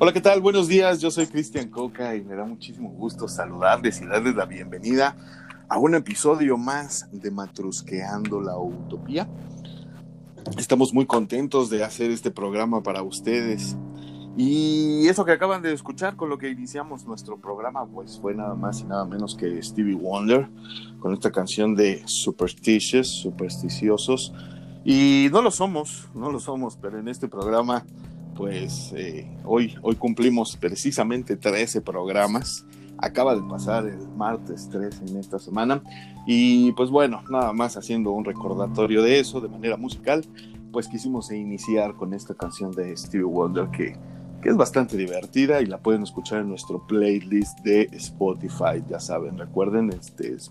Hola, ¿qué tal? Buenos días, yo soy Cristian Coca y me da muchísimo gusto saludarles y darles la bienvenida a un episodio más de Matrusqueando la Utopía. Estamos muy contentos de hacer este programa para ustedes. Y eso que acaban de escuchar con lo que iniciamos nuestro programa, pues fue nada más y nada menos que Stevie Wonder con esta canción de Superstitious, supersticiosos. Y no lo somos, no lo somos, pero en este programa pues eh, hoy, hoy cumplimos precisamente 13 programas. Acaba de pasar el martes 13 en esta semana. Y pues bueno, nada más haciendo un recordatorio de eso de manera musical, pues quisimos iniciar con esta canción de Stevie Wonder que, que es bastante divertida y la pueden escuchar en nuestro playlist de Spotify. Ya saben, recuerden, este es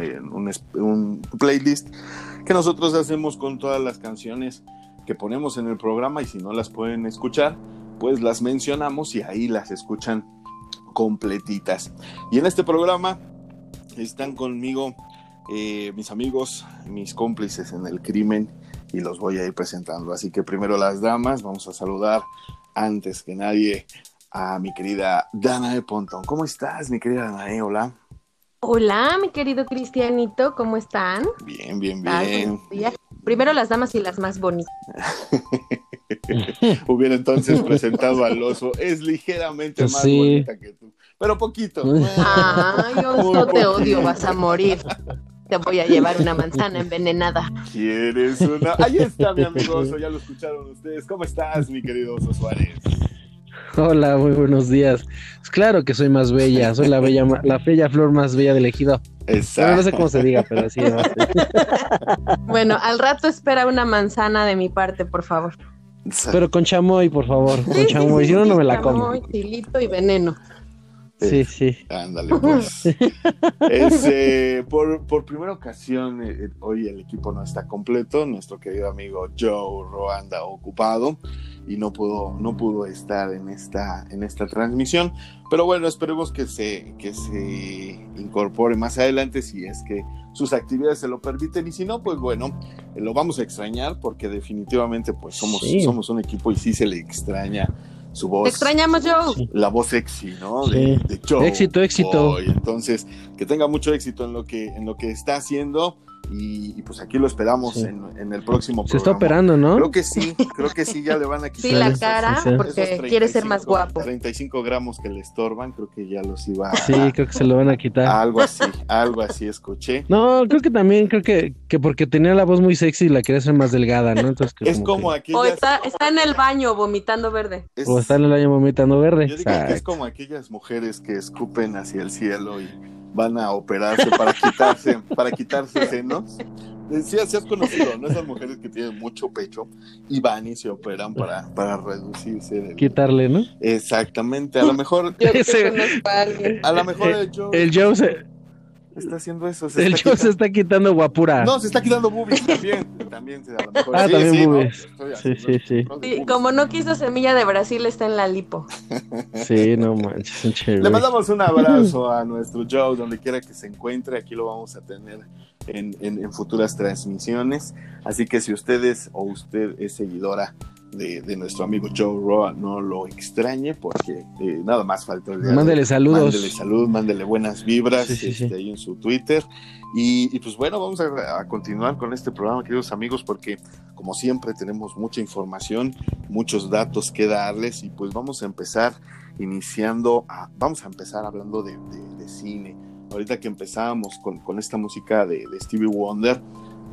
eh, un, un playlist que nosotros hacemos con todas las canciones que ponemos en el programa y si no las pueden escuchar, pues las mencionamos y ahí las escuchan completitas. Y en este programa están conmigo eh, mis amigos, mis cómplices en el crimen y los voy a ir presentando. Así que primero las damas, vamos a saludar antes que nadie a mi querida Danae Pontón. ¿Cómo estás, mi querida Danae? Hola. Hola, mi querido Cristianito, ¿cómo están? Bien, bien, bien. Primero las damas y las más bonitas. Hubiera entonces presentado al oso. Es ligeramente más bonita que tú, pero poquito. Ay, oso, te odio, vas a morir. Te voy a llevar una manzana envenenada. ¿Quieres una? Ahí está mi amigo oso, ya lo escucharon ustedes. ¿Cómo estás, mi querido oso Suárez? Hola, muy buenos días. Pues claro que soy más bella, soy la bella, la bella flor más bella del ejido. Exacto. no sé cómo se diga, pero así Bueno, al rato espera una manzana de mi parte, por favor. Pero con chamoy, por favor, con chamoy, si no, no me la como. Chamoy, tilito y veneno. Sí, sí. Ándale, pues. Eh, por, por, primera ocasión, eh, hoy el equipo no está completo. Nuestro querido amigo Joe Roanda ocupado y no pudo, no pudo estar en esta, en esta transmisión. Pero bueno, esperemos que se, que se incorpore más adelante si es que sus actividades se lo permiten. Y si no, pues bueno, lo vamos a extrañar porque definitivamente pues somos, somos un equipo y sí se le extraña su voz. Te extrañamos, Joe. La voz sexy, ¿no? De, Joe. Éxito, éxito. Entonces, que tenga mucho éxito en lo que, en lo que está haciendo. Y, pues aquí lo esperamos en, el próximo programa. Se está operando, ¿no? Creo que sí, creo que sí, ya le van a quitar. Sí, la cara, porque quiere ser más guapo. 35 gramos que le estorban, creo que ya los iba a... Sí, creo que se lo van a quitar. Algo así, algo así escuché. No, creo que también, creo que, que porque tenía la voz muy sexy la quería hacer más delgada, ¿no? Entonces, es como, aquellas... O está, está en el baño vomitando verde. O está en el baño vomitando verde. Yo digo que es como aquellas mujeres que escupen hacia el cielo y van a operarse para quitarse, para quitarse senos. Sí, sí has conocido, ¿no? Esas mujeres que tienen mucho pecho y van y se operan para, para reducirse. Quitarle, ¿no? Exactamente, a lo mejor... a lo mejor el Joe... El Joe se, está haciendo eso. el show se está quitando guapura. No, se está quitando boobies también. también a lo mejor. Ah, sí, también sí, boobies. sí, sí, sí. sí como no quiso semilla de Brasil, está en la lipo. sí, no manches. Le mandamos un abrazo a nuestro Joe, donde quiera que se encuentre. Aquí lo vamos a tener en, en, en futuras transmisiones. Así que si ustedes o usted es seguidora de, nuestro amigo Joe Roa no lo extrañe porque eh, nada más faltó el día Mándele saludos. Mándele salud, mándele buenas vibras este, ahí en su Twitter. Y, pues bueno, vamos a, continuar con este programa, queridos amigos, porque como siempre tenemos mucha información, muchos datos que darles y pues vamos a empezar iniciando, vamos a empezar hablando de, cine. Ahorita que empezamos con, con esta música de, de Stevie Wonder,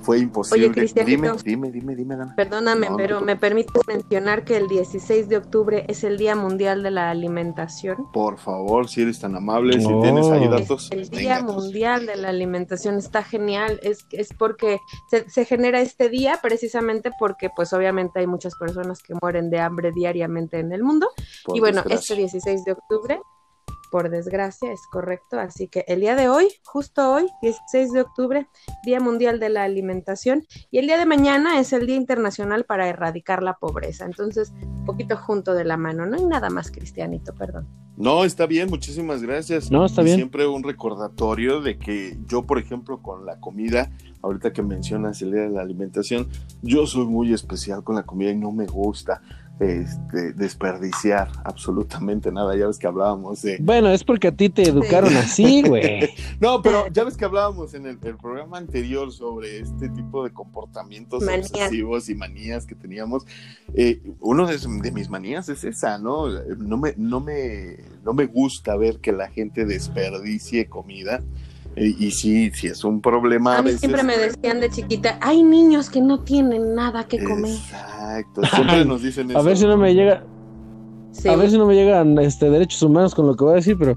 fue imposible. Oye, dime, dime, dime, dime, Dana. Perdóname, pero me permites mencionar que el 16 de octubre es el Día Mundial de la Alimentación. Por favor, si eres tan amable, si tienes ahí datos. El Día Mundial de la Alimentación está genial, es, es porque se, se, genera este día precisamente porque pues obviamente hay muchas personas que mueren de hambre diariamente en el mundo. y bueno, este 16 de octubre por desgracia, es correcto. Así que el día de hoy, justo hoy, 16 de octubre, Día Mundial de la Alimentación, y el día de mañana es el Día Internacional para Erradicar la Pobreza. Entonces, un poquito junto de la mano, no hay nada más cristianito, perdón. No, está bien, muchísimas gracias. No, está y bien. Siempre un recordatorio de que yo, por ejemplo, con la comida, ahorita que mencionas el día de la alimentación, yo soy muy especial con la comida y no me gusta este, desperdiciar absolutamente nada. Ya ves que hablábamos de. Bueno, es porque a ti te educaron así, güey. no, pero ya ves que hablábamos en el, el, programa anterior sobre este tipo de comportamientos manías. obsesivos y manías que teníamos. Eh, uno de, de, mis manías es esa, ¿no? No me, no, me, no me gusta ver que la gente desperdicie comida. Y, y sí, sí es un problema. A, a mí veces. siempre me decían de chiquita, hay niños que no tienen nada que comer. Exacto, siempre nos dicen eso. A ver si no me llega. Sí. A ver si no me llegan este, derechos humanos con lo que voy a decir, pero.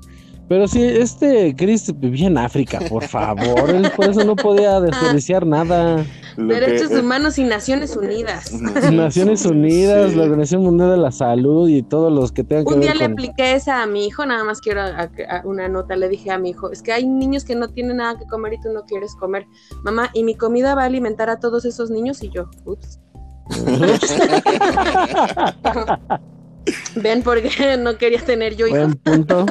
Pero sí, este Chris vivía en África, por favor. Él por eso no podía desperdiciar nada. Lo derechos que, Humanos y Naciones Unidas. Naciones Unidas, sí. la Organización Mundial de la Salud y todos los que tengan que Un ver día le con... apliqué esa a mi hijo, nada más quiero a, a una nota, le dije a mi hijo, es que hay niños que no tienen nada que comer y tú no quieres comer. Mamá, ¿y mi comida va a alimentar a todos esos niños? Y yo, ups. Ven por qué no quería tener yo hijos. Buen punto.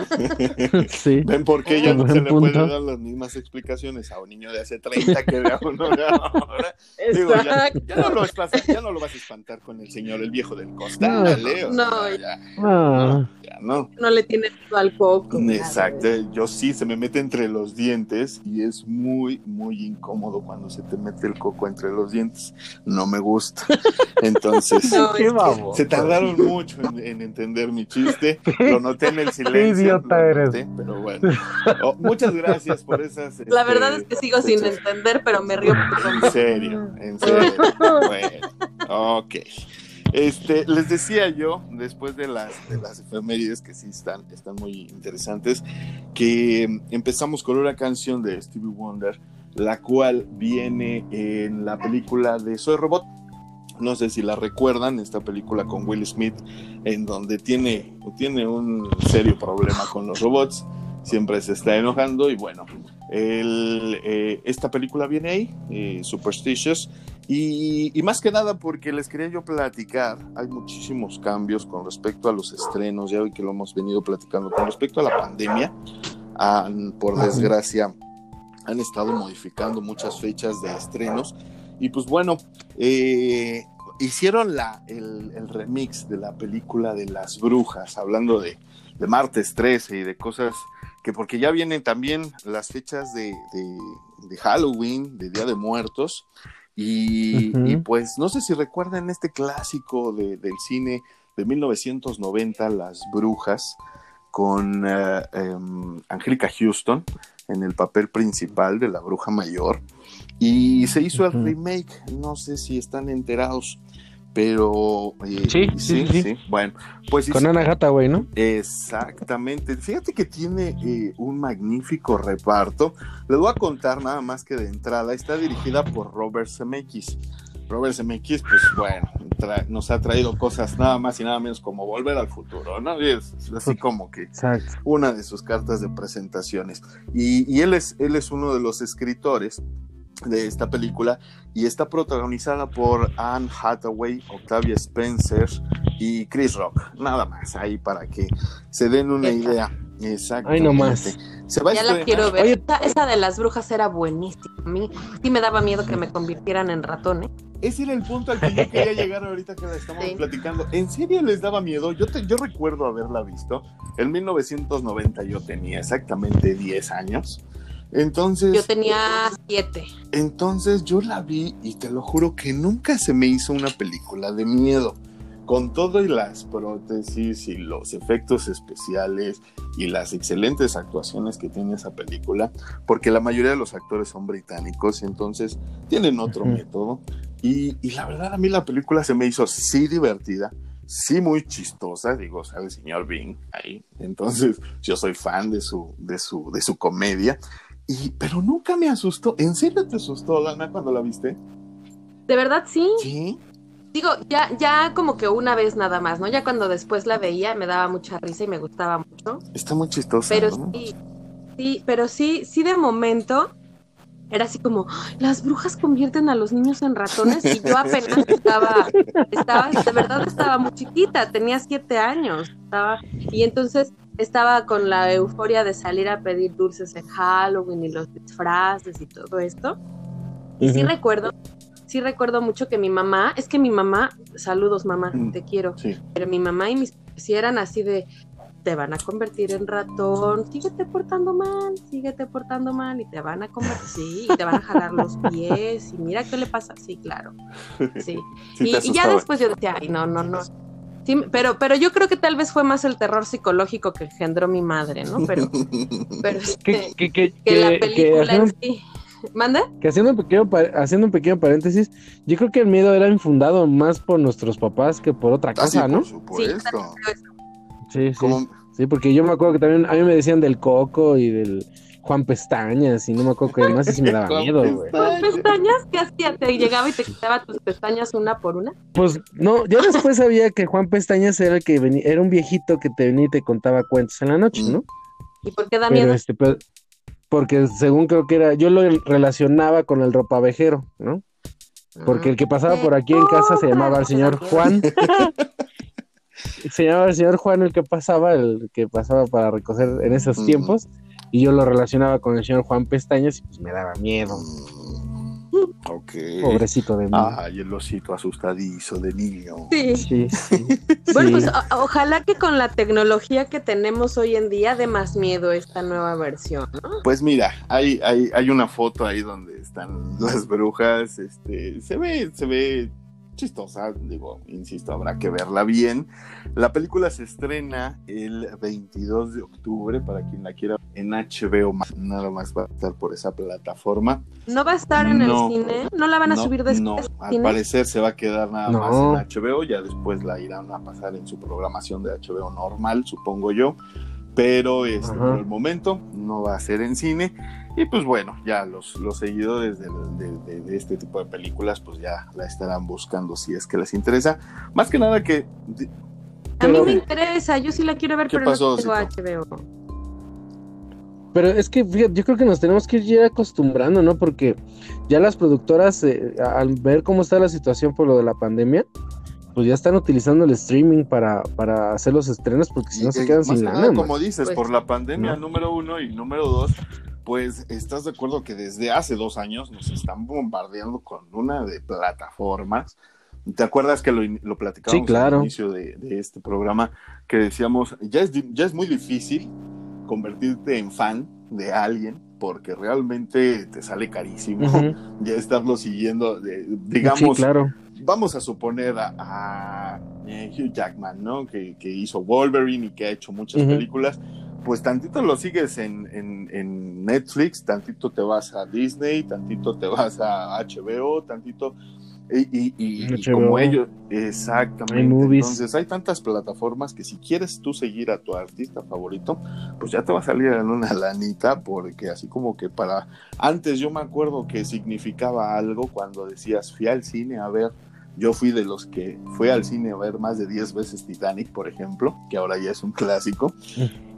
sí. Ven por qué ya no se le puede dar las mismas explicaciones a un niño de hace 30 que de a uno de ahora. Digo, ya, ya, no lo estás, ya no lo vas a espantar con el señor, el viejo del costal, No, Leo. no. ya, Ah, ya no. No le tiene miedo al coco. Exacto, yo sí se me mete entre los dientes y es muy, muy incómodo cuando se te mete el coco entre los dientes. No me gusta. Entonces, No, qué se tardaron mucho en, en entender mi chiste. Lo noté en el silencio. idiota eres. pero bueno. Oh, muchas gracias por esas. La este, verdad es que sigo sin entender, pero me río por En serio, en serio. Bueno, ok. Este, les decía yo, después de las, de que sí están, están muy interesantes, que empezamos con una canción de Stevie Wonder, la cual viene en la película de Soy Robot. No sé si la recuerdan, esta película con Will Smith, en donde tiene, tiene un serio problema con los robots, siempre se está enojando y bueno, el, eh, esta película viene ahí, eh, Superstitious, y, y, más que nada porque les quería yo platicar, hay muchísimos cambios con respecto a los estrenos, ya hoy que lo hemos venido platicando, con respecto a la pandemia, han, por desgracia han estado modificando muchas fechas de estrenos y pues bueno, eh, hicieron la, el, el remix de la película de las brujas, hablando de, de martes 13 y de cosas que porque ya vienen también las fechas de, de, de Halloween, de Día de Muertos, y, pues no sé si recuerdan este clásico de- del cine de 1990, Las Brujas, con em, Angélica Houston en el papel principal de la bruja mayor. Y se hizo el remake, no sé si están enterados, pero... eh, Sí, sí, sí, sí. Bueno, pues Con Ana Hathaway, ¿no? Exactamente. Fíjate que tiene eh, un magnífico reparto. Les voy a contar nada más que de entrada. Está dirigida por Robert Zemeckis. Robert Zemeckis, pues bueno, nos ha traído cosas nada más y nada menos como Volver al Futuro, ¿no? Y es así como que Exacto. una de sus cartas de presentaciones. Y, y él, es, él es uno de los escritores de esta película y está protagonizada por Anne Hathaway, Octavia Spencer y Chris Rock. Nada más ahí para que se den una idea. Exacto. Ay, no más. Se va a Ya la quiero ver. Oye. esa, esa de las brujas era buenísima. A mí sí me daba miedo que me convirtieran en ratón, ¿eh? Ese era el punto al que yo quería llegar ahorita que la estamos Sí. platicando. ¿En serio les daba miedo? Yo, te- yo recuerdo haberla visto. En 1990 yo tenía exactamente 10 años. Entonces, Yo tenía siete. entonces yo la vi y te lo juro que nunca se me hizo una película de miedo. Con todo y las prótesis y los efectos especiales y las excelentes actuaciones que tiene esa película, porque la mayoría de los actores son británicos, entonces tienen otro método. Y, y la verdad a mí la película se me hizo sí divertida, sí muy chistosa, digo, sale el señor Bing ahí, entonces yo soy fan de su, de su, de su comedia, y, pero nunca me asustó. ¿En serio te asustó, Lana, cuando la viste? De verdad sí. Sí. Digo, ya, ya como que una vez nada más, ¿no? Ya cuando después la veía me daba mucha risa y me gustaba mucho. Está muy chistosa. Pero ¿no? sí, sí, pero sí, sí de momento era así como, "Ay, las brujas convierten a los niños en ratones y yo apenas estaba, estaba, de verdad estaba muy chiquita, tenía siete años, estaba, y entonces estaba con la euforia de salir a pedir dulces en Halloween y los disfraces y todo esto. Y sí recuerdo, sí recuerdo mucho que mi mamá, es que mi mamá, saludos mamá, mm, te quiero, pero mi mamá y mis si eran así de, te van a convertir en ratón, síguete portando mal, síguete portando mal y te van a convertir, sí, y te van a jalar los pies y mira qué le pasa, sí, claro, sí. y, ya después yo decía, ay, no, no, no. Sí, pero, pero yo creo que tal vez fue más el terror psicológico que engendró mi madre, ¿no? Pero, pero que, que, la película en sí. ¿Manda? Que haciendo un, pequeño, haciendo un pequeño paréntesis, yo creo que el miedo era infundado más por nuestros papás que por otra ah, cosa, ¿no? Por supuesto. Sí, sí. Sí, porque yo me acuerdo que también a mí me decían del Coco y del Juan Pestañas y no me acuerdo que más y si me daba miedo, güey. ¿Juan Pestañas? ¿Qué hacía? ¿Te llegaba y te quitaba tus pestañas una por una? Pues no, yo después sabía que Juan Pestañas era el que venía, era un viejito que te venía y te contaba cuentos en la noche, ¿no? ¿Y por qué da miedo? Este, porque según creo que era, yo lo relacionaba con el ropavejero, ¿no? Porque el que pasaba por aquí en casa se llamaba el señor Juan. se llamaba el señor Juan el que pasaba, el que pasaba para recoger en esos tiempos, y yo lo relacionaba con el señor Juan Pestañas y pues me daba miedo. Pobrecito de mí. Ay, el osito asustadizo de niño. Sí. sí, bueno, pues ojalá que con la tecnología que tenemos hoy en día dé más miedo esta nueva versión, ¿no? Pues mira, hay, hay, hay una foto ahí donde están las brujas, este, se ve, se ve chistosa, digo, insisto, habrá que verla bien. La película se estrena el 22 de octubre para quien la quiera en HBO, nada más va a estar por esa plataforma. ¿No va a estar en el cine? ¿No la van a subir después? No, al parecer se va a quedar nada más en HBO, ya después la irán a pasar en su programación de HBO normal, supongo yo pero este, por el momento no va a ser en cine. Y pues bueno, ya los, los seguidores de, este tipo de películas pues ya la estarán buscando si es que les interesa. Más que nada que... A mí me interesa, yo sí la quiero ver, pero no tengo HBO. Pero es que yo creo que nos tenemos que ir acostumbrando, ¿no? Porque ya las productoras, eh, al ver cómo está la situación por lo de la pandemia, pues ya están utilizando el streaming para, para hacer los estrenos porque si no se quedan sin nada. Como dices, pues por la pandemia, número uno y número dos, pues estás de acuerdo que desde hace dos años nos están bombardeando con una de plataformas. ¿Te acuerdas que lo, lo platicábamos claro. al inicio de, este programa? Que decíamos, ya es, ya es muy difícil convertirte en fan de alguien porque realmente te sale carísimo ya estarlo siguiendo, digamos, claro vamos a suponer a, eh, Hugh Jackman, ¿no? Que, hizo Wolverine y que ha hecho muchas películas. Pues tantito lo sigues en, en, Netflix, tantito te vas a Disney, tantito te vas a HBO, tantito. Y, y, como ellos, exactamente. Entonces hay tantas plataformas que si quieres tú seguir a tu artista favorito, pues ya te va a salir en una lanita, porque así como que para. Antes yo me acuerdo que significaba algo cuando decías, fui al cine a ver yo fui de los que fue al cine a ver más de 10 veces Titanic, por ejemplo, que ahora ya es un clásico.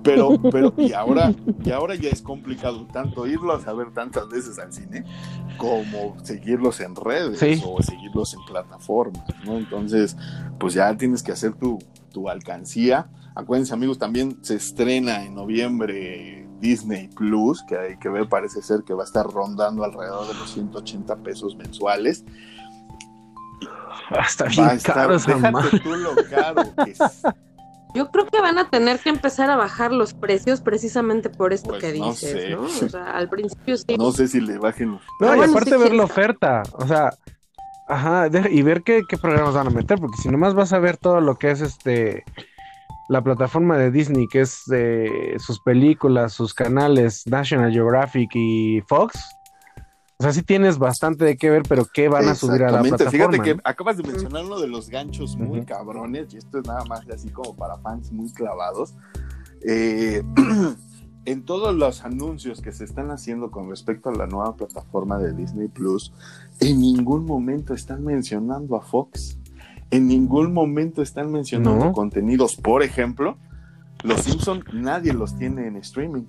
Pero, pero, y ahora, y ahora ya es complicado tanto irlos a ver tantas veces al cine como seguirlos en redes o seguirlos en plataformas, ¿no? Entonces, pues ya tienes que hacer tu, tu alcancía. Acuérdense, amigos, también se estrena en noviembre Disney Plus, que hay que ver, parece ser que va a estar rondando alrededor de los 180 pesos mensuales. Está bien caro Yo creo que van a tener que empezar a bajar los precios precisamente por esto pues que dices, ¿no? O sea, al principio sí. No sé si le bajen los No, y aparte ver la oferta, o sea, ajá, y ver qué, qué programas van a meter, porque si nomás vas a ver todo lo que es este la plataforma de Disney, que es de sus películas, sus canales, National Geographic y Fox, o sea, sí tienes bastante de qué ver, pero ¿qué van a subir a la plataforma? Fíjate que acabas de mencionar uno de los ganchos muy cabrones, y esto es nada más así como para fans muy clavados. Eh, en todos los anuncios que se están haciendo con respecto a la nueva plataforma de Disney Plus, en ningún momento están mencionando a Fox. En ningún momento están mencionando contenidos. Por ejemplo, Los Simpson nadie los tiene en streaming.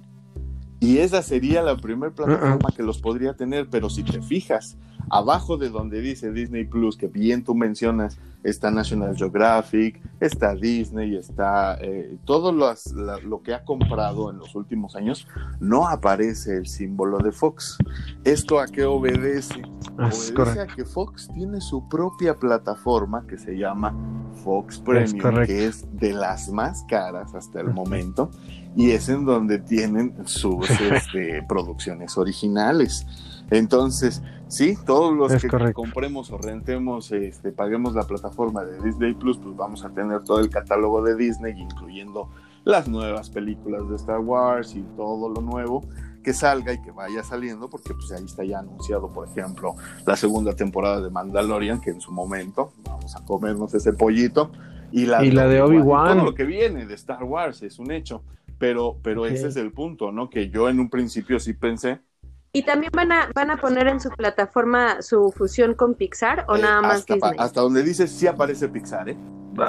Y esa sería la primera plataforma que los podría tener, pero si te fijas, abajo de donde dice Disney Plus, que bien tú mencionas, está National Geographic, está Disney, está eh, todo lo que ha comprado en los últimos años, no aparece el símbolo de Fox. ¿Esto a qué obedece? obedece a que Fox tiene su propia plataforma que se llama Fox Premium, que es de las más caras hasta el momento, y es en donde tienen sus este, producciones originales. Entonces, sí, todos los que compremos o rentemos, este, paguemos la plataforma de Disney Plus, pues vamos a tener todo el catálogo de Disney, incluyendo las nuevas películas de Star Wars y todo lo nuevo que salga y que vaya saliendo, porque pues ahí está ya anunciado, por ejemplo, la segunda temporada de Mandalorian, que en su momento vamos a comernos ese pollito, y la, de Obi-Wan. Todo lo que viene de Star Wars es un hecho, pero, pero ese es el punto, ¿no? Que yo en un principio sí pensé ¿Y también van a, van a poner en su plataforma su fusión con Pixar o eh, nada más hasta, Disney? Hasta donde dice sí aparece Pixar, ¿eh?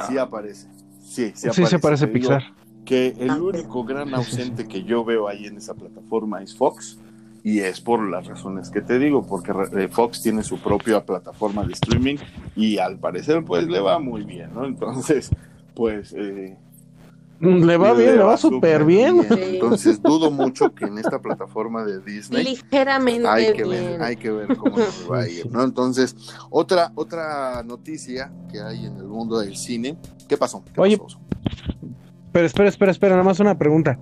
Sí aparece. Sí, sí aparece. Sí se aparece Pixar. Que el único gran ausente que yo veo ahí en esa plataforma es Fox. Y es por las razones que te digo, porque eh, Fox tiene su propia plataforma de streaming y al parecer pues le va muy bien, ¿no? Entonces, pues eh, le va bien, le va súper bien. Entonces dudo mucho que en esta plataforma de Disney ligeramente hay que ver, hay que ver cómo nos va a ir, ¿no? Entonces, otra otra noticia que hay en el mundo del cine, ¿qué pasó? Oye, pero espera, espera, espera, nada más una pregunta.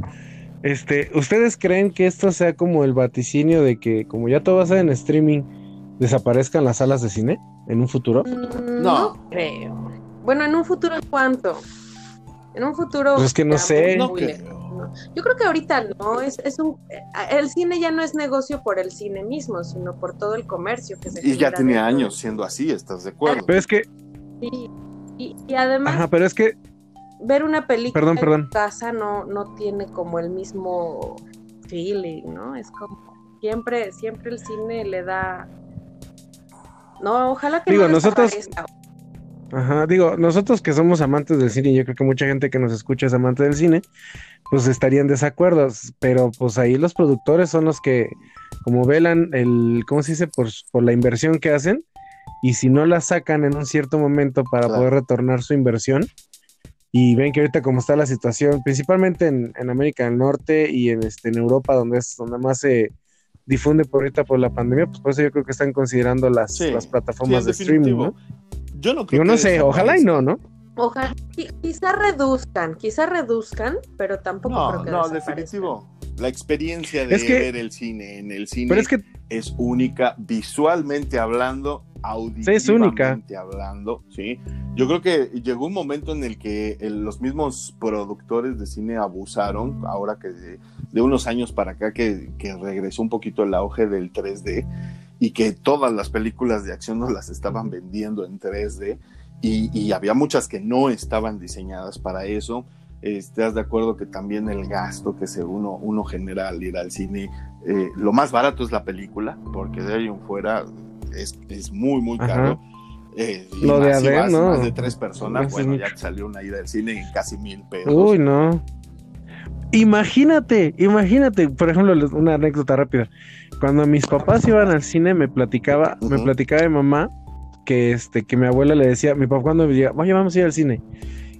Este, ¿ustedes creen que esto sea como el vaticinio de que como ya todo va a ser en streaming, desaparezcan las salas de cine en un futuro? Mm, no, no creo. Bueno, en un futuro ¿cuánto? En un futuro. Pues es que no sé. Yo creo que ahorita no, es, es un, el cine ya no es negocio por el cine mismo, sino por todo el comercio que se Y ya tiene años siendo así, ¿estás de acuerdo? Pero es que... Sí, y, además... Ajá, pero es que... Ver una película perdón, perdón. en casa no, no tiene como el mismo feeling, ¿no? Es como, siempre, siempre el cine le da... No, ojalá que Digo, nosotros... Ajá, digo, nosotros que somos amantes del cine, yo creo que mucha gente que nos escucha es amante del cine, pues estarían desacuerdo, pero pues ahí los productores son los que como velan el, ¿cómo se dice? Por, por la inversión que hacen, y si no la sacan en un cierto momento para poder retornar su inversión, y ven que ahorita como está la situación, principalmente en, América del Norte y en, este, en Europa, donde es donde más se difunde por ahorita por la pandemia, pues por eso yo creo que están considerando las, las plataformas de streaming, ¿no? Yo no creo Yo no sé, ojalá y no, ¿no? Ojalá, quizá reduzcan, quizá reduzcan, pero tampoco no, creo que No, definitivo. La experiencia de ver el cine en el cine es, que... es única, visualmente hablando, auditivamente hablando, ¿sí? Yo creo que llegó un momento en el que los mismos productores de cine abusaron, ahora que de, unos años para acá que, que regresó un poquito el auge del 3D, y que todas las películas de acción nos las estaban vendiendo en 3D y, había muchas que no estaban diseñadas para eso. ¿Estás de acuerdo que también el gasto que se uno, uno genera al ir al cine, eh, lo más barato es la película, porque de ahí en fuera es, es muy, muy caro. Eh, lo de haber, ¿no? Más de tres personas, bueno, ya salió una ida al cine en casi mil pesos. Uy, no. Imagínate, imagínate, por ejemplo, una anécdota rápida. Cuando mis papás iban al cine, me platicaba, me platicaba de mamá que este, que mi abuela le decía, mi papá cuando me decía, oye, vamos a ir al cine.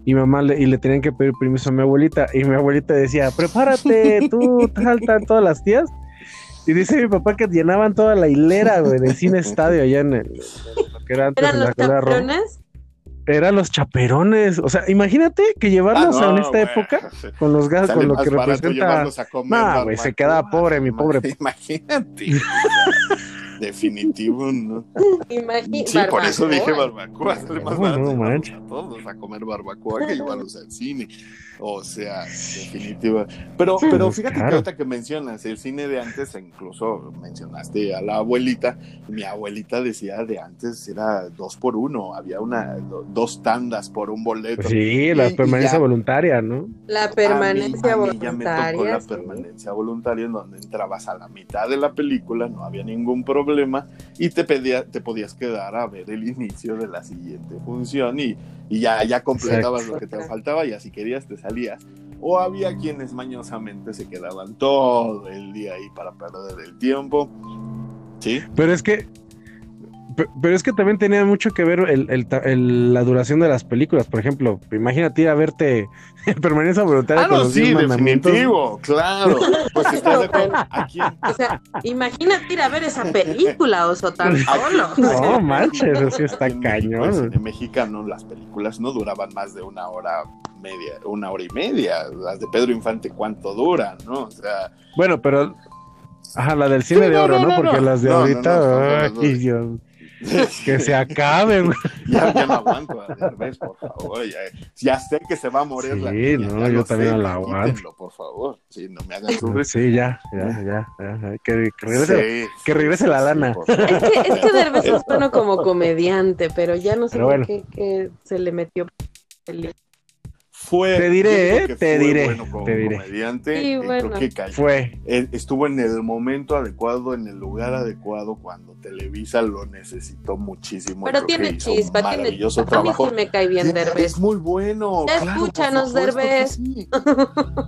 Y mamá le, y le tenían que pedir permiso a mi abuelita. Y mi abuelita decía, prepárate, tú, tal, tal, todas las tías. Y dice mi papá que llenaban toda la hilera, güey, del cine estadio allá en el, que era antes ¿Eran los eran los chaperones. O sea, imagínate que llevarlos ah, en esta época con los gases, con lo que representa. No, güey, se queda pobre, mi pobre. Imagínate. Definitivo, ¿no? sí, por eso dije barbacoa. Sale más barato no, a todos a comer barbacoa que llevarlos al cine. O sea, definitiva. Pero, pero fíjate que ahorita que mencionas el cine de antes, incluso mencionaste a la abuelita. Mi abuelita decía de antes era dos por uno, había una dos tandas por un boleto. Sí, la permanencia voluntaria, ¿no? La permanencia voluntaria. ya me tocó la permanencia voluntaria en donde entrabas a la mitad de la película, no había ningún problema y te pedía, te podías quedar a ver el inicio de la siguiente función y, y ya, ya completabas lo que te faltaba y así querías te salías. O había quienes mañosamente se quedaban todo el día ahí para perder el tiempo. Sí. Pero es que pero es que también tenía mucho que ver el, la duración de las películas. Por ejemplo, imagínate ir a verte en permanencia voluntaria ah, con los sí, definitivo, claro. Pues O sea, imagínate ir a ver esa película, oso tan solo. No manches, así está pues, cañón. en mexicano las películas no duraban más de una hora media, una hora y media. Las de Pedro Infante, ¿cuánto duran, no? O sea. Bueno, pero. Ajá, la del cine de oro, ¿no? Porque las de ahorita. Ay, Dios. que se acaben. ya, ya no aguanto a Derbez, por favor. Ya, sé que se va a morir sí, la niña, no, yo también la aguanto. por favor. Sí, no me hagan sufrir. Sí, ya, ya, ya. ya. Que, que, regrese, que regrese la lana. es que, es que Derbez es bueno como comediante, pero ya no sé por qué que se le metió el te diré, eh, te diré, te diré. Comediante, eh, creo que cayó. Fue. Eh, estuvo en el momento adecuado, en el lugar adecuado, cuando Televisa lo necesitó muchísimo. Pero tiene chispa, tiene. Trabajo. A mí sí me cae bien Derbez. Es muy bueno. Escúchanos, Derbez.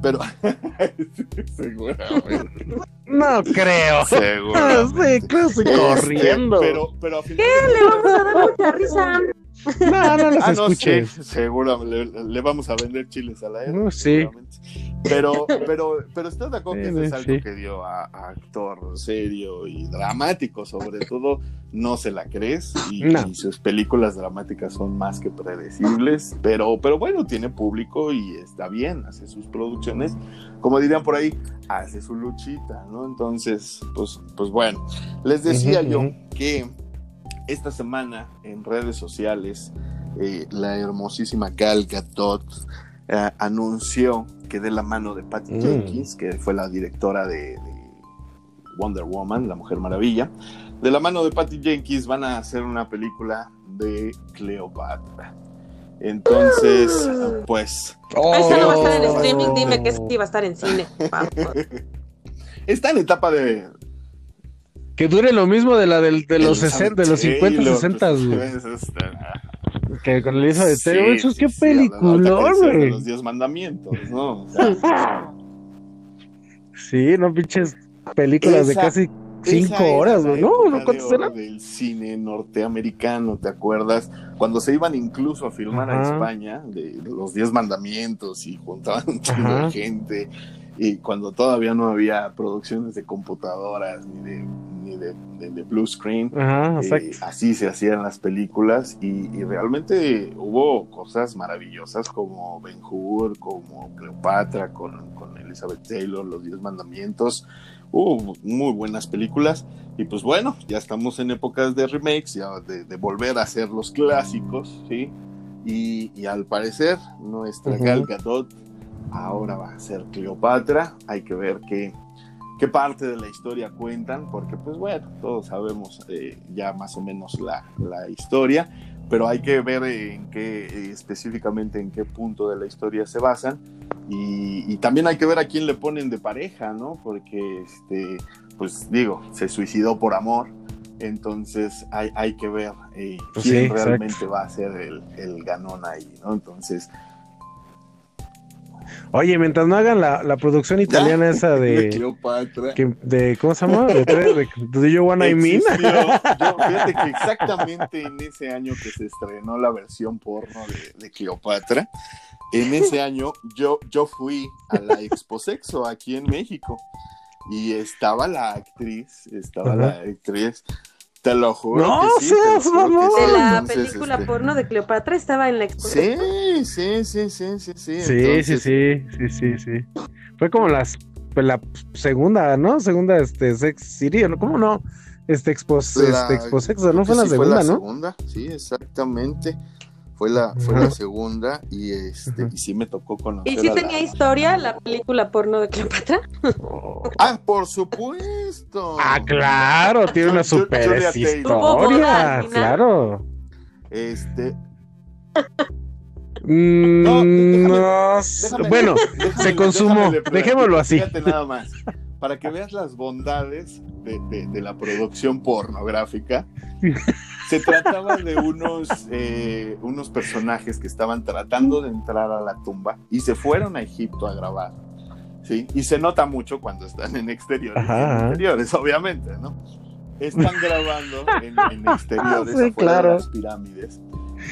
Pero, seguramente. No creo. Seguro. Sí, que este, corriendo. Pero, pero ¿Qué? Le vamos a dar mucha risa. No, no los ah, escuché. seguro, le, vamos a vender chiles a la era. sí. Pero, pero, pero ¿estás de acuerdo que es algo que dio a, actor serio y dramático, sobre todo? No se la crees y, sus películas dramáticas son más que predecibles, pero, pero bueno, tiene público y está bien, hace sus producciones, como dirían por ahí, hace su luchita, ¿no? Entonces, pues, pues bueno, les decía yo que esta semana en redes sociales, eh, la hermosísima Gal Gadot eh, anunció que de la mano de Patty mm. Jenkins, que fue la directora de, Wonder Woman, la Mujer Maravilla, de la mano de Patty Jenkins van a hacer una película de Cleopatra. Entonces, mm. pues. Esta no va a estar en streaming, dime que sí va a estar en cine. Está en etapa de, que dure lo mismo de la del, de los 60, de los 50, 60, Que con el hizo de Taylor, eso es qué película, güey. Los 10 mandamientos, ¿no? sí, no pinches películas de casi 5 horas, güey. No, no, ¿cuántas eran? Del cine norteamericano, ¿te acuerdas? Cuando se iban incluso a filmar a España, de, los 10 mandamientos y juntaban un chingo de gente y cuando todavía no había producciones de computadoras ni de de, blue screen. Eh, así se hacían las películas y, realmente hubo cosas maravillosas como Ben Hur, como Cleopatra con, con Elizabeth Taylor, Los Diez Mandamientos. Hubo muy buenas películas y pues bueno, ya estamos en épocas de remakes, ya de, volver a hacer los clásicos, ¿sí? Y, al parecer nuestra Gal Gadot ahora va a ser Cleopatra. Hay que ver qué, qué parte de la historia cuentan, porque pues bueno, todos sabemos eh, ya más o menos la, la, historia, pero hay que ver en qué específicamente en qué punto de la historia se basan y, también hay que ver a quién le ponen de pareja, ¿no? Porque este, pues digo, se suicidó por amor. Entonces hay, hay que ver eh, pues quién realmente va a ser el, el ganón ahí, ¿no? Entonces, Oye, mientras no hagan la, la producción italiana esa de. Cleopatra. de ¿Cómo se llama? De, de, de You Wanna I Mean. fíjate que exactamente en ese año que se estrenó la versión porno de, de Cleopatra, en ese año yo, yo fui a la Expo Sexo aquí en México y estaba la actriz, estaba la actriz te lo juro. No que sí, seas De la película este porno de Cleopatra estaba en la exposición. Sí, sí, sí, sí, sí, sí. Sí, sí, sí, sí, sí, sí. Fue como las, pues, la segunda, ¿no? Segunda, este, Sex City, ¿no? ¿Cómo no? Este, expo, este, expo Sexo, ¿no? Fue la segunda, fue la ¿no? segunda, sí, exactamente fue la, fue la segunda y este y sí me tocó conocer. ¿Y si tenía historia la película porno de Cleopatra? ah, por supuesto. Ah, claro, tiene una super historia, claro. Este mm, no, bueno, se consumó. Dejémoslo así. Fíjate nada más para que veas las bondades de, la producción pornográfica. Se trataba de unos, eh, unos personajes que estaban tratando de entrar a la tumba y se fueron a Egipto a grabar. ¿sí? Y se nota mucho cuando están en exteriores, en exteriores obviamente, ¿no? están grabando en, en exteriores Sí, afuera claro. de las pirámides.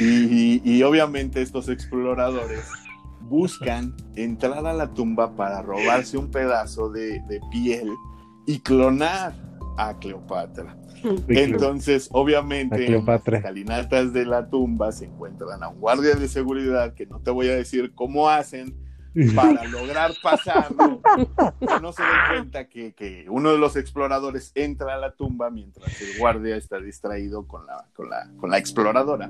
Y, y- y obviamente estos exploradores buscan entrar a la tumba para robarse un pedazo de, de piel y clonar a Cleopatra. Entonces, obviamente, en las escalinatas de la tumba se encuentran a un guardia de seguridad que no te voy a decir cómo hacen para lograr pasar, que no se den cuenta que, que uno de los exploradores entra a la tumba mientras el guardia está distraído con la, con la, con la exploradora.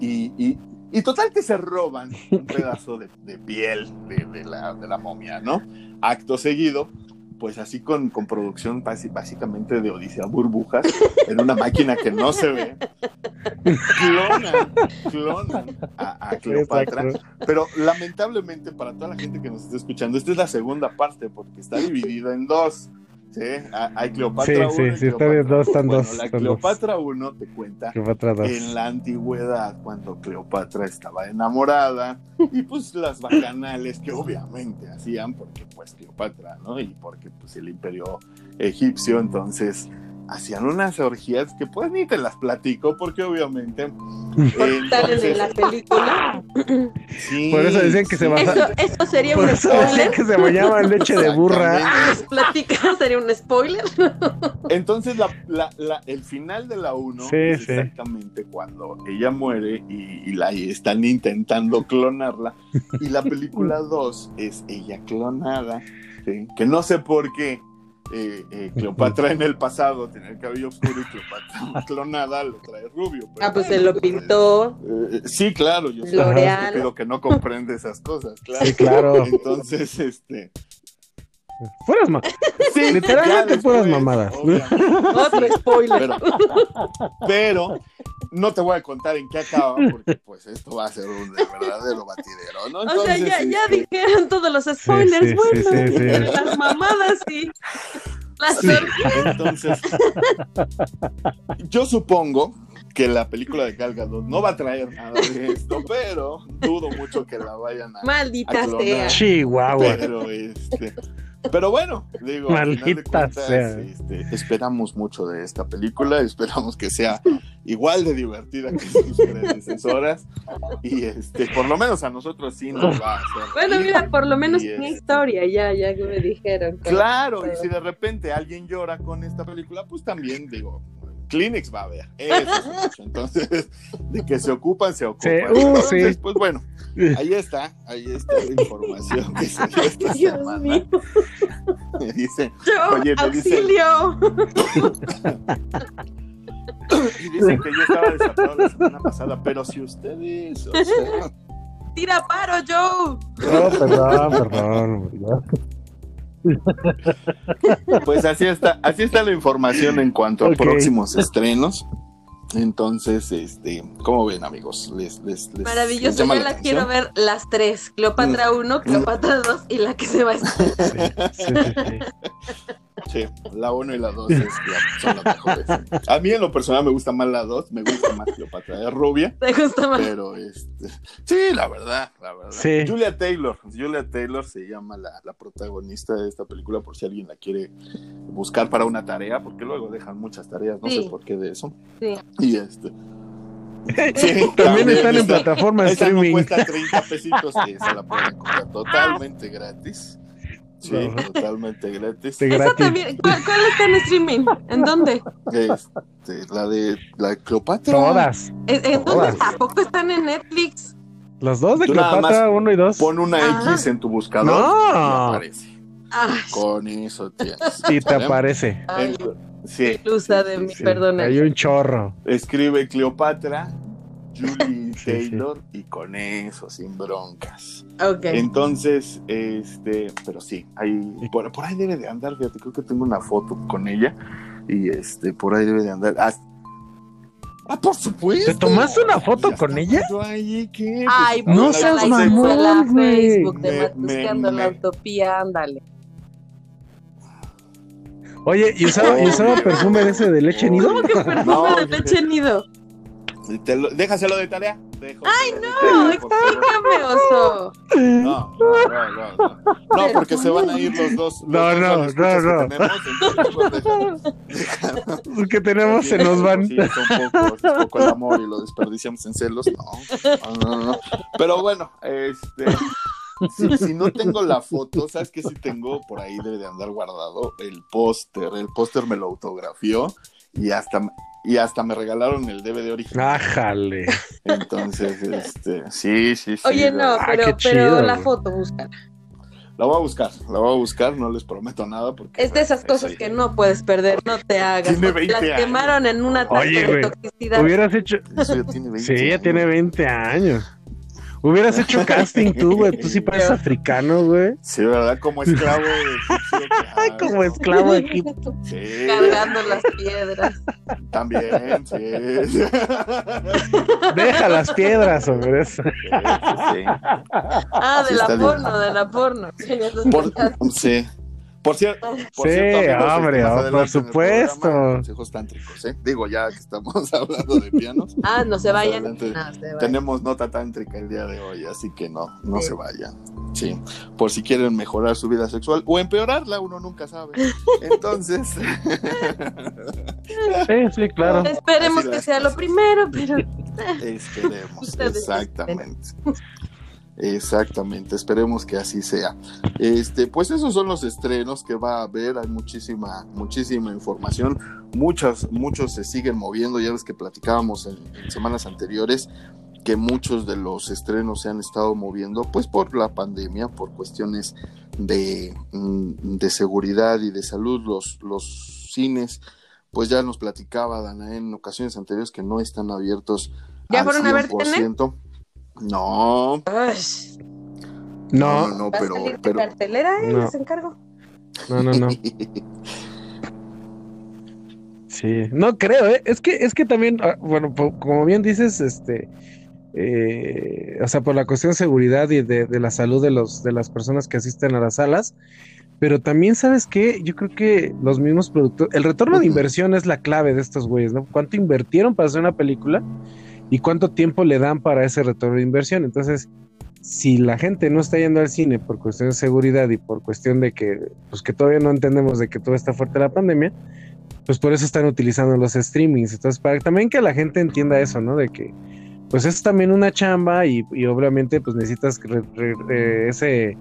Y, y- y total que se roban un pedazo de, de piel de, de la, de la momia, ¿no? Acto seguido, pues así con, con producción básicamente de Odisea Burbujas, en una máquina que no se ve, clonan, clonan a, a Cleopatra. Exacto. Pero lamentablemente para toda la gente que nos está escuchando, esta es la segunda parte porque está dividida en dos. ¿Sí? Ha- Hay Cleopatra Sí, 1 sí, sí, está de dos, están bueno, dos, La están Cleopatra 1 te cuenta en la antigüedad cuando Cleopatra estaba enamorada y pues las bacanales que obviamente hacían porque pues Cleopatra, ¿no? Y porque pues el imperio egipcio entonces hacían unas orgías que pues ni te las platico porque obviamente Salen en la entonces, película. sí, Por eso decían que se basa- Eso, eso sería Por un eso decían spoiler. que se bañaba en leche de burra. Ah, ¿nos platicas? ¿Sería un spoiler? Entonces, la, la- la- el final de la 1 Sí, es sí. exactamente cuando ella muere y, y la y están intentando clonarla. Y la película 2 es ella clonada, ¿sí? que no sé por qué. Eh, eh, Cleopatra en el pasado tenía el cabello oscuro y Cleopatra clonada lo trae rubio. pero Ah, pues se lo pintó. eh, sí, claro, yo soy estúpido que no comprende esas cosas, claro. Sí, claro. Entonces, este. Fueras ma- Sí, Literalmente ya después, mamadas. Otro spoiler. pero, pero no te voy a contar en qué acaba, porque pues esto va a ser un verdadero batidero, ¿no? O sea, ya, ya este, dijeron todos los spoilers. sí, bueno, sí, sí. las mamadas y las Sí. orgías. entonces, yo supongo que la película de Gal Gadot no va a traer nada de esto, pero dudo mucho que la vayan a, Maldita a clonar. sea. Chihuahua. Pero este, pero bueno, digo, al final de cuentas, sea. este, esperamos mucho de esta película, esperamos que sea igual de divertida que sus predecesoras y este, por lo menos a nosotros sí nos va a hacer. Bueno, reír. mira, por lo menos tiene este, historia, ya, ya me dijeron. que- Claro, y si de repente alguien llora con esta película, pues también digo, Kleenex va a ver. Eso es mucho. Entonces, de que se ocupan, se ocupan. Sí, uh, Entonces, sí. pues bueno, ahí está, ahí está la información que se dio esta Dios semana. mío. Me dice, Yo, Oye, me dice- auxilio. y dicen que yo estaba desatado la semana pasada, pero si ustedes, o sea, Tira paro, Joe. No, perdón, perdón. pues así está, así está la información en cuanto a próximos estrenos. Entonces, este, ¿cómo ven, amigos? Les, les, les- Maravilloso, yo la las quiero ver las tres. Cleopatra 1, Cleopatra 2 y la que se va a estrenar. Sí, sí, sí. Sí, la 1 y la 2 son las mejores. A mí en lo personal me gusta más la 2, me gusta más Cleopatra de rubia, ¿Te gusta más? pero este, sí, la verdad, la verdad. Sí. Julia Taylor, Julia Taylor se llama la, la protagonista de esta película por si alguien la quiere buscar para una tarea, porque luego dejan muchas tareas, no Sí. sé por qué de eso. Sí. Y este. Sí, También están en está- plataforma de Esa no streaming. cuesta 30 pesitos, esa la pueden encontrar totalmente gratis. Sí, Ajá. totalmente gratis. Gratis. también. ¿Cuál, cuál está en streaming? ¿En dónde? Este, la de la Cleopatra. Todas. ¿En, en dónde? Todas. ¿A poco están en Netflix? Los dos de Tú Cleopatra, uno y dos. Pon una Ajá. X en tu buscador No. y aparece. Ay, Con eso tienes. Y te aparece. ay, Sí. ilusa de sí, mí, sí. perdona. Hay un chorro. Escribe Cleopatra, Julie Sí, Taylor y con eso, sin broncas. Ok. Entonces, este, pero sí, ahí, por, por ahí debe de andar, fíjate, creo que tengo una foto con ella y este, por ahí debe de andar. Ah, ah, por supuesto. ¿Te tomaste una foto Ya con ella? ahí, ¿qué? Ay, No pues, seas la mamón. Facebook de Me- Matusqueando me- la me- Utopía, ándale. Oye, ¿y usaba, y usaba perfume de ese de leche nido? ¿Cómo que perfume No, de leche nido? Te lo- déjaselo de tarea. dejo. ¡Ay, no! Explícame, oso. No, no, no, no. No, no porque se van a ir los dos. Los No, dos no, no, no. Que tenemos, entonces, pues, deja- deja- Los que tenemos se nos van. Sí, es un poco, es un poco el amor y lo desperdiciamos en celos. No, no, no, no. Pero bueno, este. Si, si no tengo la foto, ¿sabes qué? Si tengo por ahí debe de andar guardado el póster. El póster me lo autografió y hasta, y hasta me regalaron el DVD original. Ájale. Entonces, este, sí, sí, sí. Oye, no, Ah, pero, chido, la foto, busca. La voy a buscar, la voy a buscar, no les prometo nada porque... Es de esas bueno, cosas ahí. que no puedes perder, no te hagas. Tiene porque 20 Las años. quemaron en un ataque Oye, de güey, toxicidad. Hubieras hecho. Eso ya tiene 20 Sí, ya años. tiene 20 años. Hubieras hecho casting tú, güey. Tú sí pareces africano, güey. Sí, ¿verdad? Como esclavo de egipcio, como esclavo aquí. Sí, Cargando las piedras. también, sí. sí, Deja las piedras, hombre. sí. Ah, Sí, de la porno, de la porno. Por, sí. Por, cier- por Sí, cierto, hombre, oh, por supuesto. programa, Consejos tántricos, ¿eh? Digo, ya que estamos hablando de pianos. Ah, no se vayan. adelante No, se vayan. Tenemos nota tántrica el día de hoy, así que no, no Sí. se vayan. Sí, por si quieren mejorar su vida sexual o empeorarla, uno nunca sabe. Entonces, Sí, sí, claro. Esperemos Así que sea lo primero, pero esperemos, exactamente. Exactamente, esperemos que así sea. Este, pues esos son los estrenos que va a haber, hay muchísima, muchísima información, muchas, muchos se siguen moviendo, ya ves que platicábamos en, en semanas anteriores que muchos de los estrenos se han estado moviendo, pues por la pandemia, por cuestiones de, mm, de seguridad y de salud, los, los cines, pues ya nos platicaba Dana en ocasiones anteriores que no están abiertos ¿Ya al fueron a ver Tenet? 100%. No, Ay, no, No, no, no, ¿va pero, a salir de pero cartelera? Eh, No. Les encargo. no, no, no. Sí, no creo, ¿eh? Es que, es que también, ah, bueno, como bien dices, este, eh, o sea, por la cuestión de seguridad y de, de la salud de los, de las personas que asisten a las salas, pero también, ¿sabes qué? Yo creo que los mismos productores, el retorno de inversión es la clave de estos güeyes, ¿no? ¿Cuánto invirtieron para hacer una película y cuánto tiempo le dan para ese retorno de inversión? Entonces, si la gente no está yendo al cine por cuestión de seguridad y por cuestión de que, pues que todavía no entendemos de que todo está fuerte la pandemia, pues por eso están utilizando los streamings. Entonces, para también que la gente entienda eso, ¿no? De que, pues es también una chamba y, y obviamente pues necesitas re- re- re- ese,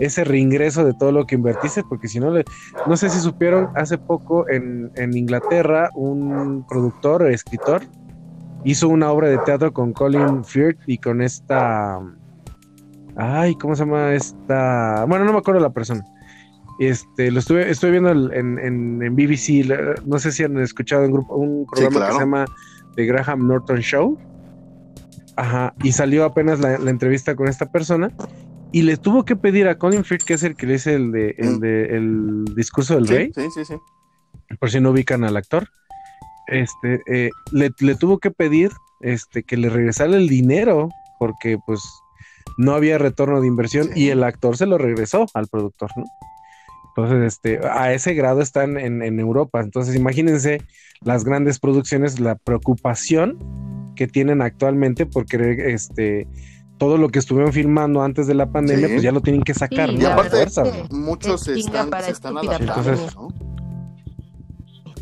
ese reingreso de todo lo que invertiste, porque si no, le- no sé si supieron, hace poco en, en Inglaterra un productor escritor hizo una obra de teatro con Colin Firth y con esta... Ay, ¿cómo se llama esta? Bueno, no me acuerdo la persona. Este, lo estuve, estuve viendo en, en, en BBC, no sé si han escuchado un grupo, un programa claro. que se llama The Graham Norton Show. Ajá, y salió apenas la, la entrevista con esta persona y le tuvo que pedir a Colin Firth, que es el que le dice el de, el Mm. de el discurso del rey, sí, sí, sí. por si no ubican al actor, este, eh, le, le tuvo que pedir este, que le regresara el dinero, porque pues no había retorno de inversión Sí. y el actor se lo regresó al productor, ¿no? Entonces, este, a ese grado están en, en Europa. Entonces, imagínense las grandes producciones, la preocupación que tienen actualmente porque este, todo lo que estuvieron filmando antes de la pandemia, Sí. pues ya lo tienen que sacar, Sí, ¿no? Y A aparte, fuerza, es ¿no? que- Muchos se están, para se están adaptando, Entonces- ¿no?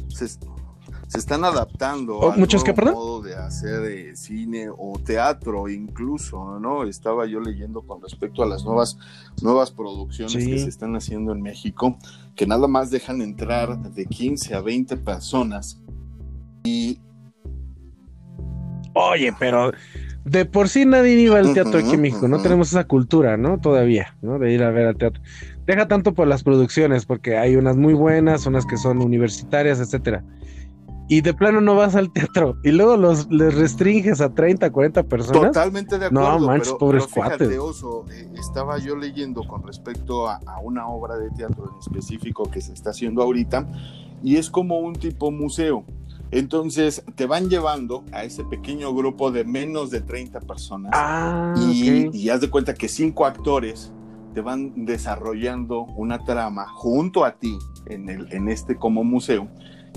Se, se están adaptando Oh, al ¿muchos perdón? modo de hacer eh, cine o teatro incluso, ¿no? Estaba yo leyendo con respecto a las nuevas, nuevas producciones Sí. que se están haciendo en México, que nada más dejan entrar de 15 a 20 personas y Oye, pero de por sí nadie iba al teatro aquí en México, no tenemos esa cultura, ¿no? Todavía, ¿no? De ir a ver al teatro. Deja tanto por las producciones, porque hay unas muy buenas, unas que son universitarias, etcétera. Y de plano no vas al teatro y luego los les restringes a 30, 40 personas. Totalmente de No, acuerdo. manches, pero, pobres pero fíjate. Oso, eh, estaba yo leyendo con respecto a, a una obra de teatro en específico que se está haciendo ahorita y es como un tipo museo. Entonces te van llevando a ese pequeño grupo de menos de 30 personas Ah, y, ok. y haz de cuenta que cinco actores te van desarrollando una trama junto a ti en, el, en este como museo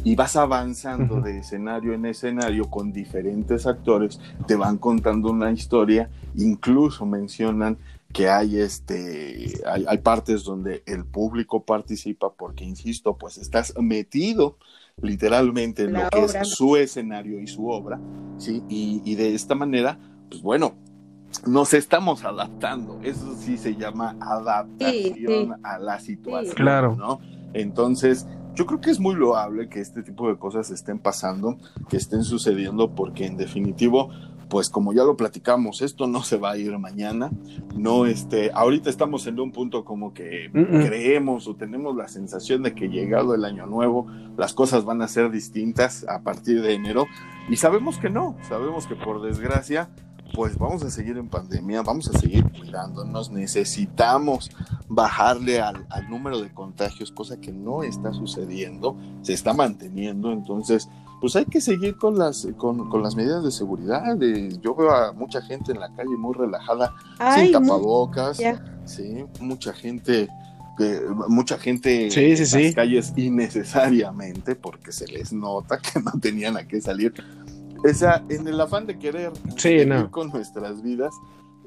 y vas avanzando de escenario en escenario con diferentes actores, te van contando una historia, incluso mencionan que hay este hay, partes donde el público participa porque insisto pues estás metido literalmente en lo que es su escenario y su obra sí y, y, de esta manera pues bueno nos estamos adaptando. Eso sí se llama adaptación a la situación claro. no entonces yo creo que es muy loable que este tipo de cosas estén pasando, que estén sucediendo, porque en definitivo, pues como ya lo platicamos, esto no se va a ir mañana, no este, ahorita estamos en un punto como que creemos o tenemos la sensación de que llegado el año nuevo, las cosas van a ser distintas a partir de enero, y sabemos que no, sabemos que por desgracia, pues vamos a seguir en pandemia, vamos a seguir cuidándonos, necesitamos bajarle al, número de contagios, cosa que no está sucediendo, se está manteniendo, entonces pues hay que seguir con las, con, las medidas de seguridad. yo veo a mucha gente en la calle muy relajada, sin tapabocas, sí, mucha gente mucha gente en las calles innecesariamente porque se les nota que no tenían a qué salir o sea, en el afán de querer seguir con nuestras vidas,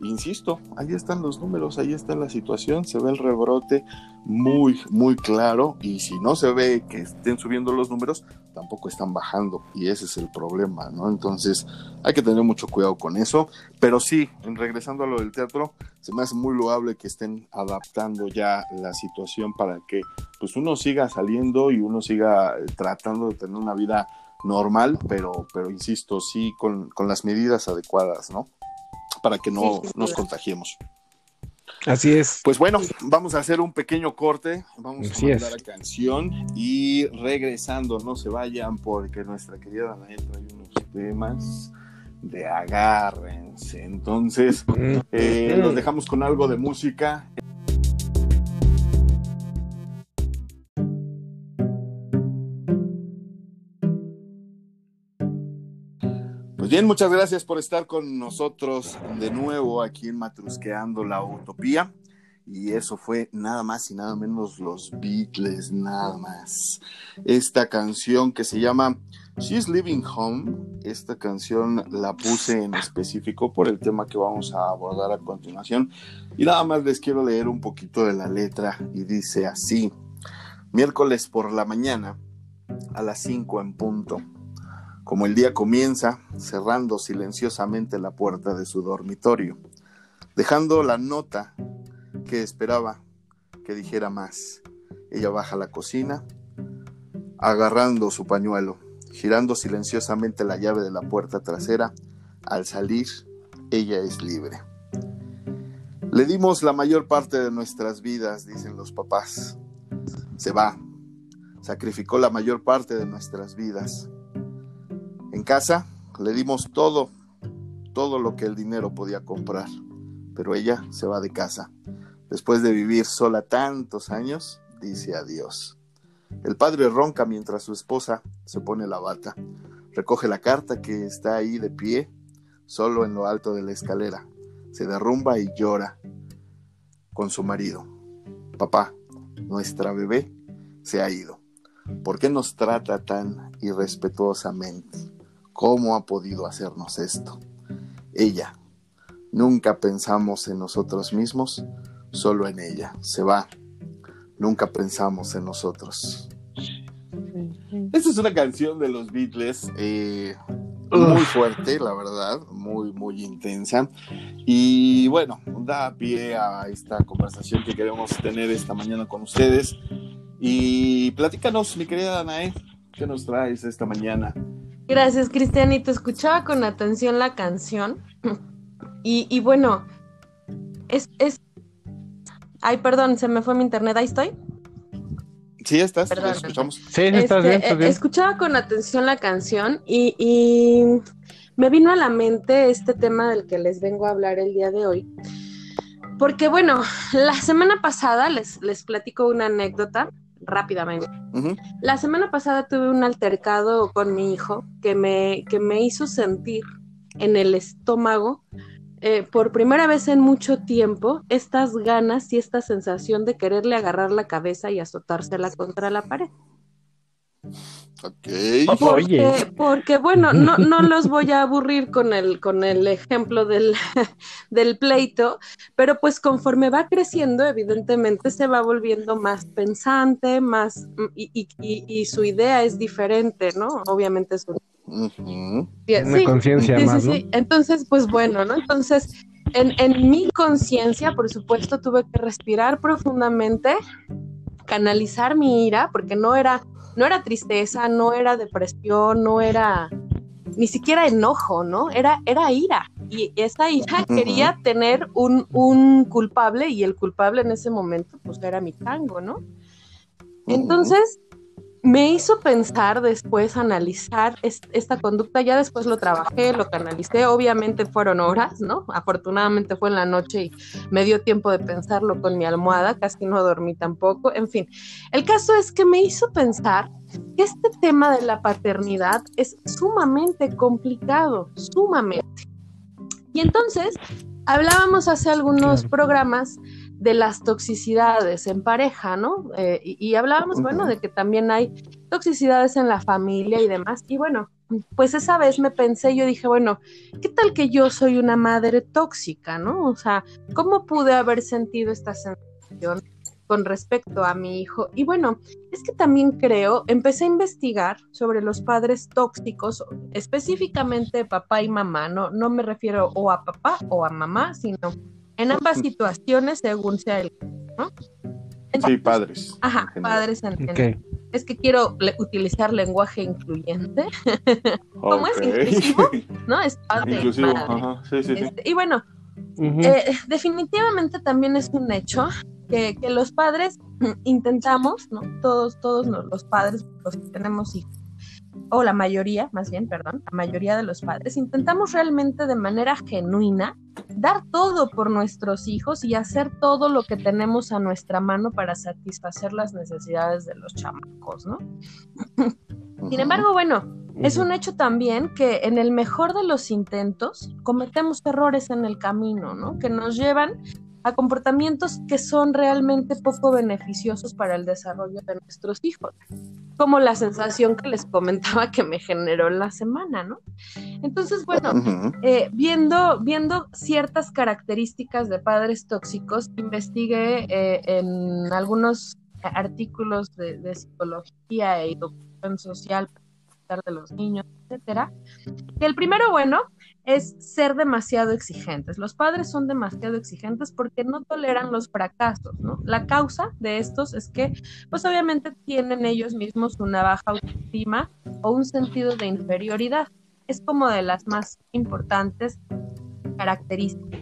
insisto, ahí están los números, ahí está la situación, se ve el rebrote muy, muy claro y si no se ve que estén subiendo los números, tampoco están bajando y ese es el problema, ¿no? Entonces hay que tener mucho cuidado con eso, pero sí, regresando a lo del teatro, se me hace muy loable que estén adaptando ya la situación para que pues uno siga saliendo y uno siga tratando de tener una vida normal, pero, pero insisto, sí con, las medidas adecuadas, ¿no? Para que no nos contagiemos. Así es. Pues bueno, vamos a hacer un pequeño corte, vamos a mandar la canción y regresando, no se vayan porque nuestra querida Danae trae unos temas de agárrense. Entonces, eh, nos dejamos con algo de música. Bien, muchas gracias por estar con nosotros de nuevo aquí en Matrusqueando la Utopía. Y eso fue nada más y nada menos los Beatles, nada más. Esta canción que se llama She's Living Home, esta canción la puse en específico por el tema que vamos a abordar a continuación. Y nada más les quiero leer un poquito de la letra y dice así, miércoles por la mañana a las 5 en punto como el día comienza, cerrando silenciosamente la puerta de su dormitorio, dejando la nota que esperaba que dijera más. Ella baja a la cocina, agarrando su pañuelo, girando silenciosamente la llave de la puerta trasera. Al salir, ella es libre. Le dimos la mayor parte de nuestras vidas, dicen los papás. Se va. Sacrificó la mayor parte de nuestras vidas en casa le dimos todo, todo lo que el dinero podía comprar, pero ella se va de casa. Después de vivir sola tantos años, dice adiós. El padre ronca mientras su esposa se pone la bata. Recoge la carta que está ahí de pie, solo en lo alto de la escalera. Se derrumba y llora con su marido. Papá, nuestra bebé se ha ido. ¿Por qué nos trata tan irrespetuosamente? ¿Cómo ha podido hacernos esto? Ella. Nunca pensamos en nosotros mismos, solo en ella. Se va. Nunca pensamos en nosotros. Esta es una canción de los Beatles eh, muy fuerte, la verdad, muy, muy intensa. Y bueno, da pie a esta conversación que queremos tener esta mañana con ustedes. Y platícanos, mi querida Danae, ¿qué nos traes esta mañana? Gracias, Cristianito. Escuchaba con atención la canción. Y, bueno, es, es. Ay, perdón, se me fue mi internet. Ahí estoy. Sí, estás, escuchamos. Sí, estás, bien, este, Escuchaba con atención la canción y, y, me vino a la mente este tema del que les vengo a hablar el día de hoy. Porque bueno, la semana pasada les, les platico una anécdota rápidamente. La semana pasada tuve un altercado con mi hijo que me, que me hizo sentir en el estómago eh, por primera vez en mucho tiempo estas ganas y esta sensación de quererle agarrar la cabeza y azotársela contra la pared. Okay. Porque, porque, bueno, no, no los voy a aburrir con el, con el ejemplo del, del pleito, pero pues conforme va creciendo, evidentemente se va volviendo más pensante, más, y, y, y, su idea es diferente, ¿no? Obviamente es un... Una conciencia más, ¿no? Entonces, pues bueno, ¿no? Entonces, en, en mi conciencia, por supuesto, tuve que respirar profundamente, canalizar mi ira, porque no era no era tristeza, no era depresión, no era ni siquiera enojo, ¿no? Era, era ira. Y esa ira quería tener un, un, culpable y el culpable en ese momento pues era mi tango, ¿no? Entonces, me hizo pensar después, analizar esta conducta, ya después lo trabajé, lo canalicé, obviamente fueron horas, ¿no? Afortunadamente fue en la noche y me dio tiempo de pensarlo con mi almohada, casi no dormí tampoco, en fin, el caso es que me hizo pensar que este tema de la paternidad es sumamente complicado, sumamente. Y entonces, hablábamos hace algunos programas de las toxicidades en pareja, ¿no? Eh, y, hablábamos, bueno, de que también hay toxicidades en la familia y demás. Y bueno, pues esa vez me pensé, yo dije, bueno, ¿qué tal que yo soy una madre tóxica, ¿no? O sea, ¿cómo pude haber sentido esta sensación con respecto a mi hijo? Y bueno, es que también creo, empecé a investigar sobre los padres tóxicos, específicamente papá y mamá, no, no me refiero o a papá o a mamá, sino en ambas situaciones según sea el ¿no? sí, padres. Ajá, padres en, Es que quiero utilizar lenguaje incluyente. ¿Cómo es inclusivo? ¿No? Es padre. Inclusivo, Ajá. Sí, sí, sí. Este, y bueno, eh, definitivamente también es un hecho que, que, los padres intentamos, ¿no? Todos, todos los padres, los que tenemos hijos, o la mayoría, más bien, perdón, la mayoría de los padres, intentamos realmente de manera genuina dar todo por nuestros hijos y hacer todo lo que tenemos a nuestra mano para satisfacer las necesidades de los chamacos, ¿no? Sin embargo, bueno, es un hecho también que en el mejor de los intentos cometemos errores en el camino, ¿no? Que nos llevan a comportamientos que son realmente poco beneficiosos para el desarrollo de nuestros hijos, como la sensación que les comentaba que me generó en la semana, ¿no? Entonces, bueno, eh, viendo, viendo ciertas características de padres tóxicos, investigué eh, en algunos artículos de, de psicología y educación social de los niños, etcétera. El primero, bueno, es ser demasiado exigentes. Los padres son demasiado exigentes porque no toleran los fracasos, ¿no? La causa de estos es que, pues obviamente tienen ellos mismos una baja autoestima o un sentido de inferioridad. Es como de las más importantes características.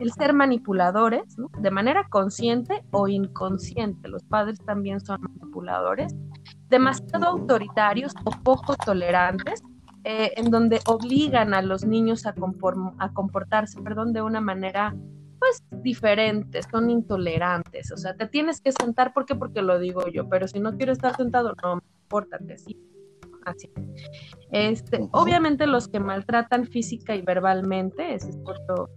El ser manipuladores, de manera consciente o inconsciente. Los padres también son manipuladores. Demasiado autoritarios o poco tolerantes eh, en donde obligan a los niños a, a comportarse, perdón, de una manera pues diferente, son intolerantes, o sea, te tienes que sentar, ¿por qué? Porque lo digo yo, pero si no quiero estar sentado, no, pórtate, sí, así. Este, obviamente los que maltratan física y verbalmente, ese es otro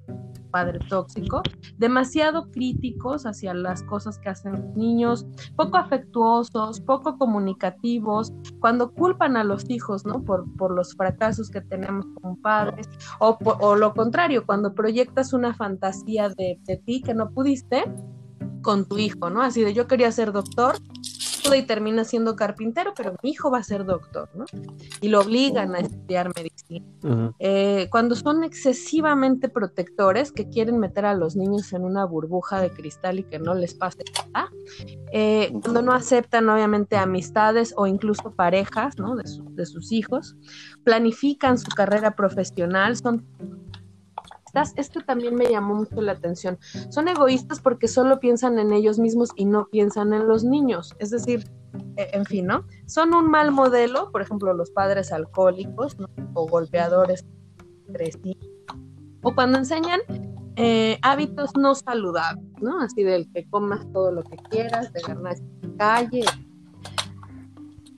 padre tóxico, demasiado críticos hacia las cosas que hacen los niños, poco afectuosos, poco comunicativos, cuando culpan a los hijos, ¿no? Por, por los fracasos que tenemos como padres, o, o lo contrario, cuando proyectas una fantasía de, de ti que no pudiste con tu hijo, ¿no? Así de yo quería ser doctor y termina siendo carpintero, pero mi hijo va a ser doctor, ¿no? Y lo obligan a estudiar medicina. Eh, cuando son excesivamente protectores, que quieren meter a los niños en una burbuja de cristal y que no les pase nada, eh, cuando no aceptan obviamente amistades o incluso parejas, ¿no? De, de sus hijos, planifican su carrera profesional, son esto también me llamó mucho la atención. Son egoístas porque solo piensan en ellos mismos y no piensan en los niños. Es decir, e, en fin, ¿no? Son un mal modelo, por ejemplo, los padres alcohólicos o golpeadores O cuando enseñan eh, hábitos no saludables, ¿no? Así del que comas todo lo que quieras, de ganar en calle.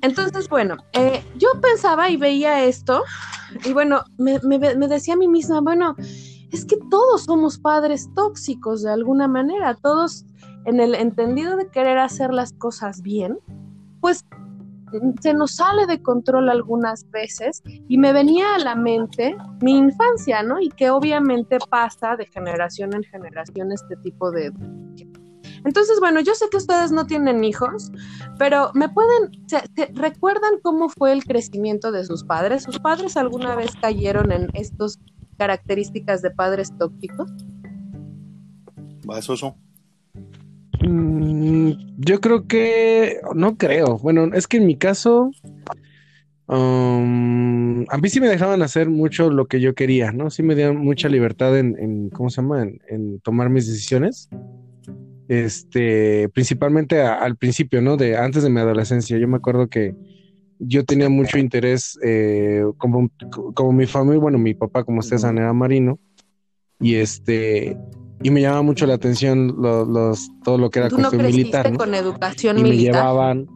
Entonces, bueno, eh, yo pensaba y veía esto, y bueno, me decía a mí misma, bueno, es que todos somos padres tóxicos de alguna manera, todos en el entendido de querer hacer las cosas bien, pues se nos sale de control algunas veces y me venía a la mente mi infancia, ¿no? Y que obviamente pasa de generación en generación este tipo de... Entonces, bueno, yo sé que ustedes no tienen hijos, pero ¿me pueden, recuerdan cómo fue el crecimiento de sus padres? ¿Sus padres alguna vez cayeron en estas características de padres tóxicos? ¿Va eso? Mm, yo creo que, no creo. Bueno, es que en mi caso, um, a mí sí me dejaban hacer mucho lo que yo quería, ¿no? Sí me dieron mucha libertad en, ¿cómo se llama? En, tomar mis decisiones. Este, principalmente al principio, ¿no? De antes de mi adolescencia. Yo me acuerdo que yo tenía mucho interés, eh, como, como mi familia, bueno, mi papá, como ustedes saben, era marino. Y este, y me llamaba mucho la atención los, todo lo que era cuestión militar. con educación y militar. Me llevaban,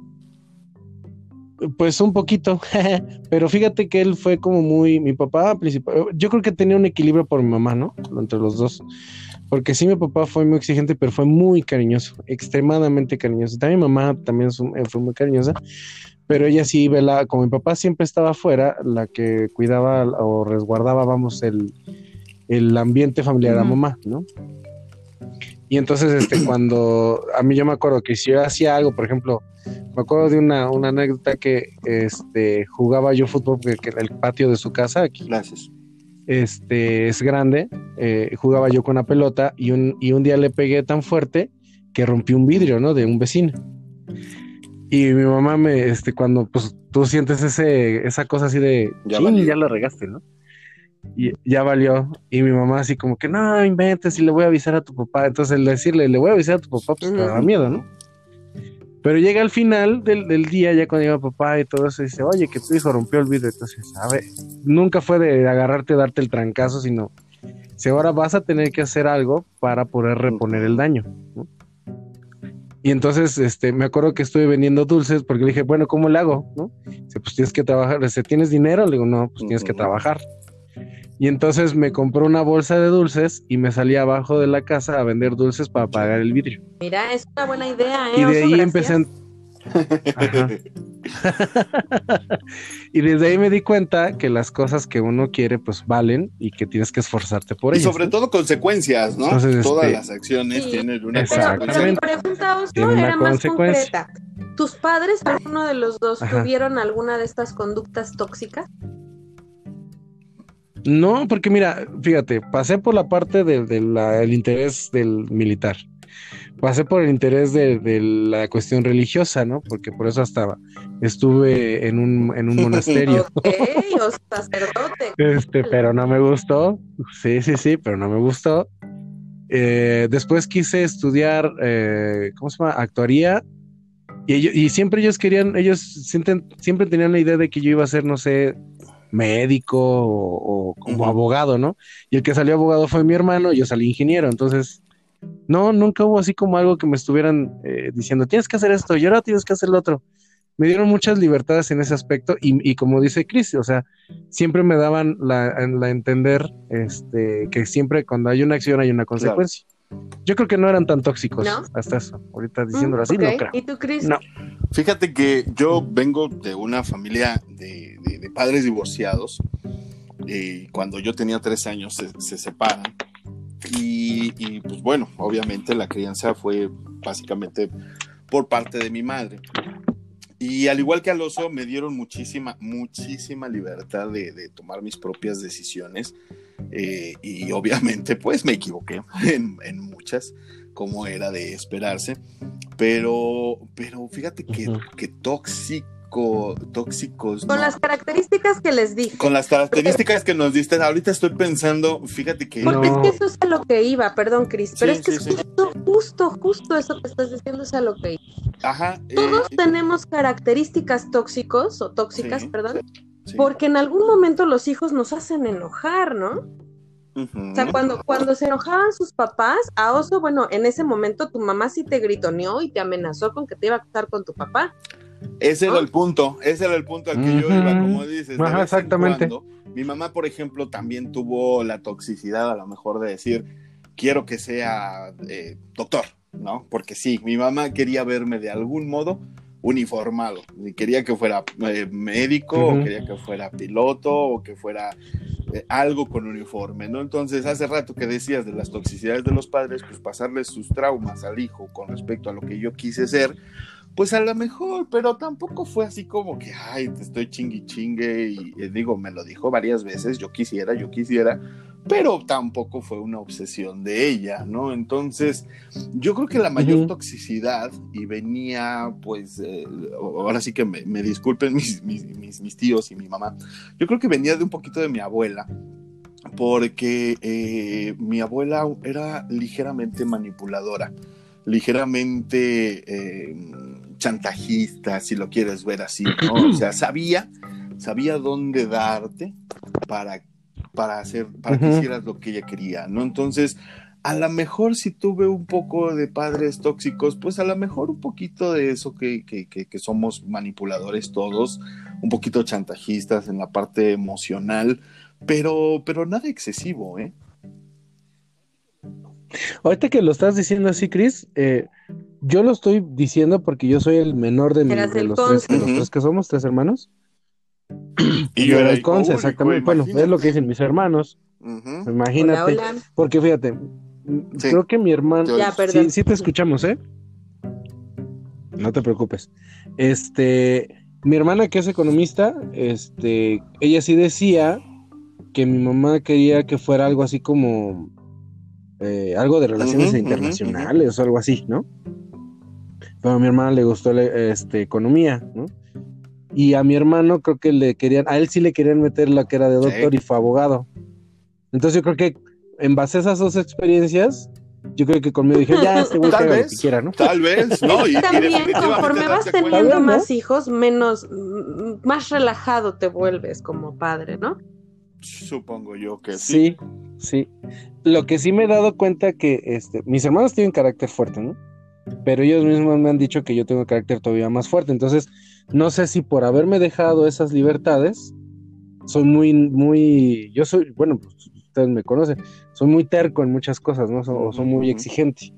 pues un poquito, pero fíjate que él fue como muy, mi papá principal, yo creo que tenía un equilibrio por mi mamá, ¿no? Entre los dos. Porque sí, mi papá fue muy exigente, pero fue muy cariñoso, extremadamente cariñoso. También mi mamá también fue muy cariñosa, pero ella sí, vela, como mi papá siempre estaba afuera, la que cuidaba o resguardaba, vamos, el, el ambiente familiar de la mamá, ¿no? Y entonces, este, cuando a mí yo me acuerdo que si yo hacía algo, por ejemplo, me acuerdo de una, una anécdota que este, jugaba yo fútbol porque el patio de su casa aquí. Gracias. Este es grande, eh, jugaba yo con la pelota y un, y un día le pegué tan fuerte que rompí un vidrio, ¿no? De un vecino. Y mi mamá me, este, cuando pues tú sientes ese, esa cosa así de, ya, ya lo regaste, ¿no? y ya valió. Y mi mamá así como que, no, inventes y le voy a avisar a tu papá. Entonces el decirle, le voy a avisar a tu papá, pues me da miedo, ¿no? Pero llega al final del, del, día, ya cuando llega papá y todo eso, dice, oye, que tu hijo rompió el vidrio. Entonces, a ver, nunca fue de agarrarte y darte el trancazo, sino, si ahora vas a tener que hacer algo para poder reponer el daño, ¿no? Y entonces, este, me acuerdo que estuve vendiendo dulces porque le dije, bueno, ¿cómo le hago? ¿No? Dice, pues tienes que trabajar. Dice, ¿tienes dinero? Le digo, no, pues tienes que trabajar. Y entonces me compró una bolsa de dulces y me salí abajo de la casa a vender dulces para pagar el vidrio. Mira, es una buena idea, ¿eh? Y de ahí empecé. Y desde ahí me di cuenta que las cosas que uno quiere pues valen y que tienes que esforzarte por ellas. Y sobre todo consecuencias, ¿no? Todas este, las acciones tienen una consecuencia. Pero mi pregunta era más concreta. ¿Tus padres, uno de los dos, tuvieron alguna de estas conductas tóxicas? No, porque mira, fíjate, pasé por la parte del interés del militar. Pasé por el interés de, la cuestión religiosa, ¿no? Porque por eso hasta estuve en un, en un monasterio. o sacerdote. Este, pero no me gustó. Sí, sí, sí, pero no me gustó. Eh, después quise estudiar, eh, ¿cómo se llama? Actuaría. Y, y siempre ellos querían, ellos siempre, siempre tenían la idea de que yo iba a ser, no sé, médico o, como abogado, ¿no? Y el que salió abogado fue mi hermano, yo salí ingeniero, entonces, no, nunca hubo así como algo que me estuvieran eh, diciendo, tienes que hacer esto y ahora tienes que hacer lo otro. Me dieron muchas libertades en ese aspecto y, como dice Chris, o sea, siempre me daban la, la, entender este, que siempre cuando hay una acción hay una consecuencia. Yo creo que no eran tan tóxicos hasta eso. Ahorita diciéndolo así, no creo. ¿Y tú, Chris? No. Fíjate que yo vengo de una familia de, padres divorciados. Y cuando yo tenía tres años se, separan. Y, pues bueno, obviamente la crianza fue básicamente por parte de mi madre. Y al igual que al oso, me dieron muchísima, muchísima libertad de, tomar mis propias decisiones. Eh, y obviamente, pues me equivoqué en, muchas, como era de esperarse. Pero, pero fíjate que, que tóxico, tóxicos. Con las características que les dije. Con las características que nos diste. Ahorita estoy pensando, fíjate que. Porque es que eso es a lo que iba, perdón, Cris. Pero es que es justo, justo, justo eso que estás diciendo es a lo que iba. Ajá. Todos eh, tenemos características tóxicos o tóxicas, perdón, porque en algún momento los hijos nos hacen enojar, ¿no? O sea, cuando, cuando se enojaban sus papás, a Oso, bueno, en ese momento tu mamá sí te gritoneó y te amenazó con que te iba a acostar con tu papá. Ese era el punto, ese era el punto al que yo iba, como dices. exactamente. Mi mamá, por ejemplo, también tuvo la toxicidad, a lo mejor, de decir, quiero que sea eh, doctor, ¿no? Porque sí, mi mamá quería verme de algún modo uniformado. Y quería que fuera eh, médico, o quería que fuera piloto, o que fuera eh, algo con uniforme, ¿no? Entonces, hace rato que decías de las toxicidades de los padres, pues pasarles sus traumas al hijo con respecto a lo que yo quise ser, pues a lo mejor, pero tampoco fue así como que, ay, te estoy chingui chingue, y, y digo, me lo dijo varias veces, yo quisiera, yo quisiera, pero tampoco fue una obsesión de ella, ¿no? Entonces, yo creo que la mayor toxicidad, y venía, pues, eh, ahora sí que me, disculpen mis, mis, tíos y mi mamá, yo creo que venía de un poquito de mi abuela, porque eh, mi abuela era ligeramente manipuladora, ligeramente eh, chantajista, si lo quieres ver así, ¿no? O sea, sabía, sabía dónde darte para para hacer, para que hicieras lo que ella quería, ¿no? Entonces, a lo mejor si tuve un poco de padres tóxicos, pues a lo mejor un poquito de eso que, que, que, somos manipuladores todos, un poquito chantajistas en la parte emocional, pero, pero nada excesivo, ¿eh? Ahorita que lo estás diciendo así, Chris, eh, yo lo estoy diciendo porque yo soy el menor de, mi, de los, tres, de los tres que somos, tres hermanos. Y yo era el Conce, exactamente. Bueno, es lo que dicen mis hermanos. Imagínate. Porque fíjate, creo que mi hermano. Ya, sí, sí te escuchamos, ¿eh? No te preocupes. Este, mi hermana que es economista, este, ella sí decía que mi mamá quería que fuera algo así como eh, algo de relaciones internacionales o algo así, ¿no? Pero a mi hermana le gustó este, economía, ¿no? Y a mi hermano creo que le querían, a él sí le querían meter la que era de doctor y fue abogado. Entonces yo creo que en base a esas dos experiencias, yo creo que conmigo dije, ya, este güey que lo que quiera, ¿no? Tal vez, ¿no? Y, también conforme vas teniendo más hijos, menos, más relajado te vuelves como padre, ¿no? Supongo yo que sí. Sí, sí. Lo que sí me he dado cuenta que este, mis hermanos tienen carácter fuerte, ¿no? Pero ellos mismos me han dicho que yo tengo carácter todavía más fuerte. Entonces, no sé si por haberme dejado esas libertades, soy muy, muy, yo soy, bueno, pues, ustedes me conocen, soy muy terco en muchas cosas, ¿no? o soy muy exigente.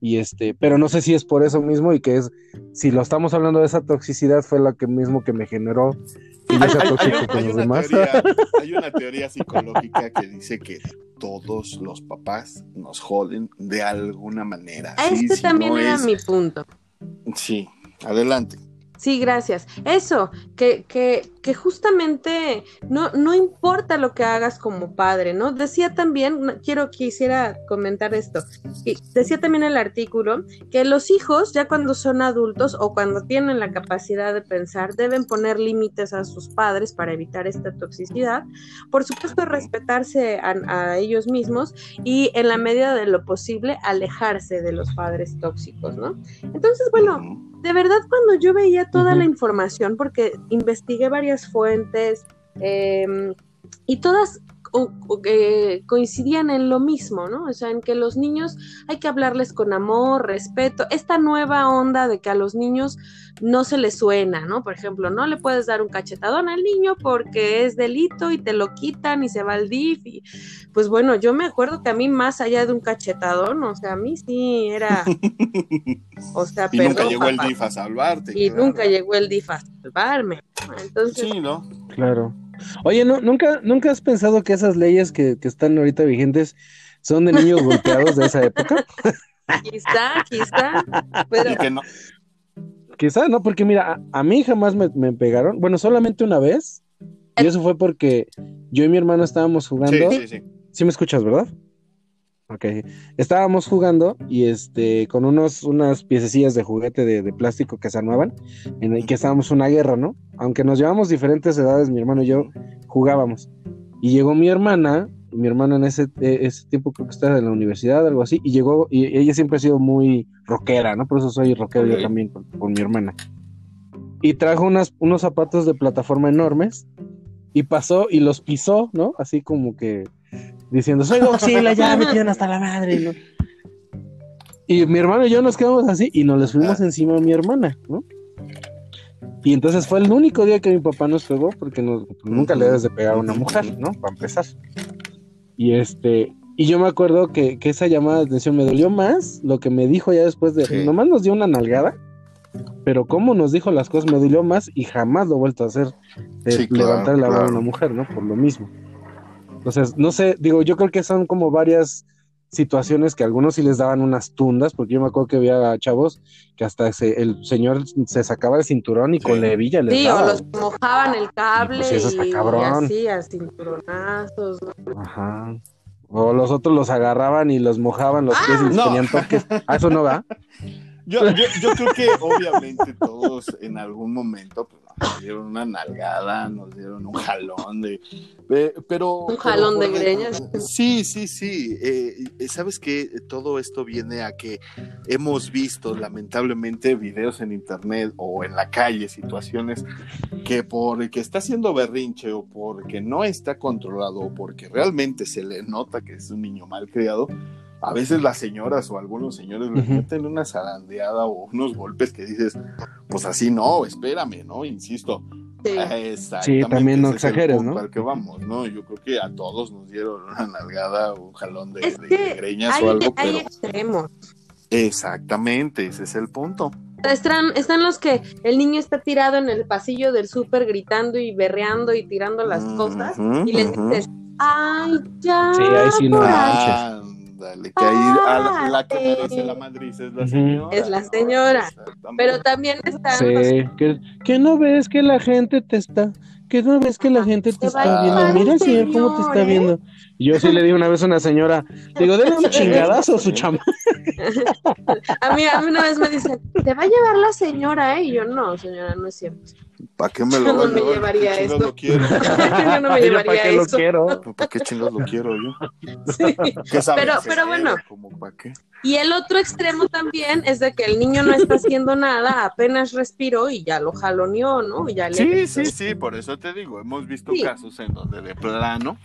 Y este, pero no sé si es por eso mismo y que es, si lo estamos hablando de esa toxicidad, fue la que mismo que me generó y hay, con los demás. Teoría, hay una teoría psicológica que dice que todos los papás nos joden de alguna manera. A este también era mi punto. Sí, adelante. Sí, gracias. Eso, que, que, que justamente no, no importa lo que hagas como padre, ¿no? Decía también, quiero quisiera comentar esto, y decía también el artículo que los hijos, ya cuando son adultos o cuando tienen la capacidad de pensar, deben poner límites a sus padres para evitar esta toxicidad. Por supuesto, respetarse a, ellos mismos y en la medida de lo posible alejarse de los padres tóxicos, ¿no? Entonces, bueno de verdad cuando yo veía toda la información, porque investigué varias fuentes em, y todas coincidían en lo mismo, ¿no? O sea, en que los niños hay que hablarles con amor, respeto, esta nueva onda de que a los niños no se les suena, ¿no? Por ejemplo, no le puedes dar un cachetadón al niño porque es delito y te lo quitan y se va al DIF y pues bueno, yo me acuerdo que a mí más allá de un cachetadón, o sea, a mí sí era o sea, y nunca llegó el DIF a salvarte. Y nunca llegó el DIF a salvarme. Entonces, sí, ¿no? Claro. Oye, ¿no, nunca, ¿nunca has pensado que esas leyes que, están ahorita vigentes son de niños golpeados de esa época? Quizá, quizá. Pero... no. Quizá, no, porque mira, a, mí jamás me, pegaron. Bueno, solamente una vez. Y eso fue porque yo y mi hermano estábamos jugando. Sí, sí, sí. Sí me escuchas, ¿verdad? Ok. Estábamos jugando y este, con unos, unas piececillas de juguete de, plástico que se armaban, en el que estábamos una guerra, ¿no? Aunque nos llevamos diferentes edades, mi hermano y yo jugábamos. Y llegó mi hermana, mi hermana en ese, e, ese tiempo creo que estaba en la universidad, algo así, y llegó, y ella siempre ha sido muy rockera, ¿no? Por eso soy rockero yo también con, mi hermana. Y trajo unas, unos zapatos de plataforma enormes, y pasó y los pisó, ¿no? Así como que diciendo, soy Godzilla, ya me tienen hasta la madre, ¿no? Y mi hermano y yo nos quedamos así y nos les fuimos encima a mi hermana, ¿no? Y entonces fue el único día que mi papá nos pegó, porque nunca le debes de pegar a una mujer, ¿no? Para empezar. Y este, y yo me acuerdo que, esa llamada de atención me dolió más lo que me dijo ya después de, nomás nos dio una nalgada, pero cómo nos dijo las cosas me dolió más y jamás lo he vuelto a hacer, levantar la mano a una mujer, ¿no? Por lo mismo. Entonces, no sé, digo, yo creo que son como varias situaciones que a algunos sí les daban unas tundas, porque yo me acuerdo que había chavos que hasta el señor se sacaba el cinturón y con levilla les sí, o los mojaban el cable y, pues así, a cinturonazos. Ajá. O los otros los agarraban y los mojaban los pies y les ah, ponían toques. ¿A eso no va? Yo, yo, yo creo que obviamente todos en algún momento pues, nos dieron una nalgada, nos dieron un jalón de... Pero, un jalón de greñas. Sí, sí, sí. Eh, eh, Sabes que todo esto viene a que hemos visto lamentablemente videos en internet o en la calle, situaciones que porque está haciendo berrinche o porque no está controlado o porque realmente se le nota que es un niño mal criado, a veces las señoras o algunos señores les meten una zarandeada o unos golpes que dices, pues así no, espérame, ¿no? Insisto. Sí, también no exageres, ¿no? Al que vamos, ¿no? Yo creo que a todos nos dieron una nalgada o un jalón de, greñas o algo, hay extremos. Exactamente, ese es el punto. Están, están los que el niño está tirado en el pasillo del súper gritando y berreando y tirando las cosas y les dices, ay, ya. Sí, ahí sí no Dale, que ahí la, que merece la madriz es la señora. Es la señora. Pero también están. Sí, que, no ves que la gente te está. Que no ves que la gente te, está viendo. Mira, señor, cómo te está ¿eh? viendo. Yo sí le di una vez a una señora, digo, déle un chingadazo a su chama. a mí, a mí una vez me dicen, te va a llevar la señora, ¿eh? Y yo, no, señora, no es cierto. ¿Para qué me lo yo no me llevaría esto? Lo quiero? yo no me llevaría ¿Para qué lo quiero? ¿Para qué chingados lo quiero yo? Sí. pero, pero bueno. ¿Para qué? Y el otro extremo también es de que el niño no está haciendo nada, apenas respiró y ya lo jaloneó, ¿no? Ya sí, sí, sí, por eso te digo, hemos visto casos en donde de plano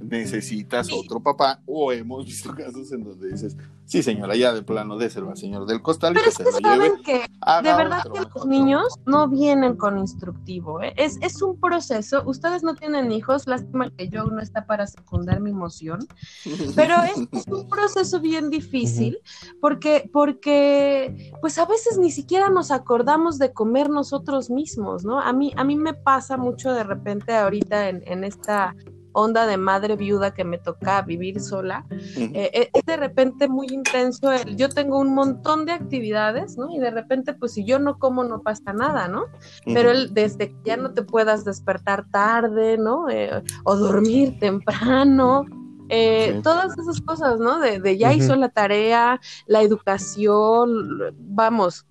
necesitas otro papá o hemos visto casos en donde dices, sí señora, ya de plano déselo al señor del costal y que se lo lleve. Que de verdad que los niños no vienen con instructivo, ¿eh? es, es un proceso, ustedes no tienen hijos, lástima que yo no está para secundar mi emoción, pero es un proceso bien difícil porque, porque pues a veces ni siquiera nos acordamos de comer nosotros mismos, ¿no? A mí, a mí me pasa mucho de repente ahorita en, en esta onda de madre viuda que me toca vivir sola, eh, eh, es de repente muy intenso. yo tengo un montón de actividades, ¿no? Y de repente, pues si yo no como, no pasa nada, ¿no? Pero el, desde que ya no te puedas despertar tarde, ¿no? Eh, o dormir temprano, eh, todas esas cosas, ¿no? De, ya hizo la tarea, la educación, vamos,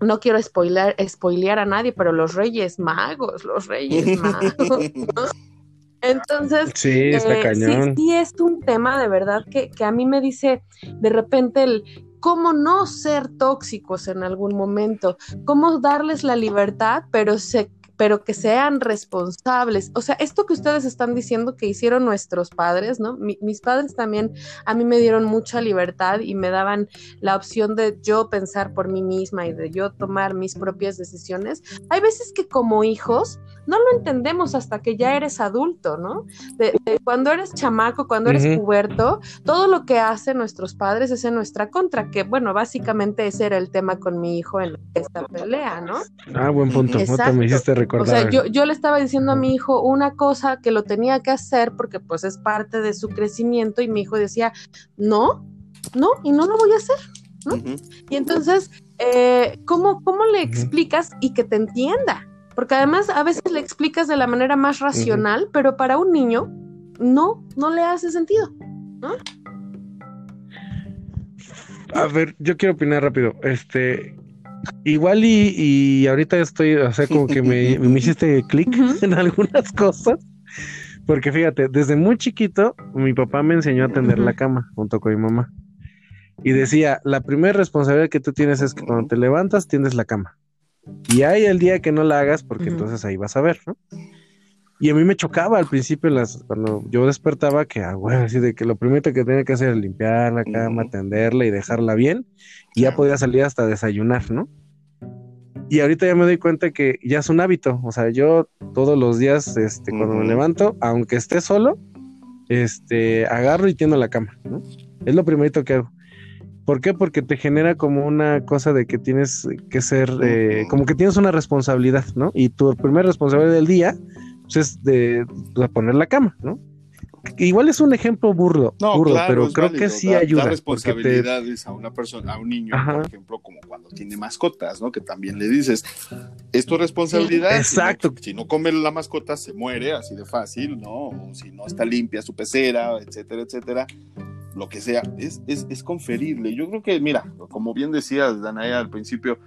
no quiero spoiler, spoilear a nadie, pero los reyes magos, los reyes magos, ¿no? Entonces, sí, está eh, cañón. Sí, es un tema de verdad que, que a mí me dice de repente el cómo no ser tóxicos en algún momento, cómo darles la libertad, pero se pero que sean responsables. O sea, esto que ustedes están diciendo que hicieron nuestros padres, ¿no? mis padres también a mí me dieron mucha libertad y me daban la opción de yo pensar por mí misma y de yo tomar mis propias decisiones. Hay veces que como hijos no lo entendemos hasta que ya eres adulto, ¿no? De, cuando eres chamaco, cuando eres puberto, todo lo que hacen nuestros padres es en nuestra contra, que bueno, básicamente ese era el tema con mi hijo en esta pelea, ¿no? Ah, buen punto, me hiciste o sea, yo, yo le estaba diciendo a mi hijo una cosa que lo tenía que hacer porque pues es parte de su crecimiento y mi hijo decía, no, no, y no lo voy a hacer. ¿no? Y entonces, eh, ¿cómo, ¿cómo le explicas y que te entienda? Porque además a veces le explicas de la manera más racional, pero para un niño no, no le hace sentido. ¿no? A ver, yo quiero opinar rápido. Este, Igual y, y, ahorita estoy, o sea, como que me, me hiciste clic en algunas cosas. Porque fíjate, desde muy chiquito, mi papá me enseñó a tender la cama junto con mi mamá. Y decía, la primera responsabilidad que tú tienes es que cuando te levantas, tiendes la cama. Y hay el día que no la hagas, porque entonces ahí vas a ver, ¿no? Y a mí me chocaba al principio, las, cuando yo despertaba, que, ah, bueno, así de que lo primero que tenía que hacer es limpiar la cama, atenderla y dejarla bien, y ya podía salir hasta desayunar, ¿no? Y ahorita ya me doy cuenta que ya es un hábito, o sea, yo todos los días, este, cuando me levanto, aunque esté solo, este, agarro y tiendo la cama, ¿no? Es lo primerito que hago. ¿Por qué? Porque te genera como una cosa de que tienes que ser, eh, como que tienes una responsabilidad, ¿no? Y tu primera responsabilidad del día pues, es de, de poner la cama, ¿no? igual es un ejemplo burdo, pero creo que sí ayuda. Da responsabilidades a una persona, a un niño, por ejemplo, como cuando tiene mascotas, ¿no? Que también le dices, es tu responsabilidad. Exacto. Si no, come la mascota, se muere, así de fácil, ¿no? si no está limpia su pecera, etcétera, etcétera lo que sea, es, es, es, conferible. Yo creo que, mira, como bien decías, Danaya, al principio,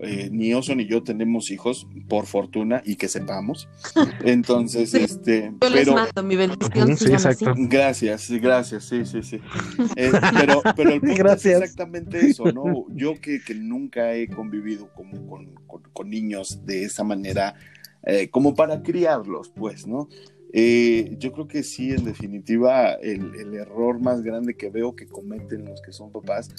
eh, ni Oso ni yo tenemos hijos, por fortuna, y que sepamos. Entonces, este. Yo les mando mi bendición. Sí, exacto. Gracias, gracias, sí, sí, sí. Eh, pero, pero el punto es exactamente eso, ¿no? Yo que, que nunca he convivido como con, con, niños de esa manera, eh, como para criarlos, pues, ¿no? Yo creo que sí, en definitiva, el, el, error más grande que veo que cometen los que son papás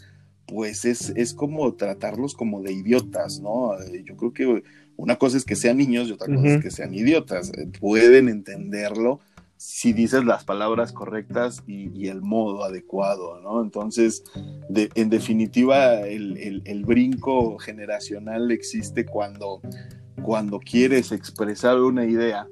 pues es, es como tratarlos como de idiotas, ¿no? Eh, yo creo que una cosa es que sean niños y otra cosa es que sean idiotas. Eh, pueden entenderlo si dices las palabras correctas y, el modo adecuado, ¿no? Entonces, en definitiva, el, el, brinco generacional existe cuando, cuando quieres expresar una idea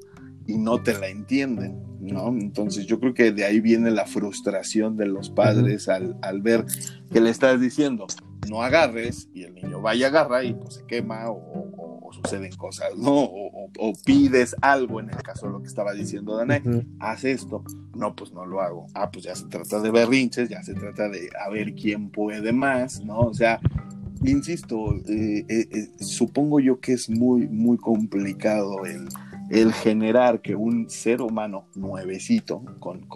y no te la entienden, ¿no? Entonces yo creo que de ahí viene la frustración de los padres al, al, ver que le estás diciendo, no agarres, y el niño va y agarra y pues se quema o, suceden cosas, ¿no? O, pides algo, en el caso de lo que estaba diciendo Danae, haz esto, no, pues no lo hago, ah, pues ya se trata de berrinches, ya se trata de a ver quién puede más, ¿no? O sea, insisto, eh, eh, eh, supongo yo que es muy, muy complicado el el generar que un ser humano nuevecito, con,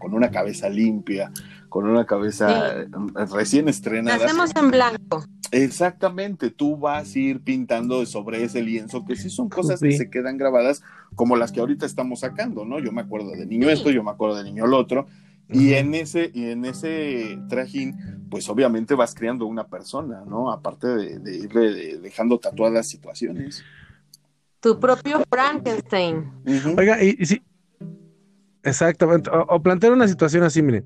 una cabeza limpia, con una cabeza recién estrenada. Hacemos en blanco. Exactamente, tú vas a ir pintando sobre ese lienzo, que sí son cosas que se quedan grabadas, como las que ahorita estamos sacando, ¿no? Yo me acuerdo de niño esto, yo me acuerdo de niño el otro, y en ese, y en ese trajín, pues obviamente vas creando una persona, ¿no? Aparte de, de irle dejando tatuadas situaciones. Tu propio Frankenstein. Oiga, y, sí, exactamente. O, plantear una situación así, miren.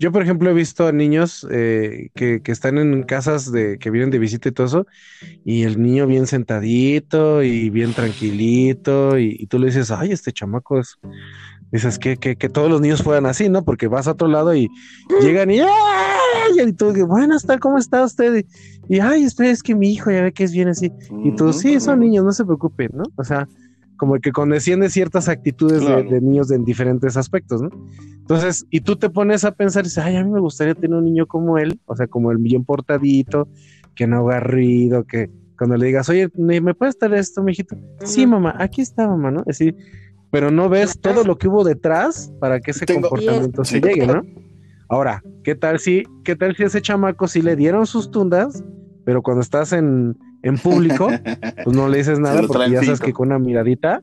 Yo, por ejemplo, he visto a niños eh, que, están en casas de que vienen de visita y todo eso, y el niño bien sentadito y bien tranquilito, y, tú le dices, ay, este chamaco es. Dices que, que, que, todos los niños fueran así, ¿no? Porque vas a otro lado y llegan y, ¡ay! y tú, buenas, ¿cómo está usted? Y, ay, espera, es que mi hijo ya ve que es bien así. Y tú, sí, son niños, no se preocupen, ¿no? O sea, como que condesciende ciertas actitudes de, niños en diferentes aspectos, ¿no? Entonces, y tú te pones a pensar y dices, ay, a mí me gustaría tener un niño como él, o sea, como el millón portadito, que no haga ruido, que cuando le digas, oye, ¿me puedes traer esto, mijito? Sí, mamá, aquí está, mamá, ¿no? Es decir, pero no ves todo lo que hubo detrás para que ese comportamiento se llegue, ¿no? Ahora, ¿qué tal si, qué tal si ese chamaco sí le dieron sus tundas, pero cuando estás en, en público, pues no le dices nada porque ya sabes que con una miradita,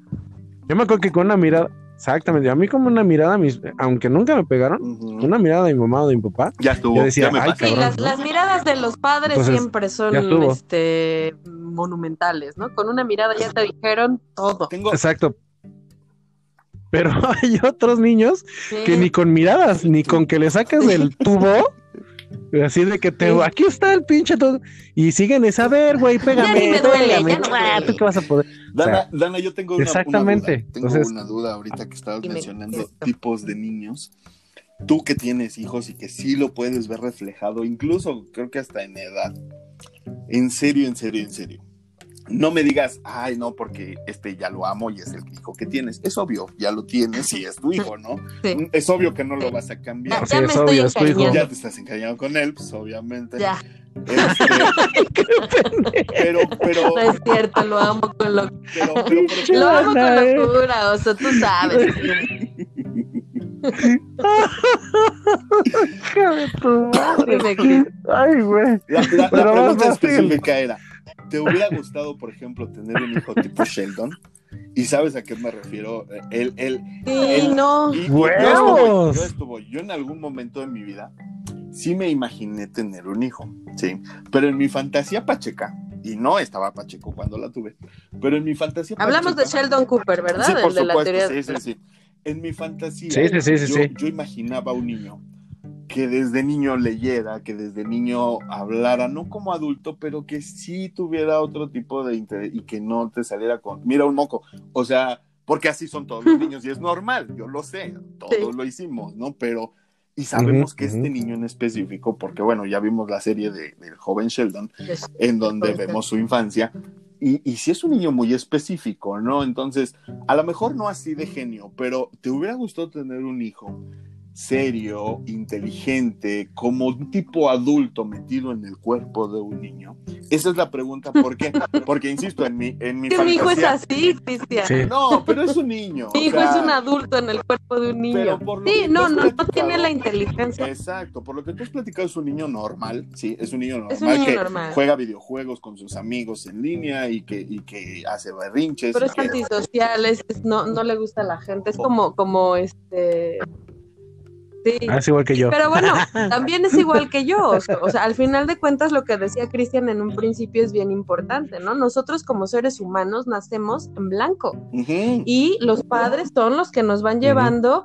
yo me acuerdo que con una mirada, exactamente, a mí como una mirada, aunque nunca me pegaron, una mirada de mi mamá o de mi papá, ya estuvo, yo decía, sí, las, miradas de los padres siempre son este monumentales, ¿no? Con una mirada ya te dijeron todo. Exacto, pero hay otros niños que ni con miradas, ni con que le saques del tubo, así de que te, aquí está el pinche todo, y siguen esa, a ver, güey, pégame, pégame, ah, ¿tú qué vas a poder? Dana, Dana yo tengo una, exactamente. duda, tengo una duda ahorita que estabas mencionando tipos de niños. Tú que tienes hijos y que sí lo puedes ver reflejado, incluso creo que hasta en edad. En serio, en serio, en serio no me digas, ay, no, porque este ya lo amo y es el hijo que tienes. Es obvio, ya lo tienes y es tu hijo, ¿no? Es obvio que no lo vas a cambiar. Ya, me estoy obvio, Ya te estás encariñado con él, pues obviamente. Ya. Este, pero, pero. No es cierto, lo amo con lo. Pero, pero, lo amo con locura, o sea, tú sabes. Ay, güey. La, la, la pregunta específica era ¿Te hubiera gustado, por ejemplo, tener un hijo tipo Sheldon? ¿Y sabes a qué me refiero? Él, él, sí, no. yo, estuvo, yo, en algún momento de mi vida sí me imaginé tener un hijo, sí. Pero en mi fantasía pacheca, y no estaba Pacheco cuando la tuve, pero en mi fantasía Hablamos de Sheldon Cooper, ¿verdad? Sí, por supuesto, sí, sí, sí. En mi fantasía, yo, yo imaginaba un niño que desde niño leyera, que desde niño hablara, no como adulto, pero que sí tuviera otro tipo de interés y que no te saliera con, mira un moco, o sea, porque así son todos los niños y es normal, yo lo sé, todos lo hicimos, ¿no? Pero, y sabemos que este niño en específico, porque bueno, ya vimos la serie de, del joven Sheldon, en donde vemos su infancia, y, y si es un niño muy específico, ¿no? Entonces, a lo mejor no así de genio, pero te hubiera gustado tener un hijo serio, inteligente, como un tipo adulto metido en el cuerpo de un niño? Esa es la pregunta, ¿por qué? Porque, insisto, en mi, en mi fantasía... Mi hijo es así, Cristian. No, pero es un niño. Mi hijo es un adulto en el cuerpo de un niño. sí, no, no, no tiene la inteligencia. Exacto, por lo que tú has platicado es un niño normal, sí, es un niño normal que juega videojuegos con sus amigos en línea y que, y que hace berrinches. Pero es antisocial, es, no, no le gusta a la gente, es como, como este Sí. Ah, es igual que yo. Pero bueno, también es igual que yo. O sea, al final de cuentas, lo que decía Cristian en un principio es bien importante, ¿no? Nosotros como seres humanos nacemos en blanco y los padres son los que nos van llevando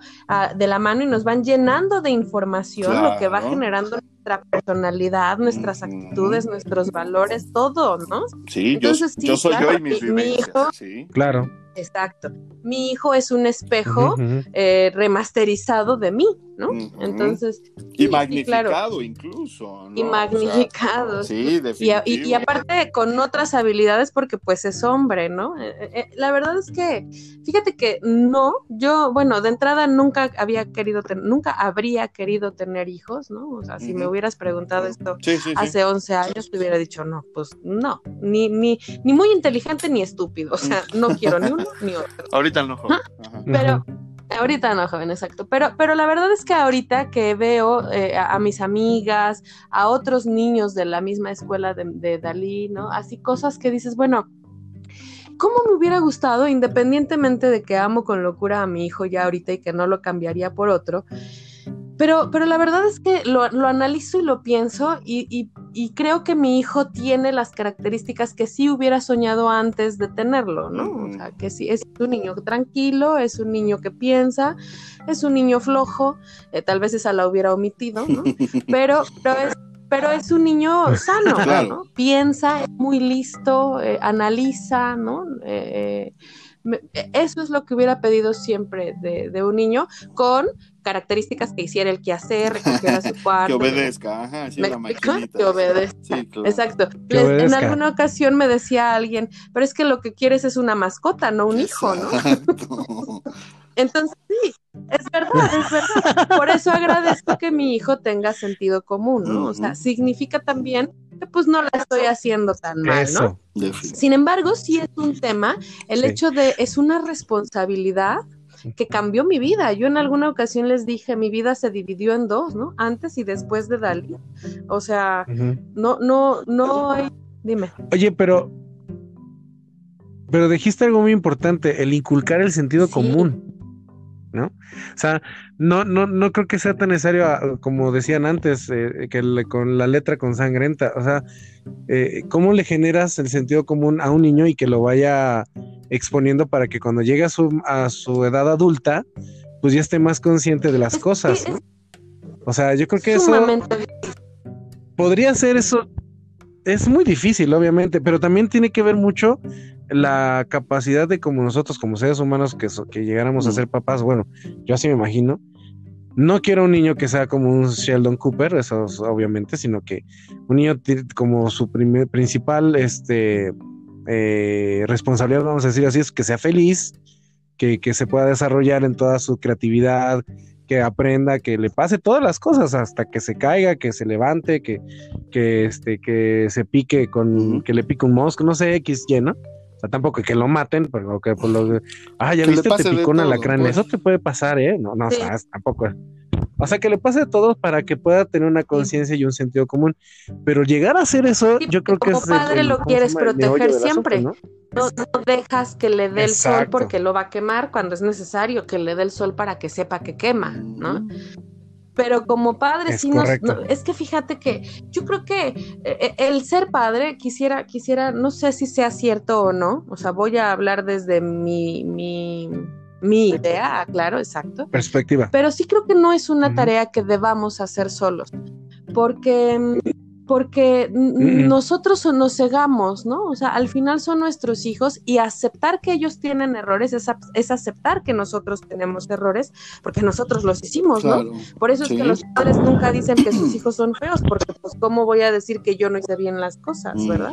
de la mano y nos van llenando de información, lo que va generando nuestra personalidad, nuestras actitudes, nuestros valores, todo, ¿no? Sí, Entonces, yo, soy yo y mis mi hijo, sí. Claro. Exacto. Mi hijo es un espejo eh, remasterizado de mí, ¿no? Entonces. Y, magnificado incluso. Y magnificado. sí, definitivamente. Y, aparte con otras habilidades porque pues es hombre, ¿no? Eh, eh, la verdad es que, fíjate que no, yo, bueno, de entrada nunca había querido, nunca habría querido tener hijos, ¿no? O sea, si me hubieras preguntado esto hace 11 años, te hubiera dicho, no, pues no, ni, ni, ni muy inteligente ni estúpido, o sea, no quiero ni uno ni otro. Ahorita no. Pero, ahorita no, joven, exacto. Pero, pero la verdad es que ahorita que veo eh, a, mis amigas, a otros niños de la misma escuela de, de Dalí, ¿no? Así cosas que dices, bueno, ¿cómo me hubiera gustado, independientemente de que amo con locura a mi hijo ya ahorita y que no lo cambiaría por otro? Pero, pero la verdad es que lo, analizo y lo pienso y, creo que mi hijo tiene las características que sí hubiera soñado antes de tenerlo, ¿no? O sea, que sí, es un niño tranquilo, es un niño que piensa, es un niño flojo, eh, tal vez esa la hubiera omitido, ¿no? Pero, pero es pero es un niño sano, ¿no? Piensa, es muy listo, eh, analiza, ¿no? Eh, eso es lo que hubiera pedido siempre de, de, un niño con características que hiciera el quehacer, recogiera su cuarto. que obedezca, ajá, sí, la Que obedezca. Sí, claro. Exacto. en alguna ocasión me decía alguien, pero es que lo que quieres es una mascota, no un hijo, ¿no? Entonces, sí, es verdad, es verdad. Por eso agradezco que mi hijo tenga sentido común, ¿no? O sea, significa también que pues no la estoy haciendo tan mal, ¿no? Sin embargo, sí es un tema, el hecho de, es una responsabilidad que cambió mi vida. Yo en alguna ocasión les dije, mi vida se dividió en dos, ¿no? Antes y después de Dalí. O sea, no, no, no hay, dime. Oye, pero, pero dijiste algo muy importante, el inculcar el sentido común. ¿No? O sea, no, no, no creo que sea tan necesario, ah, como decían antes, eh, que con la letra consangrenta, o sea, eh, ¿cómo le generas el sentido común a un niño y que lo vaya exponiendo para que cuando llegue a su, a su edad adulta, pues ya esté más consciente de las cosas, O sea, yo creo que eso podría ser eso. Es muy difícil, obviamente, pero también tiene que ver mucho la capacidad de como nosotros, como seres humanos, que, que llegáramos a ser papás. Bueno, yo así me imagino. No quiero un niño que sea como un Sheldon Cooper, eso obviamente, sino que un niño como su primer, principal este, eh, responsabilidad, vamos a decir así, es que sea feliz, que, se pueda desarrollar en toda su creatividad, que aprenda, que le pase todas las cosas hasta que se caiga, que se levante, que, que, este, que se pique con, que le pique un mosco, no sé, X, Y, ¿no? O sea, tampoco que lo maten, pero que por lo ah, ya viste, te picó una lacrán, pues. eso te puede pasar, ¿eh? No, no, o sea, tampoco. O sea, que le pase a todos para que pueda tener una conciencia y un sentido común. Pero llegar a hacer eso, yo creo que es. Como padre lo quieres proteger siempre. ¿no? ¿no? dejas que le dé el sol porque lo va a quemar cuando es necesario que le dé el sol para que sepa que quema, ¿no? pero como padre es sí nos, es que fíjate que yo creo que eh, eh, el ser padre quisiera quisiera no sé si sea cierto o no o sea voy a hablar desde mi mi mi idea, claro, exacto. Perspectiva. Pero sí creo que no es una tarea que debamos hacer solos, porque porque nosotros nos cegamos, ¿no? O sea, al final son nuestros hijos y aceptar que ellos tienen errores es, aceptar que nosotros tenemos errores, porque nosotros los hicimos, ¿no? Por eso es que los padres nunca dicen que sus hijos son feos, porque pues cómo voy a decir que yo no hice bien las cosas, ¿verdad?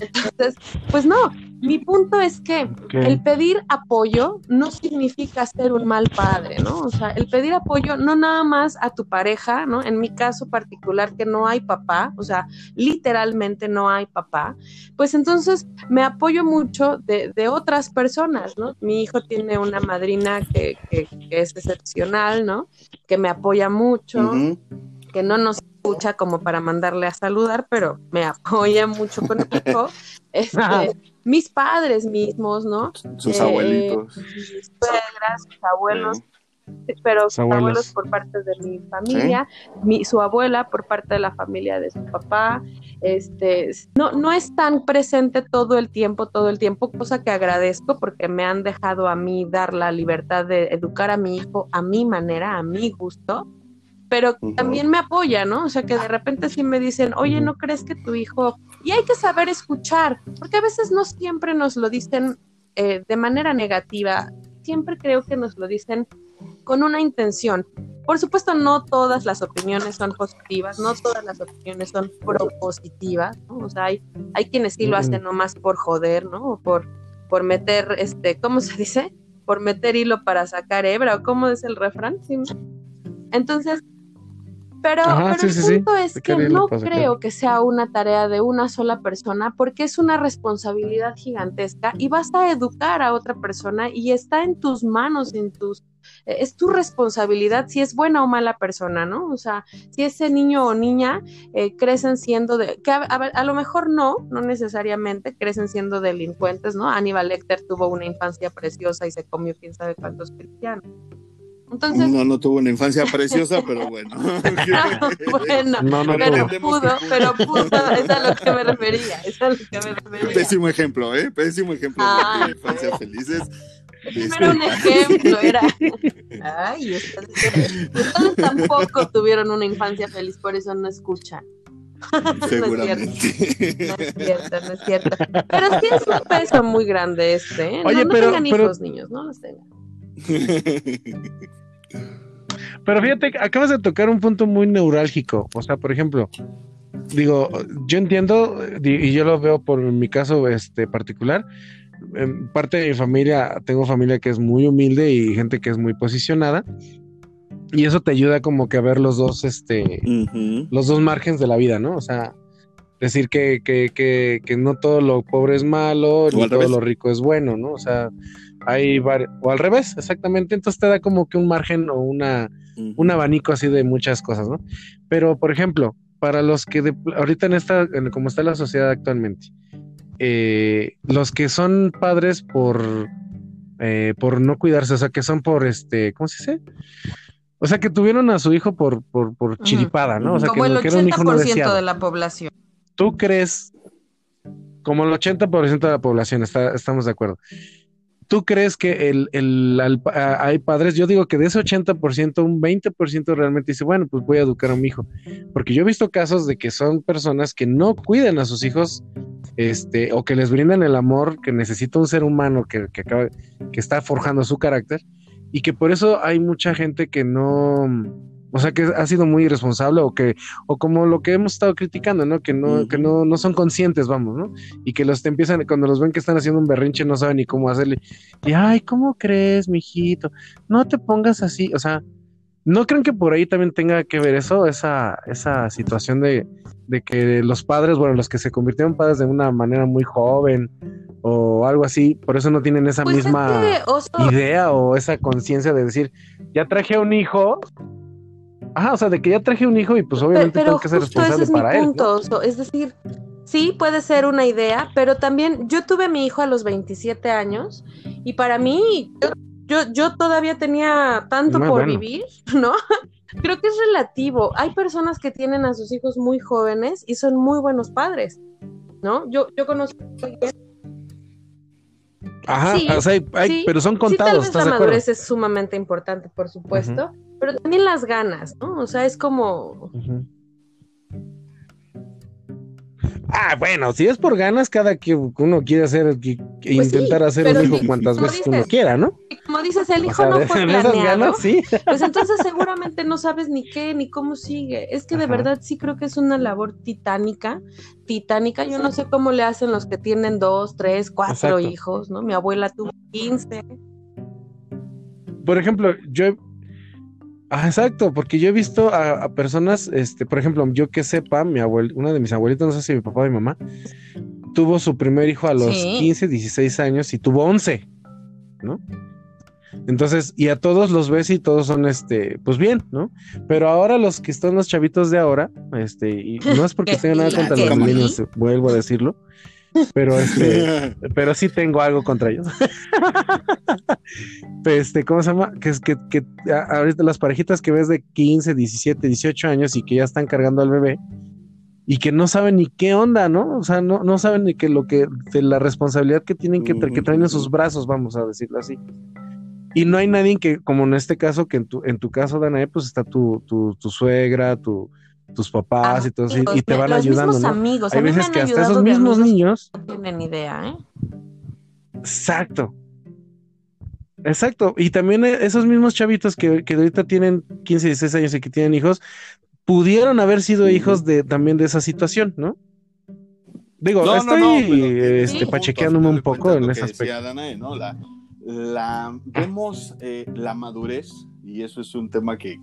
Entonces, pues no, mi punto es que el pedir apoyo no significa ser un mal padre, ¿no? O sea, el pedir apoyo no nada más a tu pareja, ¿no? En mi caso particular que no hay papá, o sea, literalmente no hay papá, pues entonces me apoyo mucho de, otras personas, ¿no? Mi hijo tiene una madrina que, es excepcional, ¿no? Que me apoya mucho, que no nos escucha como para mandarle a saludar, pero me apoya mucho con el hijo. Este, mis padres mismos, ¿no? Sus eh, abuelitos. Mis suegras, sus abuelos. Pero sus abuelos. por parte de mi familia, mi, su abuela por parte de la familia de su papá, este, no, no es tan presente todo el tiempo, todo el tiempo, cosa que agradezco porque me han dejado a mí dar la libertad de educar a mi hijo a mi manera, a mi gusto, pero también me apoya, ¿no? O sea, que de repente sí me dicen, oye, ¿no crees que tu hijo... Y hay que saber escuchar, porque a veces no siempre nos lo dicen eh, de manera negativa, siempre creo que nos lo dicen con una intención. Por supuesto, no todas las opiniones son positivas, no todas las opiniones son propositivas, ¿no? O sea, hay, hay quienes sí lo hacen nomás por joder, ¿no? O por, por meter, este, ¿cómo se dice? Por meter hilo para sacar hebra, o cómo es el refrán. Entonces, pero, el punto es que no creo que sea una tarea de una sola persona porque es una responsabilidad gigantesca y vas a educar a otra persona y está en tus manos, en tus eh, es tu responsabilidad si es buena o mala persona, ¿no? O sea, si ese niño o niña eh, crecen siendo de, que a, lo mejor no, no necesariamente crecen siendo delincuentes, ¿no? Aníbal Lecter tuvo una infancia preciosa y se comió quién sabe cuántos cristianos no, no tuvo una infancia preciosa, pero bueno. bueno, no, no pero pudo, pero pudo, es a lo que me refería, es a lo que me refería. Pésimo ejemplo, ¿eh? Pésimo ejemplo de ah. infancia felices. Era un ejemplo, era. Ay, ustedes, tampoco tuvieron una infancia feliz, por eso no escuchan. Seguramente. No es cierto, no es cierto. Pero sí es un peso muy grande este, ¿eh? Oye, no, pero, tengan hijos, niños, no los tengan. Pero fíjate, acabas de tocar un punto muy neurálgico. O sea, por ejemplo, digo, yo entiendo y yo lo veo por mi caso este particular. En parte de mi familia, tengo familia que es muy humilde y gente que es muy posicionada. Y eso te ayuda como que a ver los dos, este, los dos márgenes de la vida, ¿no? O sea, decir que, que, que, que no todo lo pobre es malo, ni todo lo rico es bueno, ¿no? O sea, hay o al revés, exactamente. Entonces te da como que un margen o una, un abanico así de muchas cosas, ¿no? Pero, por ejemplo, para los que ahorita en esta, como está la sociedad actualmente, eh, los que son padres por, eh, por no cuidarse, o sea, que son por este, ¿cómo se dice? O sea, que tuvieron a su hijo por, por, por chiripada, ¿no? O sea, como que, el 80% de la población. ¿Tú crees, como el 80% de la población, está, estamos de acuerdo? ¿Tú crees que el, el, hay padres? Yo digo que de ese 80%, un 20% realmente dice, bueno, pues voy a educar a mi hijo. Porque yo he visto casos de que son personas que no cuidan a sus hijos, este, o que les brindan el amor que necesita un ser humano que, que, acaba, que está forjando su carácter, y que por eso hay mucha gente que no, o sea, que ha sido muy irresponsable o que, o como lo que hemos estado criticando, ¿no? Que no, que no, no son conscientes, vamos, ¿no? Y que los te empiezan, cuando los ven que están haciendo un berrinche, no saben ni cómo hacerle. Y, ay, ¿cómo crees, mijito? No te pongas así. O sea, ¿no creen que por ahí también tenga que ver eso, esa, esa situación de, de que los padres, bueno, los que se convirtieron padres de una manera muy joven o algo así, por eso no tienen esa pues misma idea o esa conciencia de decir, ya traje a un hijo, Ajá, o sea, de que ya traje un hijo y pues obviamente tengo que ser responsable ese es mi punto. Es decir, sí puede ser una idea, pero también yo tuve a mi hijo a los 27 años y para mí yo, yo, todavía tenía tanto por vivir, ¿no? Creo que es relativo. Hay personas que tienen a sus hijos muy jóvenes y son muy buenos padres, ¿no? Yo, yo conozco a alguien Ajá, o sea, hay, pero son contados. Sí, tal vez la madurez es sumamente importante, por supuesto, pero también las ganas, ¿no? O sea, es como... Ah, bueno, si es por ganas, cada que uno quiere hacer, pues intentar hacer un hijo cuantas veces uno quiera, ¿no? Como dices, el hijo no fue planeado. ¿sí? Pues entonces seguramente no sabes ni qué, ni cómo sigue. Es que de verdad sí creo que es una labor titánica, titánica. Yo no sé cómo le hacen los que tienen dos, tres, cuatro hijos, ¿no? Mi abuela tuvo quince. Por ejemplo, yo Ah, exacto, porque yo he visto a, personas, este, por ejemplo, yo que sepa, mi abuel, una de mis abuelitos, no sé si mi papá o mi mamá, tuvo su primer hijo a los 15, 16 años y tuvo 11, ¿no? Entonces, y a todos los ves y todos son, este, pues bien, ¿no? Pero ahora los que están los chavitos de ahora, este, y no es porque tenga nada contra los niños, vuelvo a decirlo, pero este, pero sí tengo algo contra ellos. este, ¿cómo se llama? Que es que, que ahorita las parejitas que ves de 15, 17, 18 años y que ya están cargando al bebé y que no saben ni qué onda, ¿no? O sea, no, no saben ni que lo que, de la responsabilidad que tienen que, que traen en sus brazos, vamos a decirlo así. Y no hay nadie que, como en este caso, que en tu, en tu caso, Danae, pues está tu, tu, tu suegra, tu, tus papás y todo eso, y te van ayudando. ¿no? amigos, Hay veces que hasta esos mismos niños. No tienen idea, ¿eh? Exacto. Exacto. Y también e, esos mismos chavitos que, que ahorita tienen 15, 16 años y que tienen hijos, pudieron haber sido hijos de también de esa situación, ¿no? Digo, estoy este, pachequeándome un poco en ese aspecto. Danae, ¿no? La, la, vemos eh, la madurez y eso es un tema que,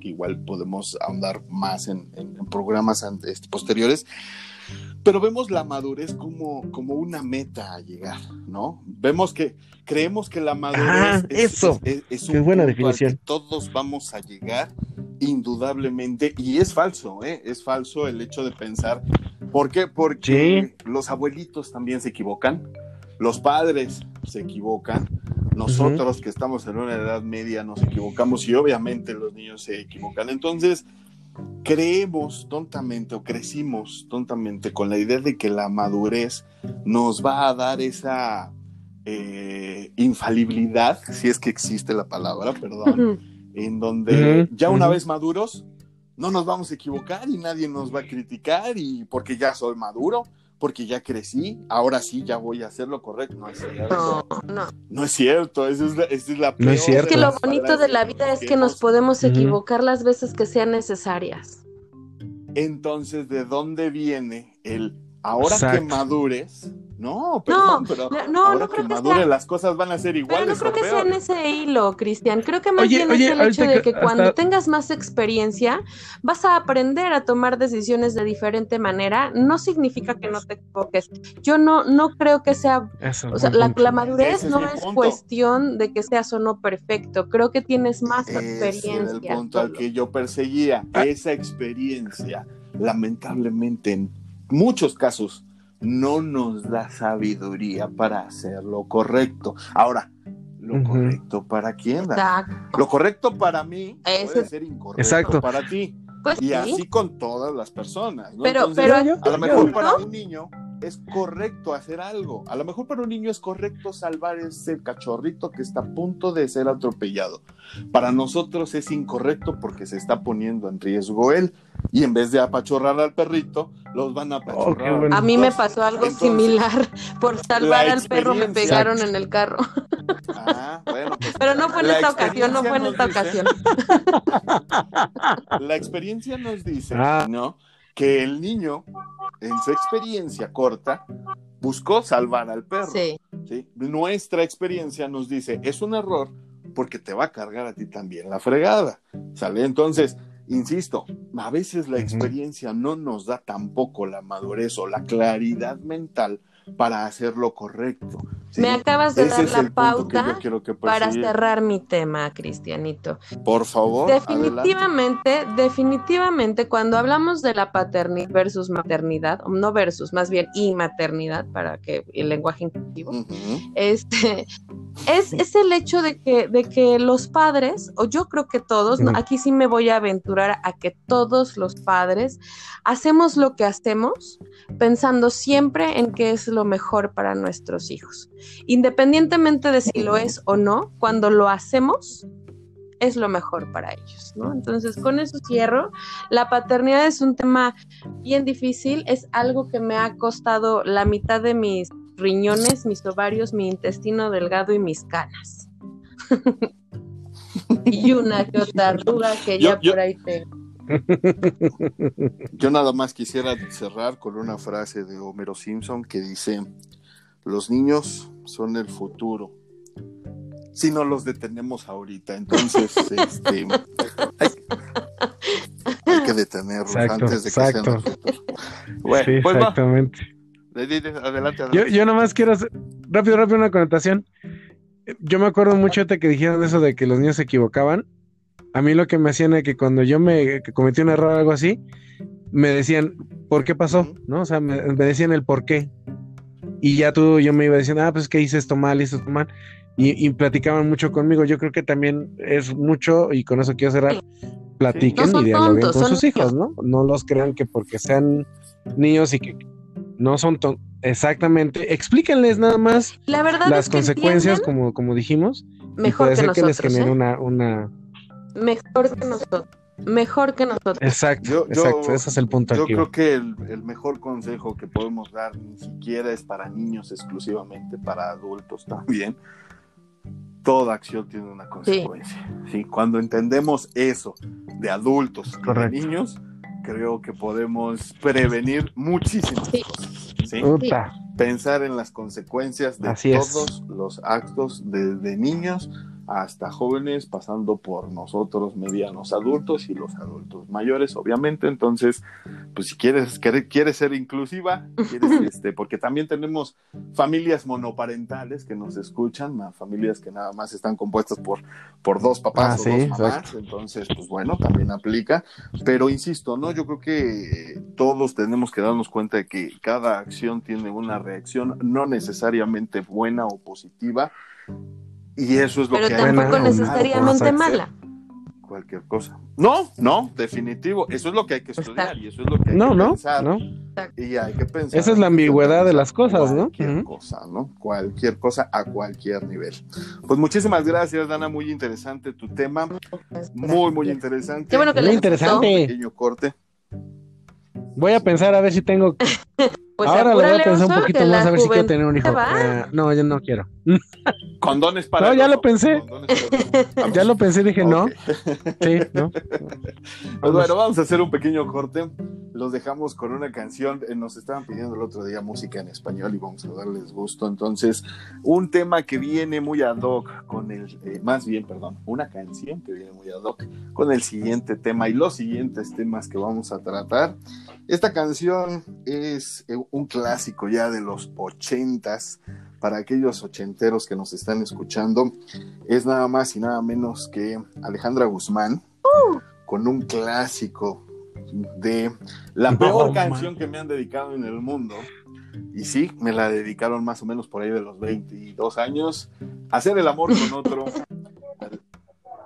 igual podemos ahondar más en, programas este, posteriores, pero vemos la madurez como, como una meta a llegar, ¿no? Vemos que creemos que la madurez es, eso. es, buena definición. todos vamos a llegar indudablemente y es falso, ¿eh? Es falso el hecho de pensar, ¿por qué? Porque los abuelitos también se equivocan, los padres se equivocan, nosotros que estamos en una edad media nos equivocamos y obviamente los niños se equivocan. Entonces, creemos tontamente o crecimos tontamente con la idea de que la madurez nos va a dar esa eh, infalibilidad, si es que existe la palabra, perdón, en donde ya una vez maduros no nos vamos a equivocar y nadie nos va a criticar y porque ya soy maduro porque ya crecí, ahora sí ya voy a hacer lo correcto. No es cierto. No, no. No es cierto, esa es la, es la No es cierto. que lo bonito de la vida es que nos podemos equivocar las veces que sean necesarias. Entonces, ¿de dónde viene el ahora que madures? No, perdón, pero no, ahora que madure las cosas van a ser iguales. Pero no creo que sea en ese hilo, Cristian. Creo que más bien es el hecho de que cuando tengas más experiencia vas a aprender a tomar decisiones de diferente manera. No significa que no te equivoques. Yo no, no creo que sea, o sea, la, madurez no es, cuestión de que seas o no perfecto. Creo que tienes más experiencia. Es el punto al que yo perseguía. Ah. Esa experiencia, lamentablemente, en muchos casos no nos da sabiduría para hacer lo correcto. Ahora, lo correcto para quién? Lo correcto para mí puede ser incorrecto para ti. Pues y así con todas las personas. Pero, pero a lo mejor para un niño es correcto hacer algo. A lo mejor para un niño es correcto salvar ese cachorrito que está a punto de ser atropellado. Para nosotros es incorrecto porque se está poniendo en riesgo él. Y en vez de apachorrar al perrito, los van a oh, apachorrar. A mí me pasó algo similar. Por salvar al perro me pegaron en el carro. Ah, bueno, pues, Pero no fue en esta ocasión, no fue en esta ocasión. La experiencia nos dice, ah. ¿no? Que el niño, en su experiencia corta, buscó salvar al perro. Sí. Nuestra experiencia nos dice, es un error porque te va a cargar a ti también la fregada. ¿Sale? Entonces, insisto, a veces la experiencia no nos da tampoco la madurez o la claridad mental para hacer lo correcto. Me acabas de dar la pauta para cerrar mi tema, Cristianito. Por favor. Definitivamente, definitivamente, cuando hablamos de la paternidad versus maternidad, no versus, más bien y maternidad, para que el lenguaje inclusivo, este, es, es, el hecho de que, de que los padres, o yo creo que todos, aquí sí me voy a aventurar a que todos los padres hacemos lo que hacemos pensando siempre en qué es lo mejor para nuestros hijos. independientemente de si lo es o no, cuando lo hacemos, es lo mejor para ellos, ¿no? Entonces, con eso cierro. La paternidad es un tema bien difícil, es algo que me ha costado la mitad de mis riñones, mis ovarios, mi intestino delgado y mis canas. y una que otra arruga que ya por ahí tengo. Yo nada más quisiera cerrar con una frase de Homero Simpson que dice, los niños son el futuro. Si no los detenemos ahorita, entonces este, hay, que detenerlos antes de que sean Bueno, sí, pues exactamente. Adelante, Yo, yo nomás quiero hacer, rápido, rápido una connotación. Yo me acuerdo mucho de que dijeron eso de que los niños se equivocaban a mí lo que me hacían es que cuando yo me cometí un error o algo así, me decían, ¿por qué pasó? ¿No? O sea, me, decían el por qué. Y ya tú, yo me iba diciendo, ah, pues que hice esto mal, hice esto mal. Y, platicaban mucho conmigo. Yo creo que también es mucho, y con eso quiero cerrar, platiquen y dialoguen con sus hijos, ¿no? No los crean que porque sean niños y que no son tontos. Exactamente. Explíquenles nada más La verdad las consecuencias, como, como dijimos. Mejor y puede que, les genere ¿eh? una, una mejor que nosotros. Mejor que nosotros. Exacto, exacto, ese es el punto. Yo creo que el, mejor consejo que podemos dar ni siquiera es para niños exclusivamente, para adultos también. Toda acción tiene una consecuencia. Sí. Cuando entendemos eso de adultos y de niños, creo que podemos prevenir muchísimas cosas. ¿sí? Pensar en las consecuencias de todos los actos de, de niños hasta jóvenes, pasando por nosotros medianos adultos y los adultos mayores, obviamente. Entonces, pues si quieres, quieres ser inclusiva, este, porque también tenemos familias monoparentales que nos escuchan, familias que nada más están compuestas por, por dos papás ah, o dos mamás, entonces, pues bueno, también aplica. Pero insisto, ¿no? Yo creo que todos tenemos que darnos cuenta de que cada acción tiene una reacción no necesariamente buena o positiva y eso es lo Pero que tampoco necesariamente mala. Cualquier cosa. No, no, definitivo. Eso es lo que hay que estudiar y eso es lo que hay no, que no, pensar. No. Y hay que pensar. Esa es la ambigüedad de las cosas, ¿no? Cualquier cosa, ¿no? Cualquier cosa a cualquier nivel. Pues muchísimas gracias, Dana. Muy interesante tu tema. Muy, muy interesante. Qué bueno que muy interesante. Un pequeño corte. Voy a pensar a ver si tengo. Pues Ahora le voy a pensar un poquito más a ver si quiero tener un hijo. Eh, no, yo no quiero. Condones para. No, ya lo pensé. ya lo pensé, dije no. Sí, no. Pues bueno, vamos a hacer un pequeño corte. Los dejamos con una canción. Eh, nos estaban pidiendo el otro día música en español y vamos a darles gusto. Entonces, un tema que viene muy ad hoc con el. Eh, más bien, perdón, una canción que viene muy ad hoc con el siguiente tema y los siguientes temas que vamos a tratar. Esta canción es eh, un clásico ya de los ochentas, para aquellos ochenteros que nos están escuchando, es nada más y nada menos que Alejandra Guzmán, uh. con un clásico de la peor canción que me han dedicado en el mundo. Y sí, me la dedicaron más o menos por ahí de los 22 años. Hacer el amor con otro.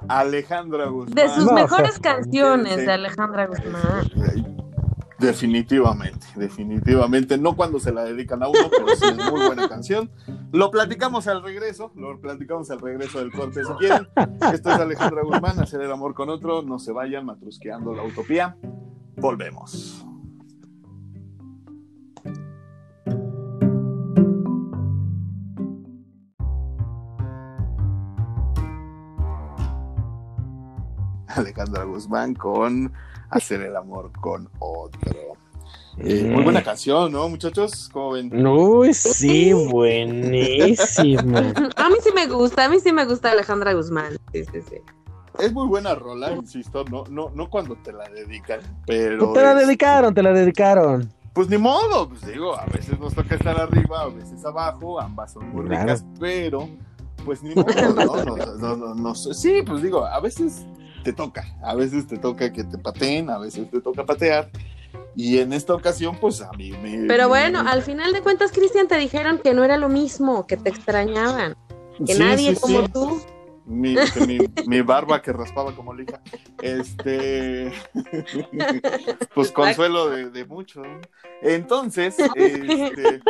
Alejandra Guzmán. De sus mejores canciones de Alejandra Guzmán. Definitivamente, definitivamente. No cuando se la dedican a uno, pero sí es muy buena canción. Lo platicamos al regreso, lo platicamos al regreso del corte si quieren. Esto es Alejandra Guzmán, hacer el amor con otro. No se vayan matrusqueando la utopía. Volvemos. Alejandra Guzmán con hacer el amor con otro. Eh, muy buena canción, ¿no, muchachos? ¿Cómo ven? Uy, sí, buenísima. a mí sí me gusta, a mí sí me gusta Alejandra Guzmán. Sí, sí, sí. Es muy buena rola, insisto, no, no, no cuando te la dedican, pero. Te la dedicaron, te la dedicaron. Pues ni modo, pues digo, a veces nos toca estar arriba, a veces abajo, ambas son muy ricas, pero pues ni modo, ¿no? No, no, Sí, pues digo, a veces te toca. A veces te toca que te pateen, a veces te toca patear. Y en esta ocasión, pues a mí me. Pero bueno, al final de cuentas, Cristian, te dijeron que no era lo mismo, que te extrañaban, que nadie como tú. mi, mi, barba que raspaba como lija. Este, pues consuelo de, de mucho. Entonces, este,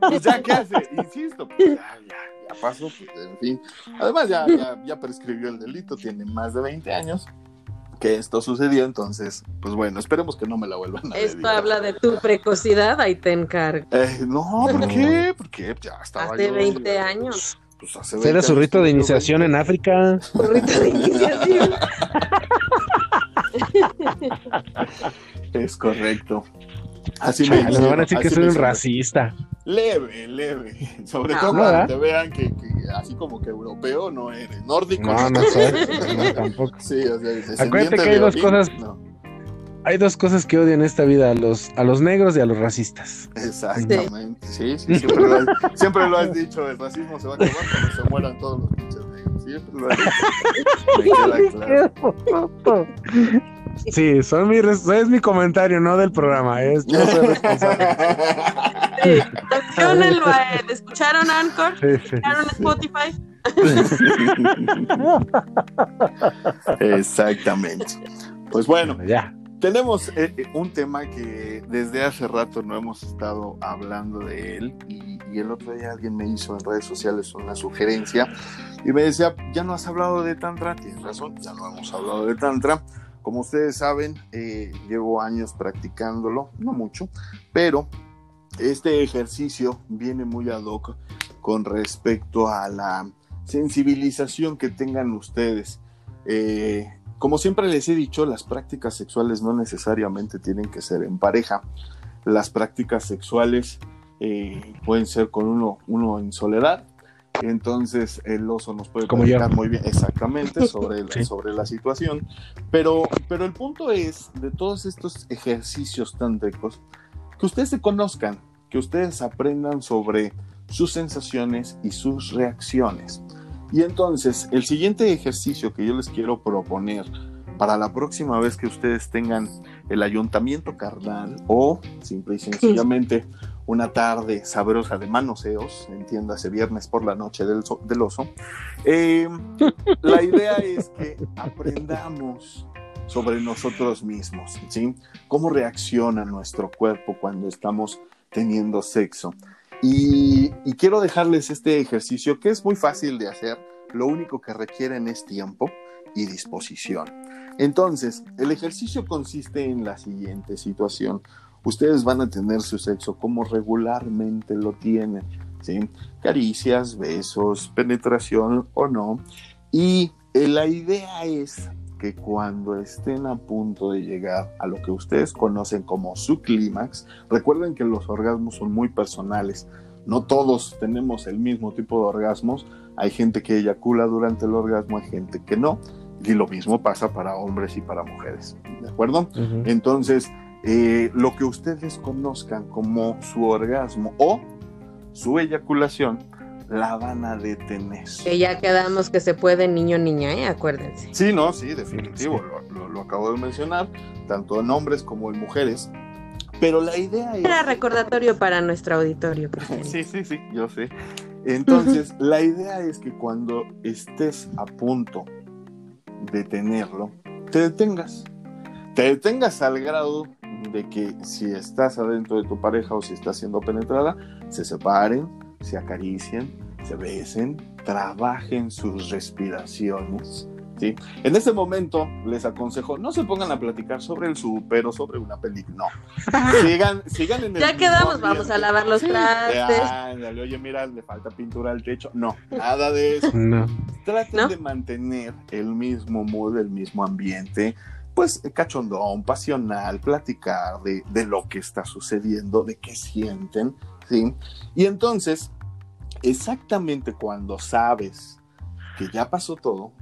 pues ya, ¿qué hace? Insisto, pues ya, ya, ya pasó, pues, en fin. Además, ya, ya, ya prescribió el delito, tiene más de 20 años que esto sucedió, entonces, pues bueno, esperemos que no me la vuelvan a Esto habla de tu precocidad, ahí te encargo. Eh, no, ¿por qué? Porque ya estaba Hace 20 años. Pues hace Era su rito de iniciación en África. Su rito de iniciación. es correcto. Así me, me van a decir que soy un racista. Leve, leve. Sobre todo cuando te vean que, así como que europeo no eres, nórdico. No, no, soy, no tampoco. Sí, o sea, Acuérdate que hay dos cosas. Hay dos cosas que odian en esta vida, a los, a los negros y a los racistas. Exactamente, sí, sí, siempre, lo has, siempre, lo has, dicho, el racismo se va a acabar cuando se mueran todos los pinches negros. Siempre lo has dicho. Me queda claro. Sí, son mi, es mi comentario, no del programa. Es, yo soy responsable. Sí, a él. ¿Escucharon Anchor? ¿Escucharon Spotify? Exactamente. Pues bueno, ya. Tenemos eh, eh, un tema que desde hace rato no hemos estado hablando de él y, y, el otro día alguien me hizo en redes sociales una sugerencia y me decía, ya no has hablado de Tantra, tienes razón, ya no hemos hablado de Tantra, como ustedes saben, eh, llevo años practicándolo, no mucho, pero este ejercicio viene muy ad hoc con respecto a la sensibilización que tengan ustedes. Eh, como siempre les he dicho, las prácticas sexuales no necesariamente tienen que ser en pareja. Las prácticas sexuales eh, pueden ser con uno, uno en soledad entonces el oso nos puede comunicar muy bien exactamente sobre, la, sobre la situación. Pero, pero el punto es de todos estos ejercicios tan ricos que ustedes se conozcan, que ustedes aprendan sobre sus sensaciones y sus reacciones. Y entonces el siguiente ejercicio que yo les quiero proponer para la próxima vez que ustedes tengan el ayuntamiento carnal o simple y sencillamente una tarde sabrosa de manoseos, entiéndase viernes por la noche del, del oso, eh, la idea es que aprendamos sobre nosotros mismos, ¿sí? Cómo reacciona nuestro cuerpo cuando estamos teniendo sexo. Y, y quiero dejarles este ejercicio que es muy fácil de hacer, lo único que requieren es tiempo y disposición. Entonces, el ejercicio consiste en la siguiente situación ustedes van a tener su sexo como regularmente lo tienen, ¿sí? Caricias, besos, penetración o no. Y eh, la idea es que cuando estén a punto de llegar a lo que ustedes conocen como su clímax, recuerden que los orgasmos son muy personales. No todos tenemos el mismo tipo de orgasmos. Hay gente que eyacula durante el orgasmo, hay gente que no. Y lo mismo pasa para hombres y para mujeres. ¿De acuerdo? Entonces, eh, lo que ustedes conozcan como su orgasmo o su eyaculación, la van a detener. Que ya quedamos que se puede niño niña, ¿eh? acuérdense. Sí, no, sí, definitivo, Lo, acabo de mencionar, tanto en hombres como en mujeres. Pero la idea es... Era recordatorio para nuestro auditorio. sí, sí, sí, yo sé. Entonces, la idea es que cuando estés a punto de tenerlo, te detengas. Te detengas al grado de que si estás adentro de tu pareja o si estás siendo penetrada, se separen, se acaricien, se besen, trabajen sus respiraciones. ¿sí? En ese momento les aconsejo, no se pongan a platicar sobre el súper o sobre una película, no. Sigan, sigan en el Ya quedamos, vamos a lavar los trastes. oye, mira, le falta pintura al techo. No, nada de eso. No. Traten de mantener el mismo mood, el mismo ambiente pues cachondón, pasional, platicar de, lo que está sucediendo, de qué sienten, ¿sí? Y entonces, exactamente cuando sabes que ya pasó todo,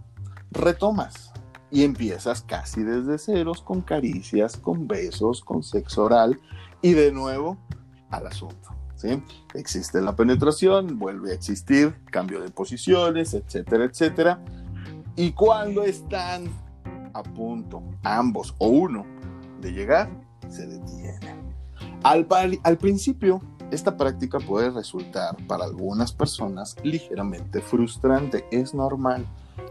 retomas y empiezas casi desde ceros con caricias, con besos, con sexo oral y de nuevo al asunto. ¿sí? Existe la penetración, vuelve a existir, cambio de posiciones, etcétera, etcétera. Y cuando están a punto, ambos o uno, de llegar, se detienen. Al, al principio, esta práctica puede resultar para algunas personas ligeramente frustrante, es normal.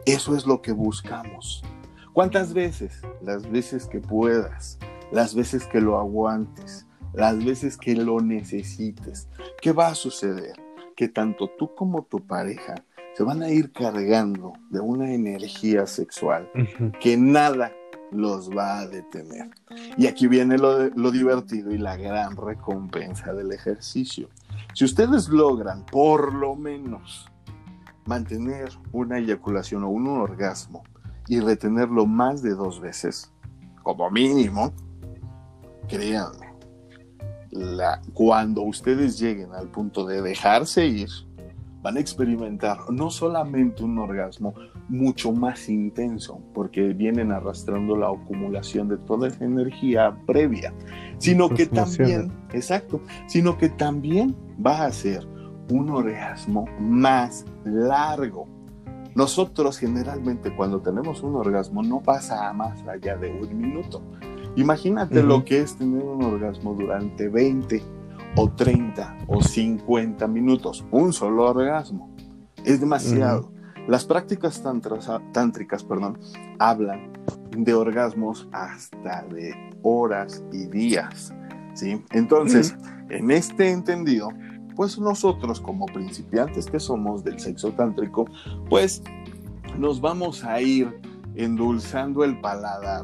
Eso es lo que buscamos. ¿Cuántas veces? Las veces que puedas, las veces que lo aguantes, las veces que lo necesites. ¿Qué va a suceder? Que tanto tú como tu pareja se van a ir cargando de una energía sexual que nada los va a detener. Y aquí viene lo, lo, divertido y la gran recompensa del ejercicio. Si ustedes logran por lo menos mantener una eyaculación o un orgasmo y retenerlo más de dos veces, como mínimo, créanme, la, cuando ustedes lleguen al punto de dejarse ir, van a experimentar no solamente un orgasmo mucho más intenso, porque vienen arrastrando la acumulación de toda esa energía previa, sino que también, exacto, sino que también va a ser un orgasmo más largo. Nosotros generalmente cuando tenemos un orgasmo no pasa a más allá de un minuto. Imagínate lo que es tener un orgasmo durante 20 o 30 o 50 minutos, un solo orgasmo. Es demasiado. Las prácticas tántricas perdón, hablan de orgasmos hasta de horas y días. ¿sí? Entonces, en este entendido, pues nosotros como principiantes que somos del sexo tántrico, pues nos vamos a ir endulzando el paladar,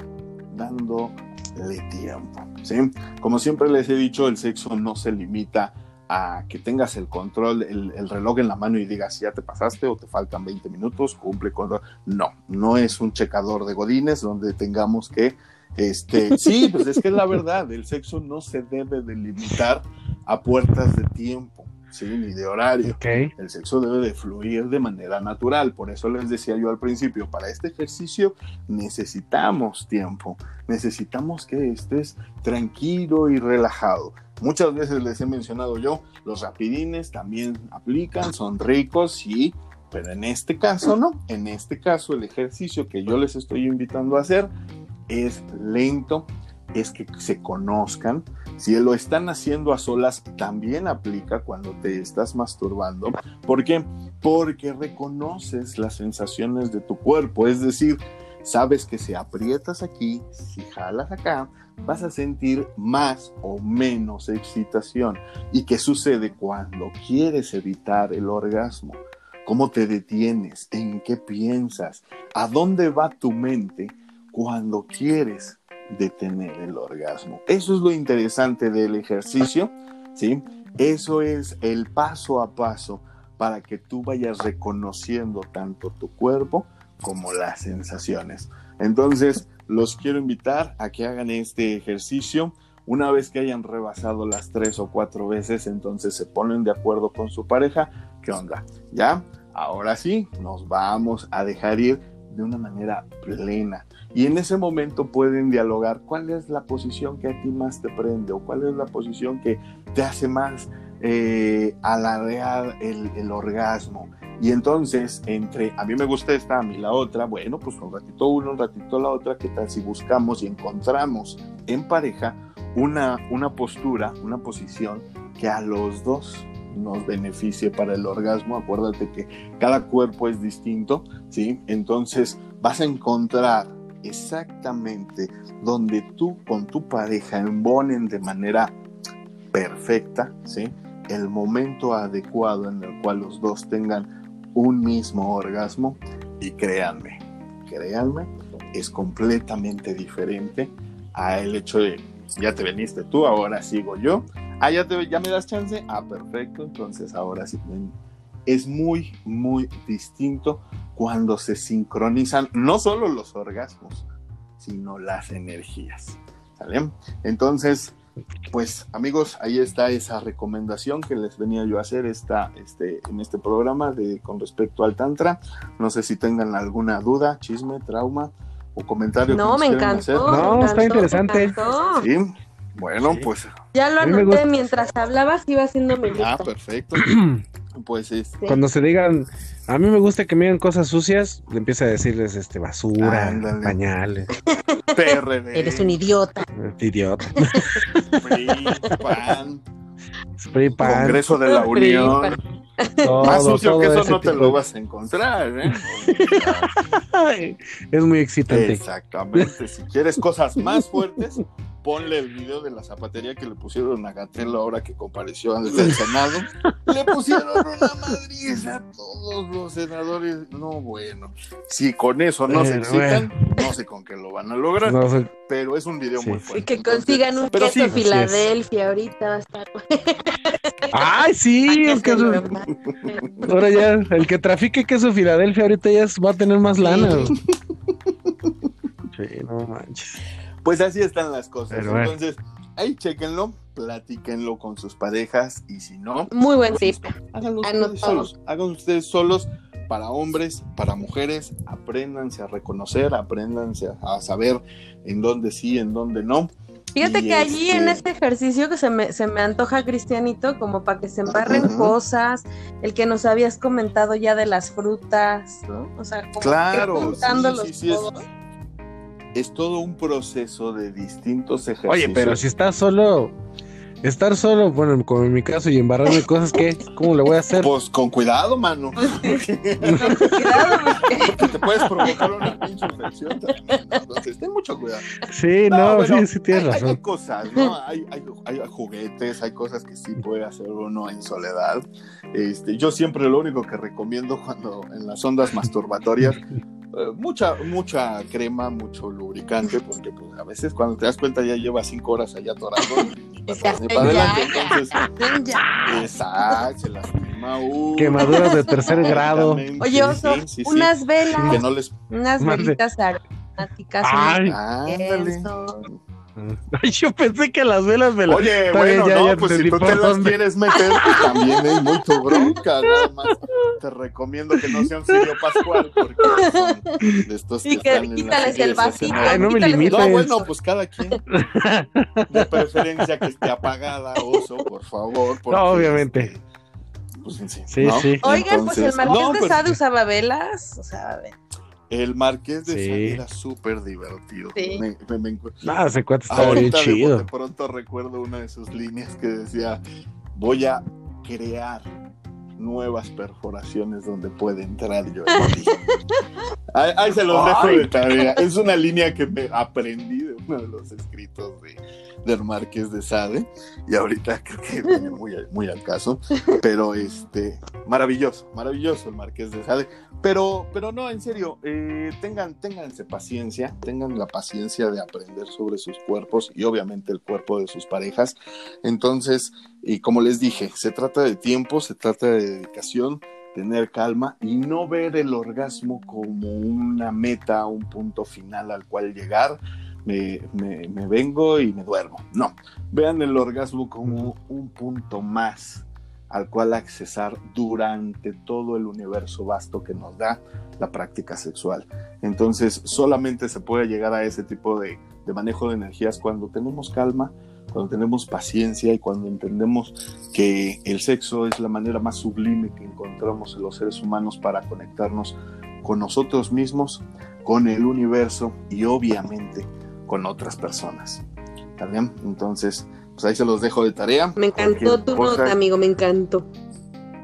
dándole tiempo. ¿sí? Como siempre les he dicho, el sexo no se limita a que tengas el control, el, reloj en la mano y digas ya te pasaste o te faltan 20 minutos, cumple con... No, no es un checador de godines donde tengamos que este, sí, pues es que es la verdad, el sexo no se debe de limitar a puertas de tiempo, ¿sí? ni de horario. El sexo debe de fluir de manera natural. Por eso les decía yo al principio, para este ejercicio necesitamos tiempo, necesitamos que estés tranquilo y relajado. Muchas veces les he mencionado yo, los rapidines también aplican, son ricos, sí, pero en este caso no. En este caso el ejercicio que yo les estoy invitando a hacer es lento, es que se conozcan. Si lo están haciendo a solas, también aplica cuando te estás masturbando. ¿Por qué? Porque reconoces las sensaciones de tu cuerpo. Es decir, sabes que si aprietas aquí, si jalas acá, vas a sentir más o menos excitación. ¿Y qué sucede cuando quieres evitar el orgasmo? ¿Cómo te detienes? ¿En qué piensas? ¿A dónde va tu mente cuando quieres detener el orgasmo. Eso es lo interesante del ejercicio, ¿sí? Eso es el paso a paso para que tú vayas reconociendo tanto tu cuerpo como las sensaciones. Entonces, los quiero invitar a que hagan este ejercicio. Una vez que hayan rebasado las tres o cuatro veces, entonces se ponen de acuerdo con su pareja. ¿Qué onda? ¿Ya? Ahora sí, nos vamos a dejar ir de una manera plena. Y en ese momento pueden dialogar cuál es la posición que a ti más te prende o cuál es la posición que te hace más eh, alardear el, el, orgasmo. Y entonces, entre a mí me gusta esta, a mí la otra, bueno, pues un ratito uno, un ratito la otra, ¿qué tal si buscamos y encontramos en pareja una, una postura, una posición que a los dos nos beneficie para el orgasmo. Acuérdate que cada cuerpo es distinto, ¿sí? Entonces vas a encontrar exactamente donde tú con tu pareja embonen de manera perfecta, ¿sí? El momento adecuado en el cual los dos tengan un mismo orgasmo y créanme, créanme, es completamente diferente a el hecho de ya te veniste tú, ahora sigo yo. Ah, ya, te, ya me das chance. Ah, perfecto. Entonces ahora sí. Es muy, muy distinto cuando se sincronizan no solo los orgasmos, sino las energías. ¿Sale? Entonces, pues amigos, ahí está esa recomendación que les venía yo a hacer esta, este, en este programa de, con respecto al Tantra. No sé si tengan alguna duda, chisme, trauma o comentario. No, me encantó. No, está interesante. Sí, bueno, pues. Ya lo anoté mientras hablabas, iba haciendo mi lista. Ah, perfecto. pues este. Cuando se digan, a mí me gusta que me digan cosas sucias, empieza a decirles este basura, pañales. PRD. Eres un idiota. Idiota. PAN. PRI, PAN. Congreso de la Unión. Más sucio que eso no te lo vas a encontrar, ¿eh? es muy excitante. Exactamente. Si quieres cosas más fuertes, ponle el video de la zapatería que le pusieron a Gatelo ahora que compareció ante el Senado. Le pusieron una madriza a todos los senadores. No, bueno. Si con eso no se excitan, no sé con qué lo van a lograr. Pero es un video muy fuerte. Y que consigan un queso Filadelfia ahorita va a estar. Ay, sí, el queso. Ahora ya, el que trafique queso Filadelfia ahorita ya va a tener más lana. Sí, no manches. Pues así están las cosas. Entonces, ahí chequenlo, platíquenlo con sus parejas y si no, muy buen pues, tip. Háganlo ustedes solos. Hagan ustedes solos para hombres, para mujeres, apréndanse a reconocer, apréndanse a saber en dónde sí, en dónde no. Fíjate que allí en este ejercicio que se me, se me antoja, Cristianito, como para que se embarren cosas, el que nos habías comentado ya de las frutas, ¿no? O sea, como claro, sí, sí, es todo un proceso de distintos ejercicios. Oye, pero si estás solo, estar solo, bueno, como en mi caso, y embarrarme cosas, ¿qué? ¿Cómo le voy a hacer? Pues con cuidado, mano. con cuidado, porque te puedes provocar una pinche infección también. Entonces, ten mucho cuidado. Sí, no, sí, sí tienes razón. Hay, cosas, ¿no? Hay, hay, hay, juguetes, hay cosas que sí puede hacer uno en soledad. Este, yo siempre lo único que recomiendo cuando en las ondas masturbatorias eh, mucha, mucha crema, mucho lubricante, porque pues, a veces cuando te das cuenta ya lleva cinco horas allá atorado y ni para adelante. Entonces, exacto, se lastima. Uh, Quemaduras de tercer grado. Oye, oso, unas velas, que no les... unas velitas aromáticas. Ay, yo pensé que las velas me las. Oye, bueno, no, pues si tú te las quieres meter, pues también es muy tu bronca. Nada más te recomiendo que no sea un Sirio Pascual, porque son de estos que, y que están quítales el vasito. Ay, no me limites. No, bueno, pues cada quien. De preferencia que esté apagada, oso, por favor. no, obviamente. Este, pues, sí, sí, sí. Oigan, pues el Marqués no, de pues, Sade usaba velas. O sea, a ver. El Marqués de Sade era súper divertido. Sí. Me, me, ah, se cuenta estaba bien chido. De, pronto recuerdo una de sus líneas que decía, voy a crear nuevas perforaciones donde puede entrar yo. ahí, ahí, se los dejo de tarea. Es una línea que me aprendí de uno de los escritos de del Marqués de Sade, y ahorita creo que viene muy, muy al caso, pero este, maravilloso, maravilloso el Marqués de Sade, pero, pero no, en serio, eh, tengan, ténganse paciencia, tengan la paciencia de aprender sobre sus cuerpos y obviamente el cuerpo de sus parejas, entonces, y como les dije, se trata de tiempo, se trata de dedicación, tener calma y no ver el orgasmo como una meta, un punto final al cual llegar, me, me, vengo y me duermo. No, vean el orgasmo como un punto más al cual accesar durante todo el universo vasto que nos da la práctica sexual. Entonces, solamente se puede llegar a ese tipo de, de, manejo de energías cuando tenemos calma, cuando tenemos paciencia y cuando entendemos que el sexo es la manera más sublime que encontramos en los seres humanos para conectarnos con nosotros mismos, con el universo y obviamente con otras personas. ¿Está bien? Entonces, pues ahí se los dejo de tarea. Me encantó tu nota, amigo, me encantó.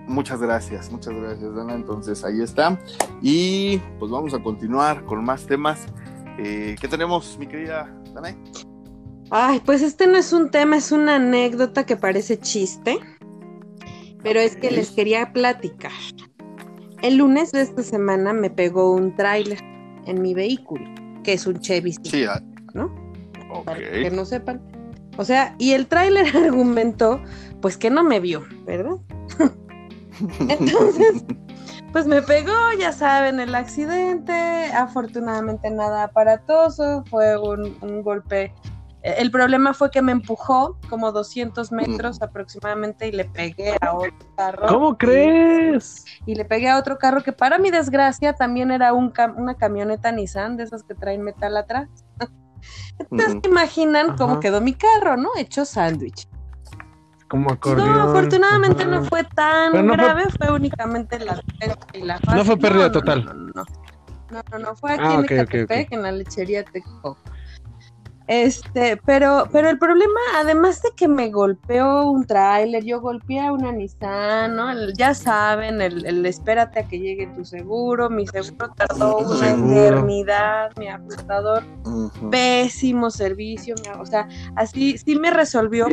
Muchas gracias, muchas gracias, Dana. Entonces ahí está. Y pues vamos a continuar con más temas. Eh, ¿Qué tenemos, mi querida Dana? Ay, pues este no es un tema, es una anécdota que parece chiste, pero es que les quería platicar. El lunes de esta semana me pegó un tráiler en mi vehículo, que es un Chevy. Sí, ¿no? Para que no sepan. O sea, y el tráiler argumentó, pues que no me vio, ¿verdad? Entonces, pues me pegó, ya saben, el accidente, afortunadamente nada aparatoso, fue un, un golpe el problema fue que me empujó como 200 metros aproximadamente y le pegué a otro carro. ¿Cómo crees? Y, le pegué a otro carro que para mi desgracia también era un una camioneta Nissan de esas que traen metal atrás. Entonces, imaginan cómo quedó mi carro, ¿no? Hecho sándwich. Como acordeón. No, afortunadamente no fue tan grave, fue... únicamente la y la No fue pérdida total. No, no, no, no, fue aquí ah, en Ecatepec, en la lechería Texcoco. Este, pero, pero el problema, además de que me golpeó un tráiler, yo golpeé a una Nissan, ¿no? ya saben, el, espérate a que llegue tu seguro, mi seguro tardó una eternidad, mi ajustador, pésimo servicio, o sea, así sí me resolvió.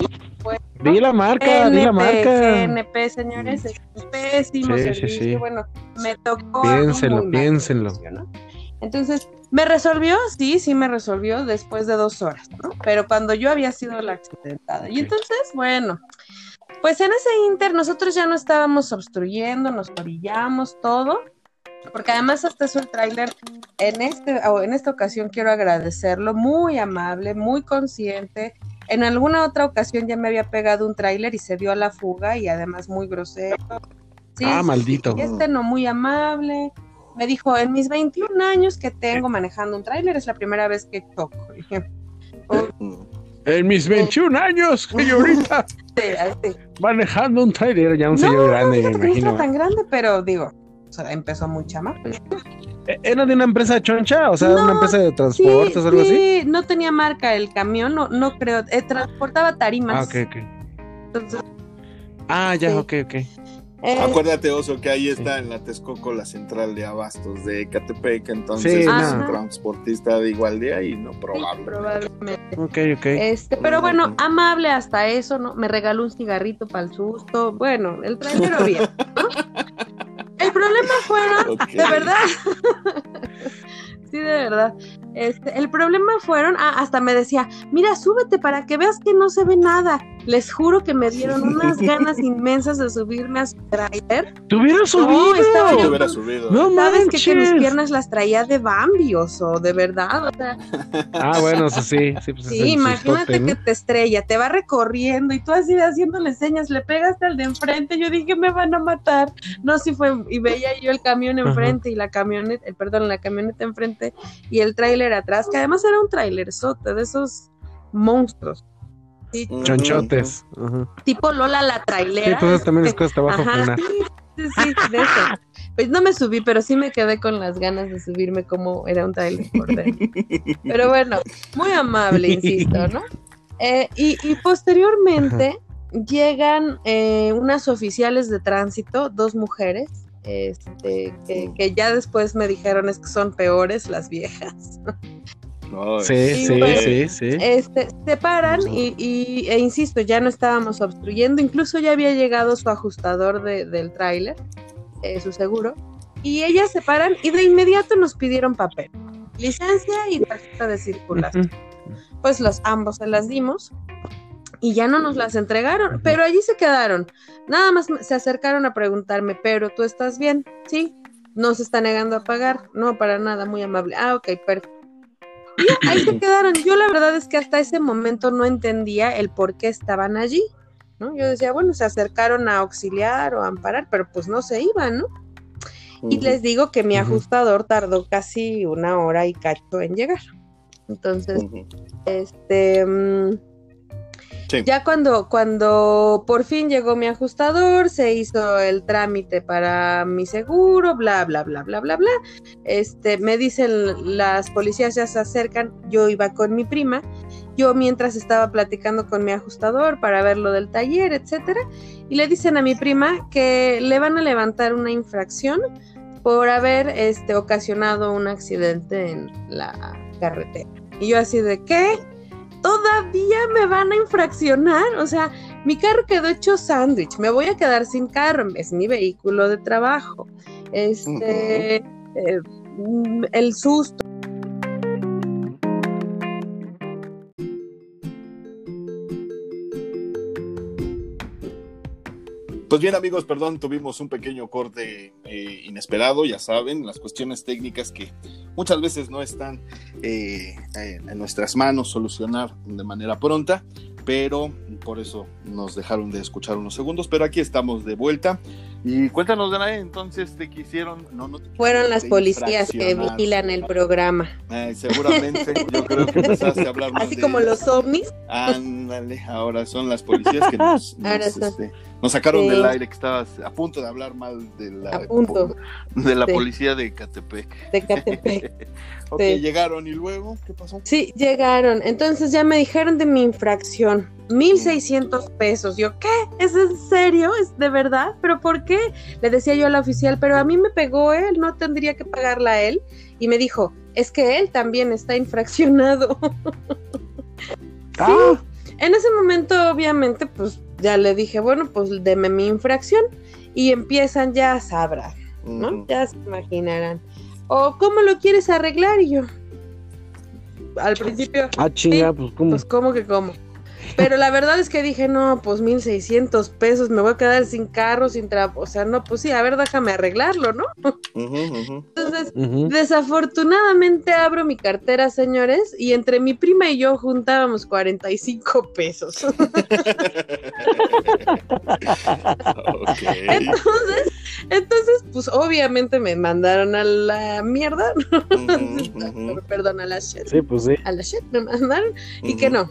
vi la marca, vi la marca. GNP, señores, pésimo servicio, bueno, me tocó. Piénsenlo, piénsenlo. Entonces, ¿me resolvió? Sí, sí me resolvió después de dos horas, ¿no? Pero cuando yo había sido la accidentada. Y entonces, bueno, pues en ese inter nosotros ya no estábamos obstruyendo, nos orillamos todo, porque además hasta es un tráiler, en, este, en esta ocasión quiero agradecerlo, muy amable, muy consciente. En alguna otra ocasión ya me había pegado un tráiler y se dio a la fuga y además muy grosero. ah, maldito. Este no muy amable, me dijo, en mis 21 años que tengo manejando un tráiler es la primera vez que toco. en mis 21 años, señorita. sí, Manejando un tráiler, ya un señor grande, me imagino. No tan grande, pero digo, o sea, empezó muy chama. ¿E-, ¿Era de una empresa choncha? O sea, una empresa de transportes o algo así. Sí, no tenía marca el camión, no, no creo. Eh, transportaba tarimas. Ah, ok, ok. Entonces, ah, ya, ok, ok. Eh, Acuérdate, Oso, que ahí está en la Texcoco la central de abastos de Ecatepec, entonces es un transportista de igual de ahí, ¿no? Probable. Probablemente. Ok, ok. Este, pero bueno, amable hasta eso, ¿no? Me regaló un cigarrito para el susto. Bueno, el trailero bien, El problema fueron, de verdad. sí, de verdad. Este, el problema fueron, ah, hasta me decía, mira, súbete para que veas que no se ve nada. Les juro que me dieron unas ganas inmensas de subirme a su trailer. ¡Te hubieras subido! No, subido. No ¿Sabes que, que, mis piernas las traía de Bambi, o de verdad? O sea... Ah, bueno, eso sí. Sí, pues sí imagínate que te estrella, te va recorriendo y tú así haciéndole señas, le pegaste al de enfrente. Yo dije, me van a matar. No, sí fue, y veía yo el camión enfrente y la camioneta, el, perdón, la camioneta enfrente y el tráiler atrás, que además era un tráiler sote de esos monstruos. Chonchotes. Tipo Lola la trailera. Sí, pues también es cuesta abajo Sí, sí, de eso. Pues no me subí, pero sí me quedé con las ganas de subirme como era un trailer por dentro. Pero bueno, muy amable, insisto, ¿no? Eh, y, posteriormente llegan eh, unas oficiales de tránsito, dos mujeres, este, que, ya después me dijeron es que son peores las viejas. Sí, sí, sí, sí, Este, se paran y, e insisto, ya no estábamos obstruyendo, incluso ya había llegado su ajustador del tráiler, eh, su seguro, y ellas se paran y de inmediato nos pidieron papel, licencia y tarjeta de circulación. Pues los ambos se las dimos y ya no nos las entregaron, pero allí se quedaron. Nada más se acercaron a preguntarme, pero tú estás bien, sí, no se está negando a pagar, no, para nada, muy amable. Ah, ok, perfecto. Y ahí se quedaron. Yo la verdad es que hasta ese momento no entendía el por qué estaban allí, ¿no? Yo decía, bueno, se acercaron a auxiliar o a amparar, pero pues no se iban, ¿no? Y les digo que mi ajustador tardó casi una hora y cacho en llegar. Entonces, este... Mm, ya cuando, cuando por fin llegó mi ajustador, se hizo el trámite para mi seguro, bla, bla, bla, bla, bla, bla. Este, me dicen, las policías ya se acercan, yo iba con mi prima, yo mientras estaba platicando con mi ajustador para ver lo del taller, etcétera, y le dicen a mi prima que le van a levantar una infracción por haber este, ocasionado un accidente en la carretera. Y yo así de, ¿qué? Todavía me van a infraccionar. O sea, mi carro quedó hecho sándwich, me voy a quedar sin carro, es mi vehículo de trabajo. Este, eh, el susto. Pues bien amigos, perdón, tuvimos un pequeño corte eh, inesperado, ya saben, las cuestiones técnicas que muchas veces no están eh, en nuestras manos solucionar de manera pronta, pero por eso nos dejaron de escuchar unos segundos, pero aquí estamos de vuelta. Y cuéntanos, Danae, entonces te quisieron. No, no Fueron las policías que vigilan el programa. Eh, seguramente, yo creo que empezaste a hablar más Así como los ovnis. Ándale, ahora son las policías que nos, este, sacaron del aire, que estabas a punto de hablar mal de la, de la policía de Catepec. De Catepec. ok, llegaron y luego, ¿qué pasó? Sí, llegaron. Entonces ya me dijeron de mi infracción. 1600 pesos. Yo, ¿qué? ¿Es en serio? ¿Es de verdad? ¿Pero por qué? Le decía yo a la oficial, pero a mí me pegó él, no tendría que pagarla a él. Y me dijo, es que él también está infraccionado. Ah. En ese momento, obviamente, pues ya le dije, bueno, pues deme mi infracción. Y empiezan ya a sabrán, ¿no? Ya se imaginarán. O cómo lo quieres arreglar y yo. Al principio. Ah, chinga, pues cómo. Pues cómo que cómo. Pero la verdad es que dije, no, pues 1600 pesos, me voy a quedar sin carro, sin trabajo. O sea, no, pues sí, a ver, déjame arreglarlo, ¿no? Entonces, desafortunadamente abro mi cartera, señores, y entre mi prima y yo juntábamos 45 pesos. Entonces, entonces, pues obviamente me mandaron a la mierda. Perdón, a la shit. Sí, pues sí. A la shit me mandaron. Y que no,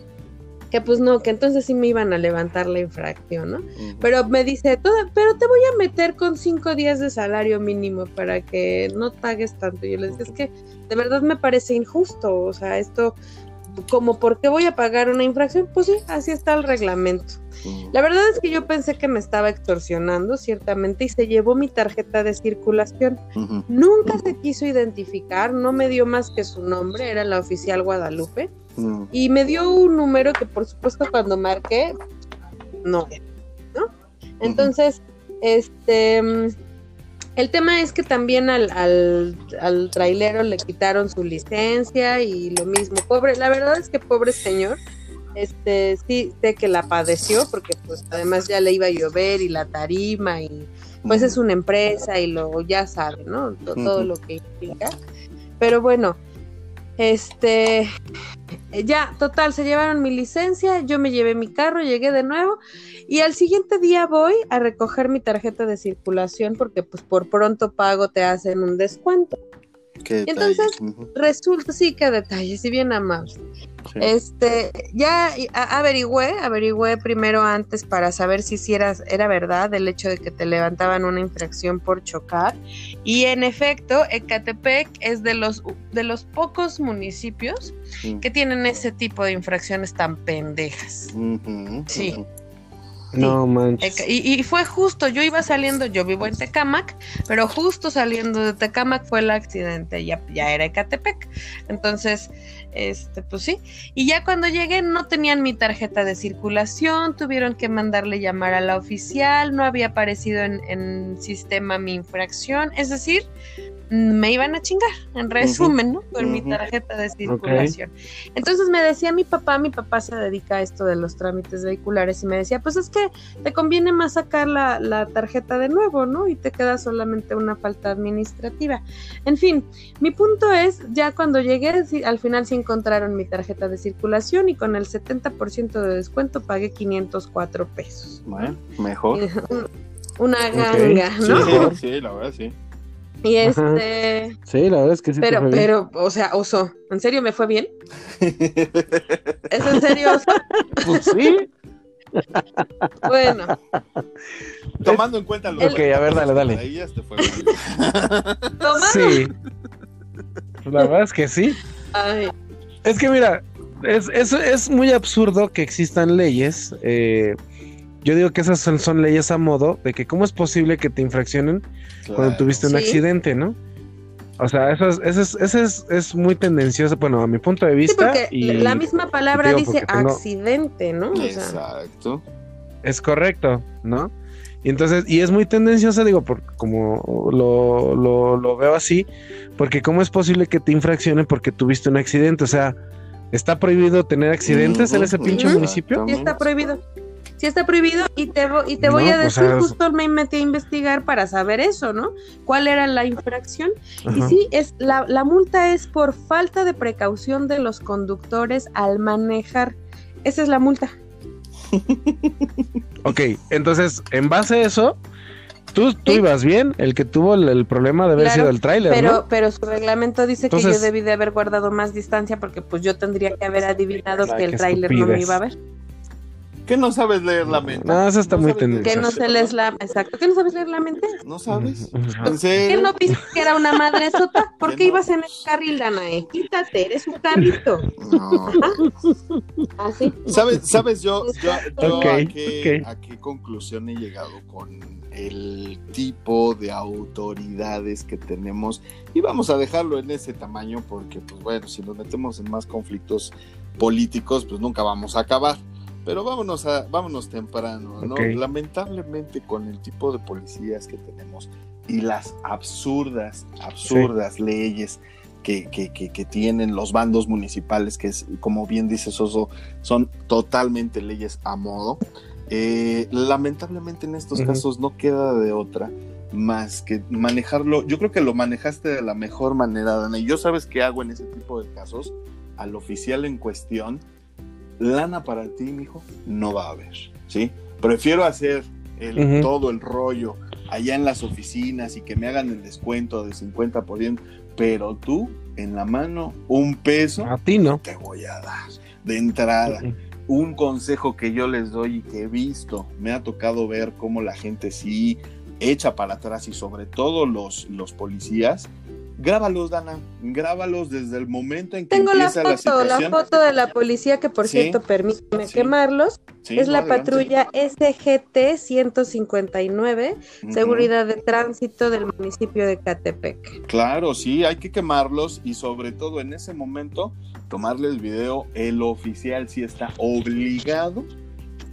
que pues no, que entonces sí me iban a levantar la infracción, ¿no? Pero me dice, pero te voy a meter con cinco días de salario mínimo para que no pagues tanto. Y yo les dije, es que de verdad me parece injusto, o sea, esto, como, ¿por qué voy a pagar una infracción? Pues sí, así está el reglamento. La verdad es que yo pensé que me estaba extorsionando, ciertamente, y se llevó mi tarjeta de circulación. Nunca se quiso identificar, no me dio más que su nombre, era la oficial Guadalupe. Mm. Y me dio un número que por supuesto cuando marqué, no, ¿no? Entonces, este, el tema es que también al, al, trailero le quitaron su licencia y lo mismo, pobre, la verdad es que pobre señor, este, sí sé que la padeció porque pues además ya le iba a llover y la tarima y pues es una empresa y lo ya sabe, ¿no? todo lo que implica. Pero bueno, este, ya, total, se llevaron mi licencia, yo me llevé mi carro, llegué de nuevo y al siguiente día voy a recoger mi tarjeta de circulación porque pues por pronto pago te hacen un descuento. Entonces resulta, sí, qué detalle, si bien amable. Este, ya averigüé, averigüé primero antes para saber si, si era, verdad el hecho de que te levantaban una infracción por chocar. Y en efecto, Ecatepec es de los, de los pocos municipios que tienen ese tipo de infracciones tan pendejas. Sí. No manches. Y, fue justo, yo iba saliendo, yo vivo en Tecamac, pero justo saliendo de Tecamac fue el accidente, ya, ya era Ecatepec. Entonces, este, pues sí. Y ya cuando llegué no tenían mi tarjeta de circulación, tuvieron que mandarle llamar a la oficial, no había aparecido en, en sistema mi infracción, es decir, me iban a chingar, en resumen, ¿no? Con mi tarjeta de circulación. Entonces me decía mi papá, mi papá se dedica a esto de los trámites vehiculares y me decía, pues es que te conviene más sacar la, la tarjeta de nuevo, ¿no? Y te queda solamente una falta administrativa. En fin, mi punto es, ya cuando llegué, al final sí encontraron mi tarjeta de circulación y con el 70% de descuento pagué 504 pesos. Bueno, mejor. Una ganga, ¿no? Sí, sí, la verdad, sí. Y este. Sí, la verdad es que sí. Pero, pero, o sea, oso, ¿en serio me fue bien? ¿Es en serio, oso? Pues sí. bueno. Tomando en cuenta lo Ok, a ver, dale, dale. Ahí ya te fue Tomando. Sí. La verdad es que sí. Ay. Es que mira, es, es, es muy absurdo que existan leyes. Eh, yo digo que esas son, leyes a modo de que cómo es posible que te infraccionen cuando tuviste un accidente, ¿no? O sea, eso es, eso es, eso es, es, muy tendencioso, bueno, a mi punto de vista. Sí, y, la misma palabra dice accidente, ¿no? Exacto. es correcto, ¿no? Y entonces, y es muy tendencioso, digo, por, como lo, lo, lo, veo así, porque cómo es posible que te infraccionen porque tuviste un accidente, o sea, ¿está prohibido tener accidentes en ese pinche municipio? Sí, está prohibido sí está prohibido y te, y te voy a pues, decir, justo me metí a investigar para saber eso, ¿no? ¿Cuál era la infracción? Y sí, es, la, la multa es por falta de precaución de los conductores al manejar. Esa es la multa. ok, entonces, en base a eso, tú, tú ibas bien, el que tuvo el, problema de haber sido el tráiler, pero, Pero su reglamento dice que yo debí de haber guardado más distancia porque pues yo tendría que haber adivinado que el tráiler no me iba a ver. ¿Qué no sabes leer la mente? No, eso está muy tendencia. ¿Qué no se lees la Exacto. ¿Qué no sabes leer la mente? ¿No sabes? ¿Qué no viste que era una madre sota? ¿Por qué ibas en el carril, Danae? Quítate, eres un carrito. No. ¿Ah, sí? ¿Sabes, sabes yo, yo, a, qué, a qué conclusión he llegado con el tipo de autoridades que tenemos y vamos a dejarlo en ese tamaño porque pues bueno, si nos metemos en más conflictos políticos pues nunca vamos a acabar. Pero vámonos, a, vámonos temprano, ¿no? Lamentablemente con el tipo de policías que tenemos y las absurdas, absurdas leyes que, que, que, tienen los bandos municipales, que es, como bien dice Soso, son totalmente leyes a modo. Eh, lamentablemente en estos casos no queda de otra más que manejarlo. Yo creo que lo manejaste de la mejor manera, Dana. Y yo sabes qué hago en ese tipo de casos. Al oficial en cuestión lana para ti, mijo, no va a haber, ¿sí? Prefiero hacer el, todo el rollo allá en las oficinas y que me hagan el descuento de 50%, pero tú en la mano un peso a ti no te voy a dar de entrada. Un consejo que yo les doy y que he visto, me ha tocado ver cómo la gente sí echa para atrás y sobre todo los, los policías Grábalos, Dana, grábalos desde el momento en que Tengo empieza la foto, la, foto de la policía que por cierto permíteme quemarlos. es la patrulla SGT 159, Seguridad de Tránsito del municipio de Catepec. Claro, sí, hay que quemarlos y sobre todo en ese momento tomarle el video, el oficial sí está obligado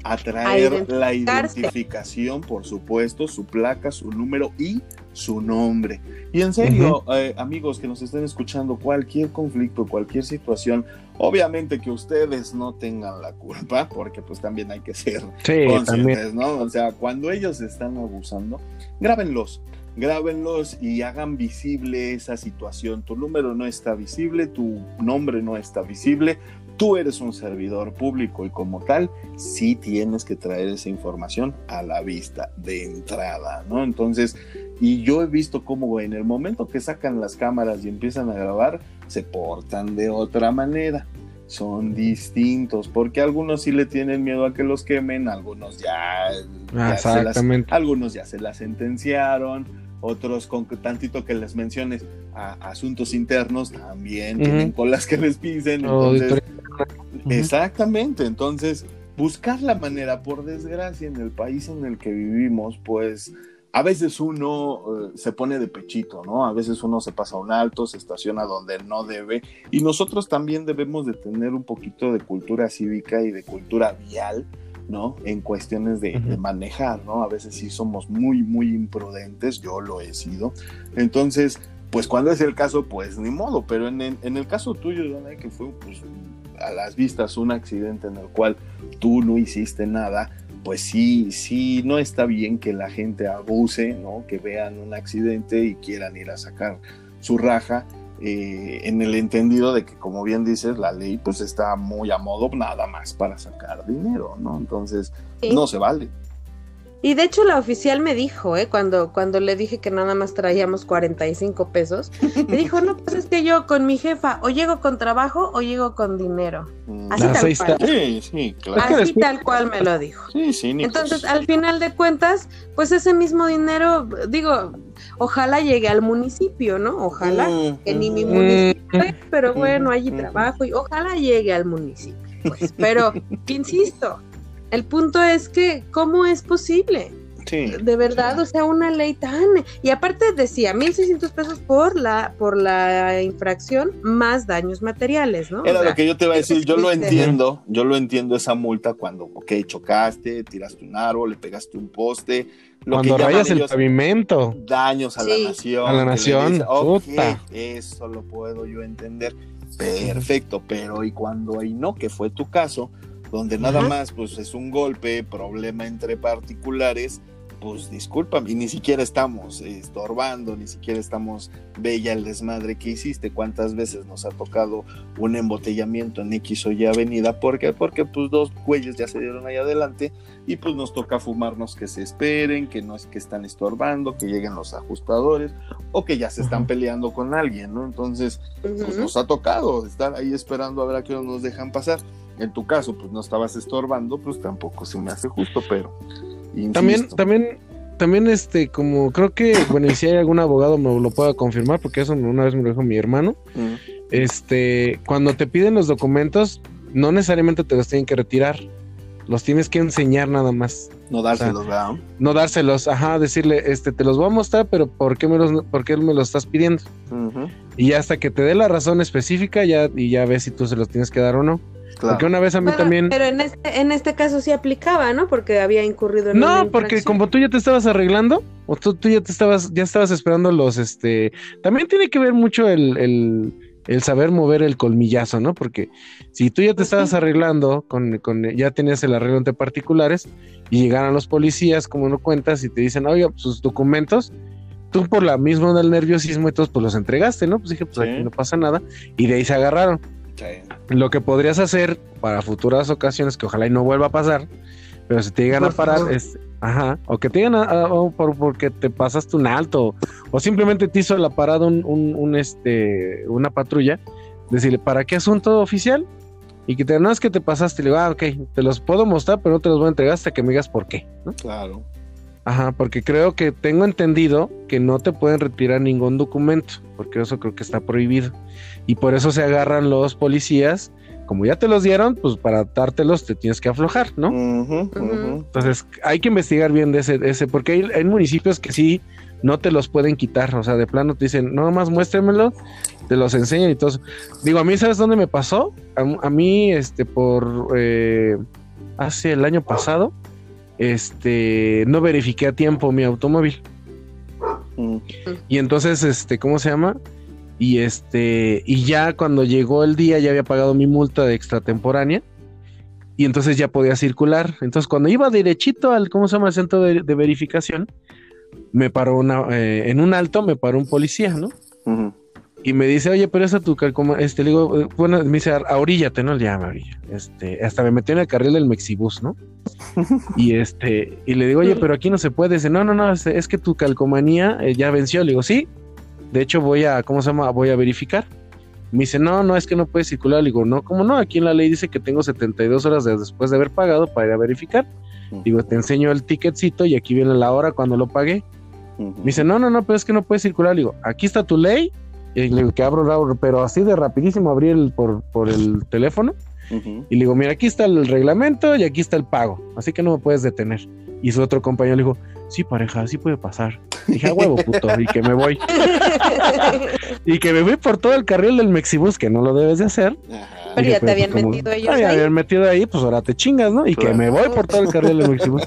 a traer la identificación, por supuesto, su placa, su número y su nombre. Y en serio, eh, amigos que nos estén escuchando, cualquier conflicto, cualquier situación, obviamente que ustedes no tengan la culpa, porque pues también hay que ser conscientes, ¿no? O sea, cuando ellos están abusando, grábenlos, grábenlos y hagan visible esa situación. Tu número no está visible, tu nombre no está visible, tú eres un servidor público y como tal, sí tienes que traer esa información a la vista de entrada, ¿no? Entonces, y yo he visto cómo en el momento que sacan las cámaras y empiezan a grabar, se portan de otra manera. Son distintos, porque algunos sí le tienen miedo a que los quemen, algunos ya, algunos ya se la sentenciaron, otros con tantito que les menciones a asuntos internos también tienen colas que les pisen. Exactamente, entonces buscar la manera, por desgracia, en el país en el que vivimos, pues a veces uno eh, se pone de pechito, ¿no? A veces uno se pasa un alto, se estaciona donde no debe y nosotros también debemos de tener un poquito de cultura cívica y de cultura vial, ¿no? En cuestiones de, manejar, ¿no? A veces sí somos muy, muy imprudentes, yo lo he sido. Entonces, pues cuando es el caso, pues ni modo, pero en, en el caso tuyo, que fue pues, a las vistas un accidente en el cual tú no hiciste nada, pues sí, sí, no está bien que la gente abuse, ¿no? Que vean un accidente y quieran ir a sacar su raja, eh, en el entendido de que, como bien dices, la ley pues está muy a modo nada más para sacar dinero, ¿no? Entonces, no se vale. Y de hecho la oficial me dijo, ¿eh? cuando, cuando le dije que nada más traíamos 45 pesos, me dijo, no, pues es que yo con mi jefa o llego con trabajo o llego con dinero. Mm. Así tal cual. Sí, sí, claro. Así tal cual me lo dijo. Sí, sí, Entonces, al final de cuentas, pues ese mismo dinero, digo, ojalá llegue al municipio, ¿no? Ojalá, mm, que ni mi mm. municipio, pero bueno, allí trabajo y ojalá llegue al municipio. Pues, pero, insisto, el punto es que, ¿cómo es posible? Sí, de verdad, o sea, una ley tan... Y aparte decía, 1.600 pesos por la, por la infracción más daños materiales, ¿no? Era lo que yo te iba a decir, yo lo entiendo, yo lo entiendo esa multa cuando, ok, chocaste, tiraste un árbol, le pegaste un poste. Lo cuando rayas el pavimento. Daños a la nación. A la nación, Eso lo puedo yo entender. Perfecto, pero y cuando ahí no, que fue tu caso, donde nada más pues es un golpe, problema entre particulares, pues discúlpame, y ni siquiera estamos estorbando, ni siquiera estamos bella el desmadre que hiciste. ¿Cuántas veces nos ha tocado un embotellamiento en X o Y avenida? ¿Por qué? Porque pues dos güeyes ya se dieron ahí adelante y pues nos toca fumarnos que se esperen, que no es que están estorbando, que lleguen los ajustadores o que ya se están peleando con alguien, ¿no? Entonces, pues nos ha tocado estar ahí esperando a ver a qué nos dejan pasar. En tu caso, pues no estabas estorbando, pues tampoco se me hace justo, pero también, también, también, este, como creo que, bueno, y si hay algún abogado me lo pueda confirmar, porque eso una vez me lo dijo mi hermano. Este, cuando te piden los documentos, no necesariamente te los tienen que retirar, los tienes que enseñar nada más. No dárselos, ¿verdad? No dárselos, ajá, decirle, este, te los voy a mostrar, pero ¿por qué me los, por qué me los estás pidiendo? Y hasta que te dé la razón específica, ya, y ya ves si tú se los tienes que dar o no. Porque una vez a mí también. Pero en este, en este caso sí aplicaba, ¿no? Porque había incurrido en. No, porque como tú ya te estabas arreglando, o tú, tú, ya te estabas, ya estabas esperando los, este. También tiene que ver mucho el, el, el saber mover el colmillazo, ¿no? Porque si tú ya te pues estabas arreglando, con, con, ya tenías el arreglo entre particulares, y llegaron los policías, como no cuentas, y te dicen, oye, pues, sus documentos, tú por la misma del nerviosismo y todos, pues los entregaste, ¿no? Pues dije, pues aquí no pasa nada, y de ahí se agarraron. Lo que podrías hacer para futuras ocasiones, que ojalá y no vuelva a pasar, pero si te llegan a parar, es, ajá, o que te llegan a, por, porque te pasaste un alto, o simplemente te hizo la parada un, un, este, una patrulla, decirle, ¿para qué asunto oficial? Y que te, no es que te pasaste, y le digo, ah, ok, te los puedo mostrar, pero no te los voy a entregar hasta que me digas por qué, Claro. Ajá, porque creo que tengo entendido que no te pueden retirar ningún documento, porque eso creo que está prohibido. Y por eso se agarran los policías. Como ya te los dieron, pues para dártelos te tienes que aflojar, ¿no? Entonces hay que investigar bien de ese, ese porque hay, hay, municipios que sí no te los pueden quitar, o sea, de plano te dicen, no más muéstremelo, te los enseñan y todo. Digo, a mí, ¿sabes dónde me pasó? A, mí, este, por eh, hace el año pasado, este, no verifiqué a tiempo mi automóvil. Mm. Y entonces, este, ¿cómo se llama? Y este, y ya cuando llegó el día ya había pagado mi multa de extratemporánea y entonces ya podía circular. Entonces cuando iba derechito al, ¿cómo se llama? El centro de, verificación, me paró una, eh, en un alto me paró un policía, ¿no? Y me dice, oye, pero esa tu como este, le digo, eh, bueno, me dice, ahoríllate, ¿no? Me orilla. Este, hasta me metió en el carril del Mexibus, ¿no? y este, y le digo, oye, pero aquí no se puede. Dice, no, no, no, es, que tu calcomanía eh, ya venció. Le digo, sí, de hecho voy a, ¿cómo se llama? Voy a verificar. Me dice, no, no, es que no puede circular. Le digo, no, ¿cómo no? Aquí en la ley dice que tengo 72 horas después de haber pagado para ir a verificar. Digo, te enseño el ticketcito y aquí viene la hora cuando lo pagué. Me dice, no, no, no, pero es que no puede circular. Le digo, aquí está tu ley. Y le digo, que abro, pero así de rapidísimo abrí el, por, por el teléfono. Y le digo, mira, aquí está el reglamento y aquí está el pago. Así que no me puedes detener. Y su otro compañero le dijo, sí, pareja, sí puede pasar. Dije, a huevo, puto, y que me voy. y que me voy por todo el carril del Mexibus, que no lo debes de hacer. Pero ya te habían metido ellos ahí. habían metido ahí, pues ahora te chingas, ¿no? Y que me voy por todo el carril del Mexibus.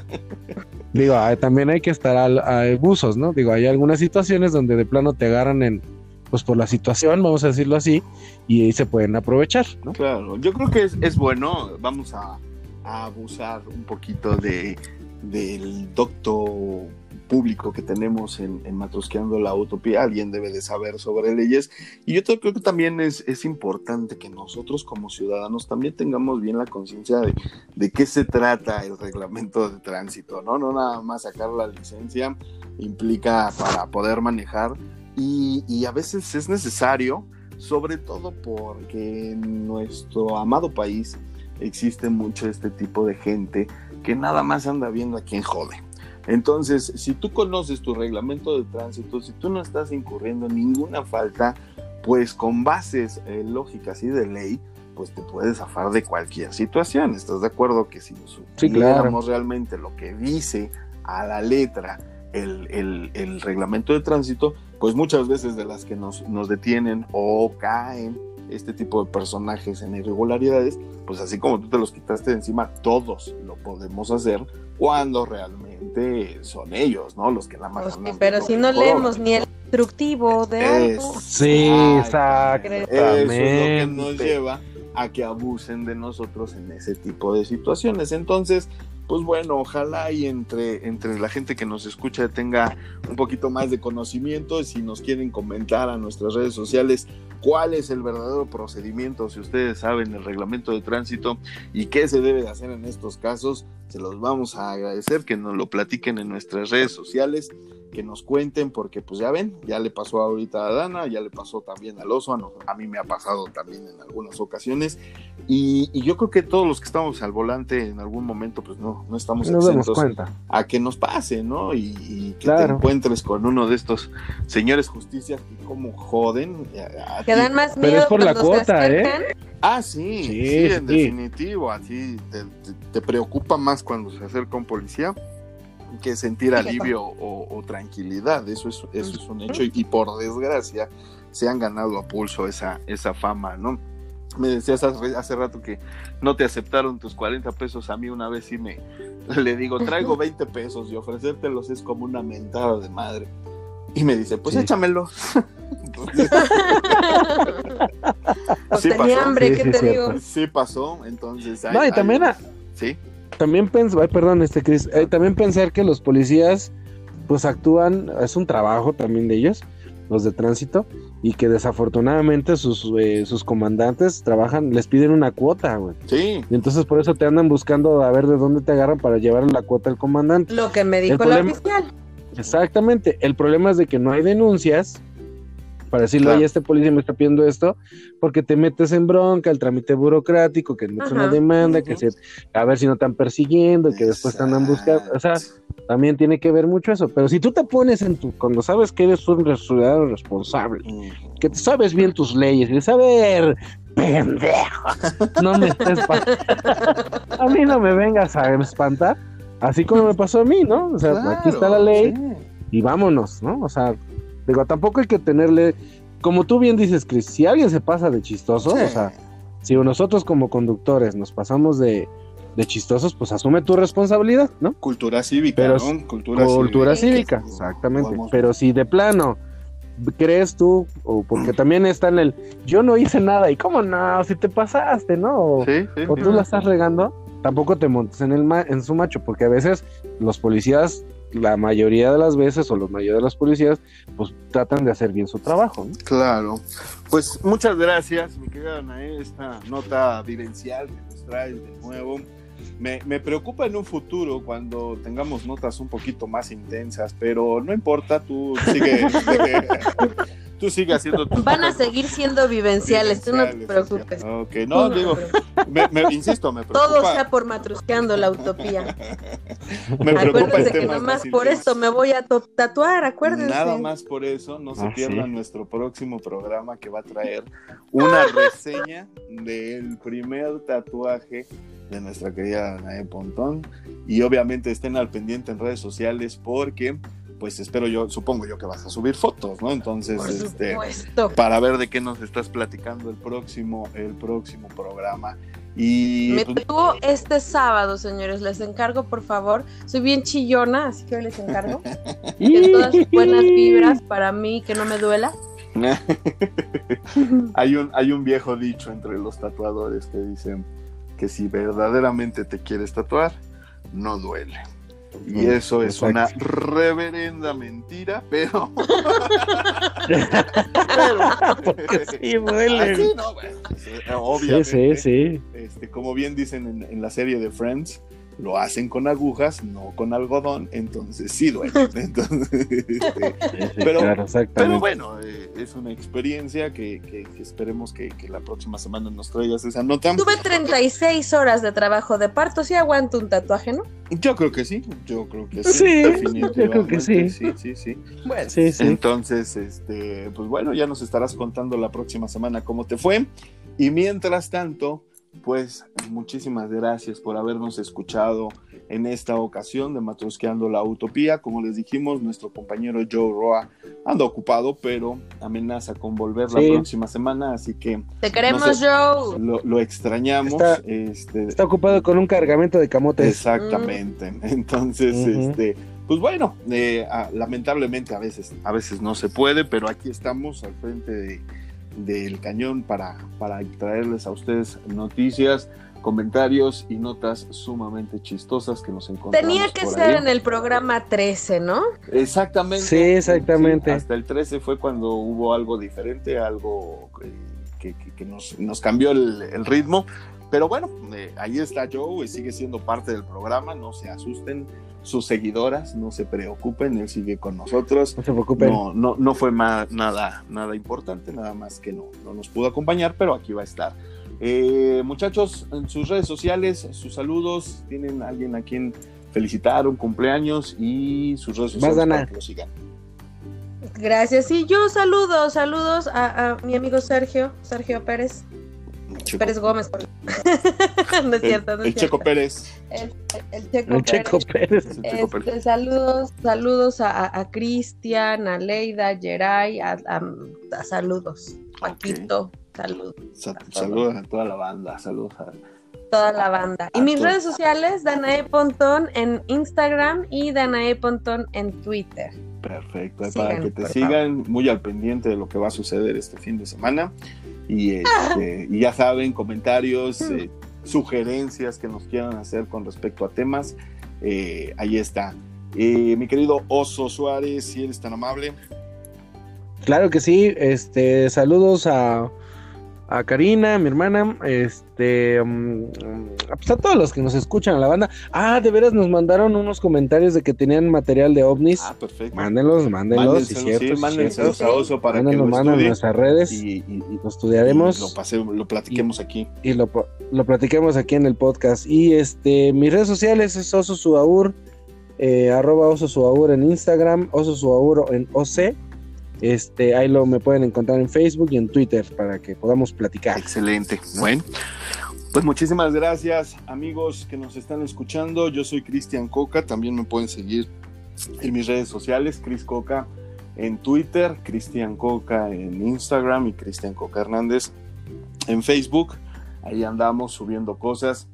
Digo, también hay que estar a, a buzos, ¿no? Digo, hay algunas situaciones donde de plano te agarran en, pues por la situación, vamos a decirlo así, y ahí se pueden aprovechar, ¿no? Claro, yo creo que es, es bueno, vamos a, abusar un poquito de, del docto público que tenemos en, en, Matrosqueando la Utopía, alguien debe de saber sobre leyes. Y yo creo que también es, es importante que nosotros como ciudadanos también tengamos bien la conciencia de, de, qué se trata el reglamento de tránsito, ¿no? No nada más sacar la licencia implica para poder manejar y, y a veces es necesario, sobre todo porque en nuestro amado país existe mucho este tipo de gente que nada más anda viendo a quién jode. Entonces, si tú conoces tu reglamento de tránsito, si tú no estás incurriendo en ninguna falta, pues con bases eh, lógicas y de ley, pues te puedes zafar de cualquier situación. ¿Estás de acuerdo que si supiéramos realmente lo que dice a la letra el, el, el, reglamento de tránsito, pues muchas veces de las que nos, nos detienen o caen este tipo de personajes en irregularidades, pues así como tú te los quitaste de encima, todos lo podemos hacer cuando realmente son ellos, ¿no? Los que la más. Pues pero si no leemos ni el instructivo de algo. Sí, exactamente. Eso es lo que nos lleva a que abusen de nosotros en ese tipo de situaciones. Entonces, pues bueno, ojalá y entre, entre la gente que nos escucha tenga un poquito más de conocimiento. Si nos quieren comentar a nuestras redes sociales cuál es el verdadero procedimiento, si ustedes saben el reglamento de tránsito y qué se debe de hacer en estos casos, se los vamos a agradecer que nos lo platiquen en nuestras redes sociales que nos cuenten, porque pues ya ven, ya le pasó ahorita a Dana, ya le pasó también al oso, a, mí me ha pasado también en algunas ocasiones, y, yo creo que todos los que estamos al volante en algún momento, pues no, no estamos exentos a que nos pase, ¿no? Y, que te encuentres con uno de estos señores justicia que como joden. que dan más miedo Pero es por la cuota, ¿eh? Ah, sí, sí, en definitivo, así te, te preocupa más cuando se acerca un policía que sentir alivio o, tranquilidad, eso es, eso es un hecho y, por desgracia se han ganado a pulso esa, esa fama, ¿no? Me decías hace, rato que no te aceptaron tus 40 pesos, a mí una vez sí me le digo, traigo 20 pesos y ofrecértelos es como una mentada de madre. Y me dice, pues échamelos. sí tenía hambre, ¿qué te digo? Sí pasó, entonces... no, y también... Sí también pensar, perdón, este Chris, eh, también pensar que los policías pues actúan, es un trabajo también de ellos, los de tránsito, y que desafortunadamente sus, eh, sus comandantes trabajan, les piden una cuota, güey. Sí. Y entonces por eso te andan buscando a ver de dónde te agarran para llevar la cuota al comandante. Lo que me dijo la oficial. Exactamente. El problema es de que no hay denuncias para decirle, oye, este policía me está pidiendo esto, porque te metes en bronca, el trámite burocrático, que no es una demanda, que se, a ver si no están persiguiendo, que después te andan buscando, o sea, también tiene que ver mucho eso, pero si tú te pones en tu, cuando sabes que eres un ciudadano responsable, que te sabes bien tus leyes, y a ver, pendejo, no me estés a mí no me vengas a espantar, así como me pasó a mí, ¿no? O sea, aquí está la ley y vámonos, ¿no? O sea, Digo, tampoco hay que tenerle, como tú bien dices, Chris, si alguien se pasa de chistoso, o sea, si nosotros como conductores nos pasamos de, chistosos, pues asume tu responsabilidad, ¿no? Cultura cívica, ¿no? Cultura, cívica, exactamente. Pero si de plano crees tú, o porque también está en el, yo no hice nada, y cómo no, si te pasaste, ¿no? O, o tú la estás regando, tampoco te montes en, el en su macho, porque a veces los policías la mayoría de las veces o los mayores de las policías pues tratan de hacer bien su trabajo. Claro. Pues muchas gracias, mi querida Anae, esta nota vivencial que nos traes de nuevo. Me, me, preocupa en un futuro cuando tengamos notas un poquito más intensas, pero no importa, tú sigue, tú sigue haciendo Van a seguir siendo vivenciales, tú no te preocupes. Ok, no, digo, me, insisto, me preocupa. Todo sea por matrusqueando la utopía. me preocupa Acuérdense que nomás por esto me voy a tatuar, acuérdense. Nada más por eso, no se ah, pierdan nuestro próximo programa que va a traer una reseña del primer tatuaje de nuestra querida Nae Pontón y obviamente estén al pendiente en redes sociales porque pues espero yo, supongo yo que vas a subir fotos, ¿no? Entonces, este, para ver de qué nos estás platicando el próximo, el próximo programa. Y me pues, tuvo este sábado, señores, les encargo, por favor. Soy bien chillona, así que hoy les encargo. que todas buenas vibras para mí, que no me duela. hay un hay un viejo dicho entre los tatuadores que dicen que si verdaderamente te quieres tatuar, no duele. Y eso es una reverenda mentira, pero. Porque sí, duele. no, obviamente. Sí, sí, sí. Este, como bien dicen en, en, la serie de Friends, lo hacen con agujas, no con algodón, entonces sí duele. Entonces, este, pero, bueno, eh, es una experiencia que, esperemos que, la próxima semana nos traigas esa nota. Tuve 36 horas de trabajo de parto, ¿sí aguanto un tatuaje, no? Yo creo que sí, yo creo que sí. Sí, yo creo que sí. Sí, sí, sí. Bueno, sí, sí. Entonces, este, pues bueno, ya nos estarás contando la próxima semana cómo te fue. Y mientras tanto, pues muchísimas gracias por habernos escuchado en esta ocasión de Matrosqueando la Utopía. Como les dijimos, nuestro compañero Joe Roa anda ocupado, pero amenaza con volver la próxima semana, así que... Te queremos, Joe. Lo, extrañamos. Está, este, está, ocupado con un cargamento de camotes. Exactamente. Entonces, este... Pues bueno, eh, lamentablemente a veces, a veces no se puede, pero aquí estamos al frente de, del cañón para, para traerles a ustedes noticias comentarios y notas sumamente chistosas que nos encontramos. Tenía que ser en el programa 13, ¿no? Exactamente. Sí, exactamente. hasta el 13 fue cuando hubo algo diferente, algo que, nos, cambió el, ritmo. Pero bueno, eh, ahí está Joe, sigue siendo parte del programa, no se asusten sus seguidoras, no se preocupen, él sigue con nosotros. No se preocupen. No, no, no fue nada, nada importante, nada más que no, no nos pudo acompañar, pero aquí va a estar. Eh, muchachos, en sus redes sociales, sus saludos, tienen alguien a quien felicitar, un cumpleaños y sus redes sociales para que lo sigan. Gracias. Y yo saludo, saludos a, mi amigo Sergio, Sergio Pérez. Pérez Gómez. no es cierto, no el, Checo Pérez. El, Checo Pérez. Este, saludos, saludos a, Cristian, a Leida, a Geray, a, saludos. Paquito, saludos. saludos a toda la banda, saludos a toda la banda. Y mis redes sociales, Danae Pontón en Instagram y Danae Pontón en Twitter. Perfecto, para que te sigan muy al pendiente de lo que va a suceder este fin de semana. Y, este, y ya saben, comentarios, mm. eh, sugerencias que nos quieran hacer con respecto a temas, eh, ahí está. Eh, mi querido Oso Suárez, si eres tan amable. Claro que sí, este, saludos a a Karina, mi hermana, este, mm, pues a todos los que nos escuchan a la banda. Ah, de veras nos mandaron unos comentarios de que tenían material de ovnis. Ah, perfecto. Mándenlos, mándenlos, si cierto, sí, a Oso para que lo manden en nuestras redes y, lo estudiaremos. lo, pasemos, lo platiquemos aquí. Y lo, lo platiquemos aquí en el podcast. Y este, mis redes sociales es Oso Suaur, eh, arroba Oso Suaur en Instagram, Oso Suaur en OC este, ahí lo me pueden encontrar en Facebook y en Twitter para que podamos platicar. Excelente. Bueno, pues muchísimas gracias, amigos que nos están escuchando. Yo soy Cristian Coca, también me pueden seguir en mis redes sociales, Cris Coca en Twitter, Cristian Coca en Instagram y Cristian Coca Hernández en Facebook. Ahí andamos subiendo cosas,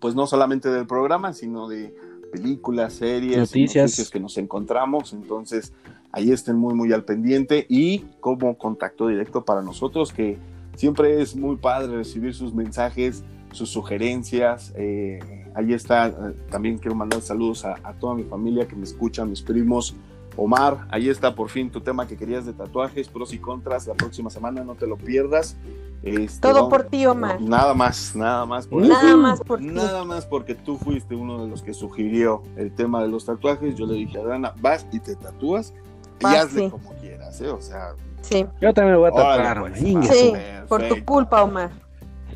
pues no solamente del programa, sino de películas, series, noticias que nos encontramos. Entonces, ahí estén muy, muy al pendiente y como contacto directo para nosotros, que siempre es muy padre recibir sus mensajes, sus sugerencias. Eh, ahí está, eh, también quiero mandar saludos a, toda mi familia que me escucha, mis primos. Omar, ahí está por fin tu tema que querías de tatuajes, pros y contras. La próxima semana no te lo pierdas. Este, Todo por ti, Omar. Nada más, nada más. Por nada más por Nada más porque tú fuiste uno de los que sugirió el tema de los tatuajes. Yo le dije a Dana, vas y te tatúas y hazle como quieras, ¿eh? O sea. Sí. Yo también me voy a tatuar. Pues, sí, por tu culpa, Omar.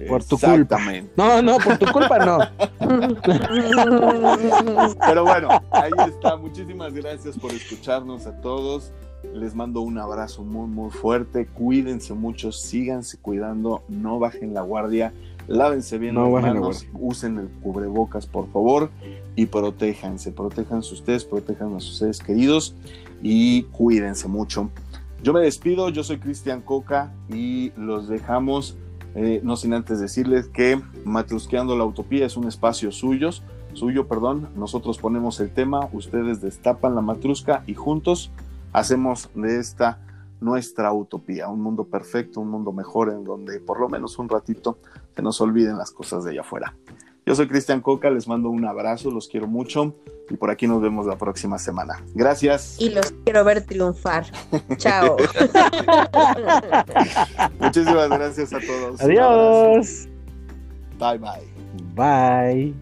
Por tu culpa. No, no, por tu culpa no. Pero bueno, ahí está. Muchísimas gracias por escucharnos a todos. Les mando un abrazo muy, muy fuerte. Cuídense mucho, síganse cuidando, no bajen la guardia, lávense bien las manos, usen el cubrebocas, por favor, y protéjanse. Protéjanse ustedes, protejan a sus seres queridos y cuídense mucho. Yo me despido, yo soy Cristian Coca y los dejamos, eh, no sin antes decirles que Matrusqueando la Utopía es un espacio suyo, suyo, perdón. Nosotros ponemos el tema, ustedes destapan la matrusca y juntos hacemos de esta nuestra utopía, un mundo perfecto, un mundo mejor en donde por lo menos un ratito se nos olviden las cosas de allá afuera. Yo soy Cristian Coca, les mando un abrazo, los quiero mucho y por aquí nos vemos la próxima semana. Gracias. Y los quiero ver triunfar. Chao. Muchísimas gracias a todos. Adiós. Bye bye. Bye.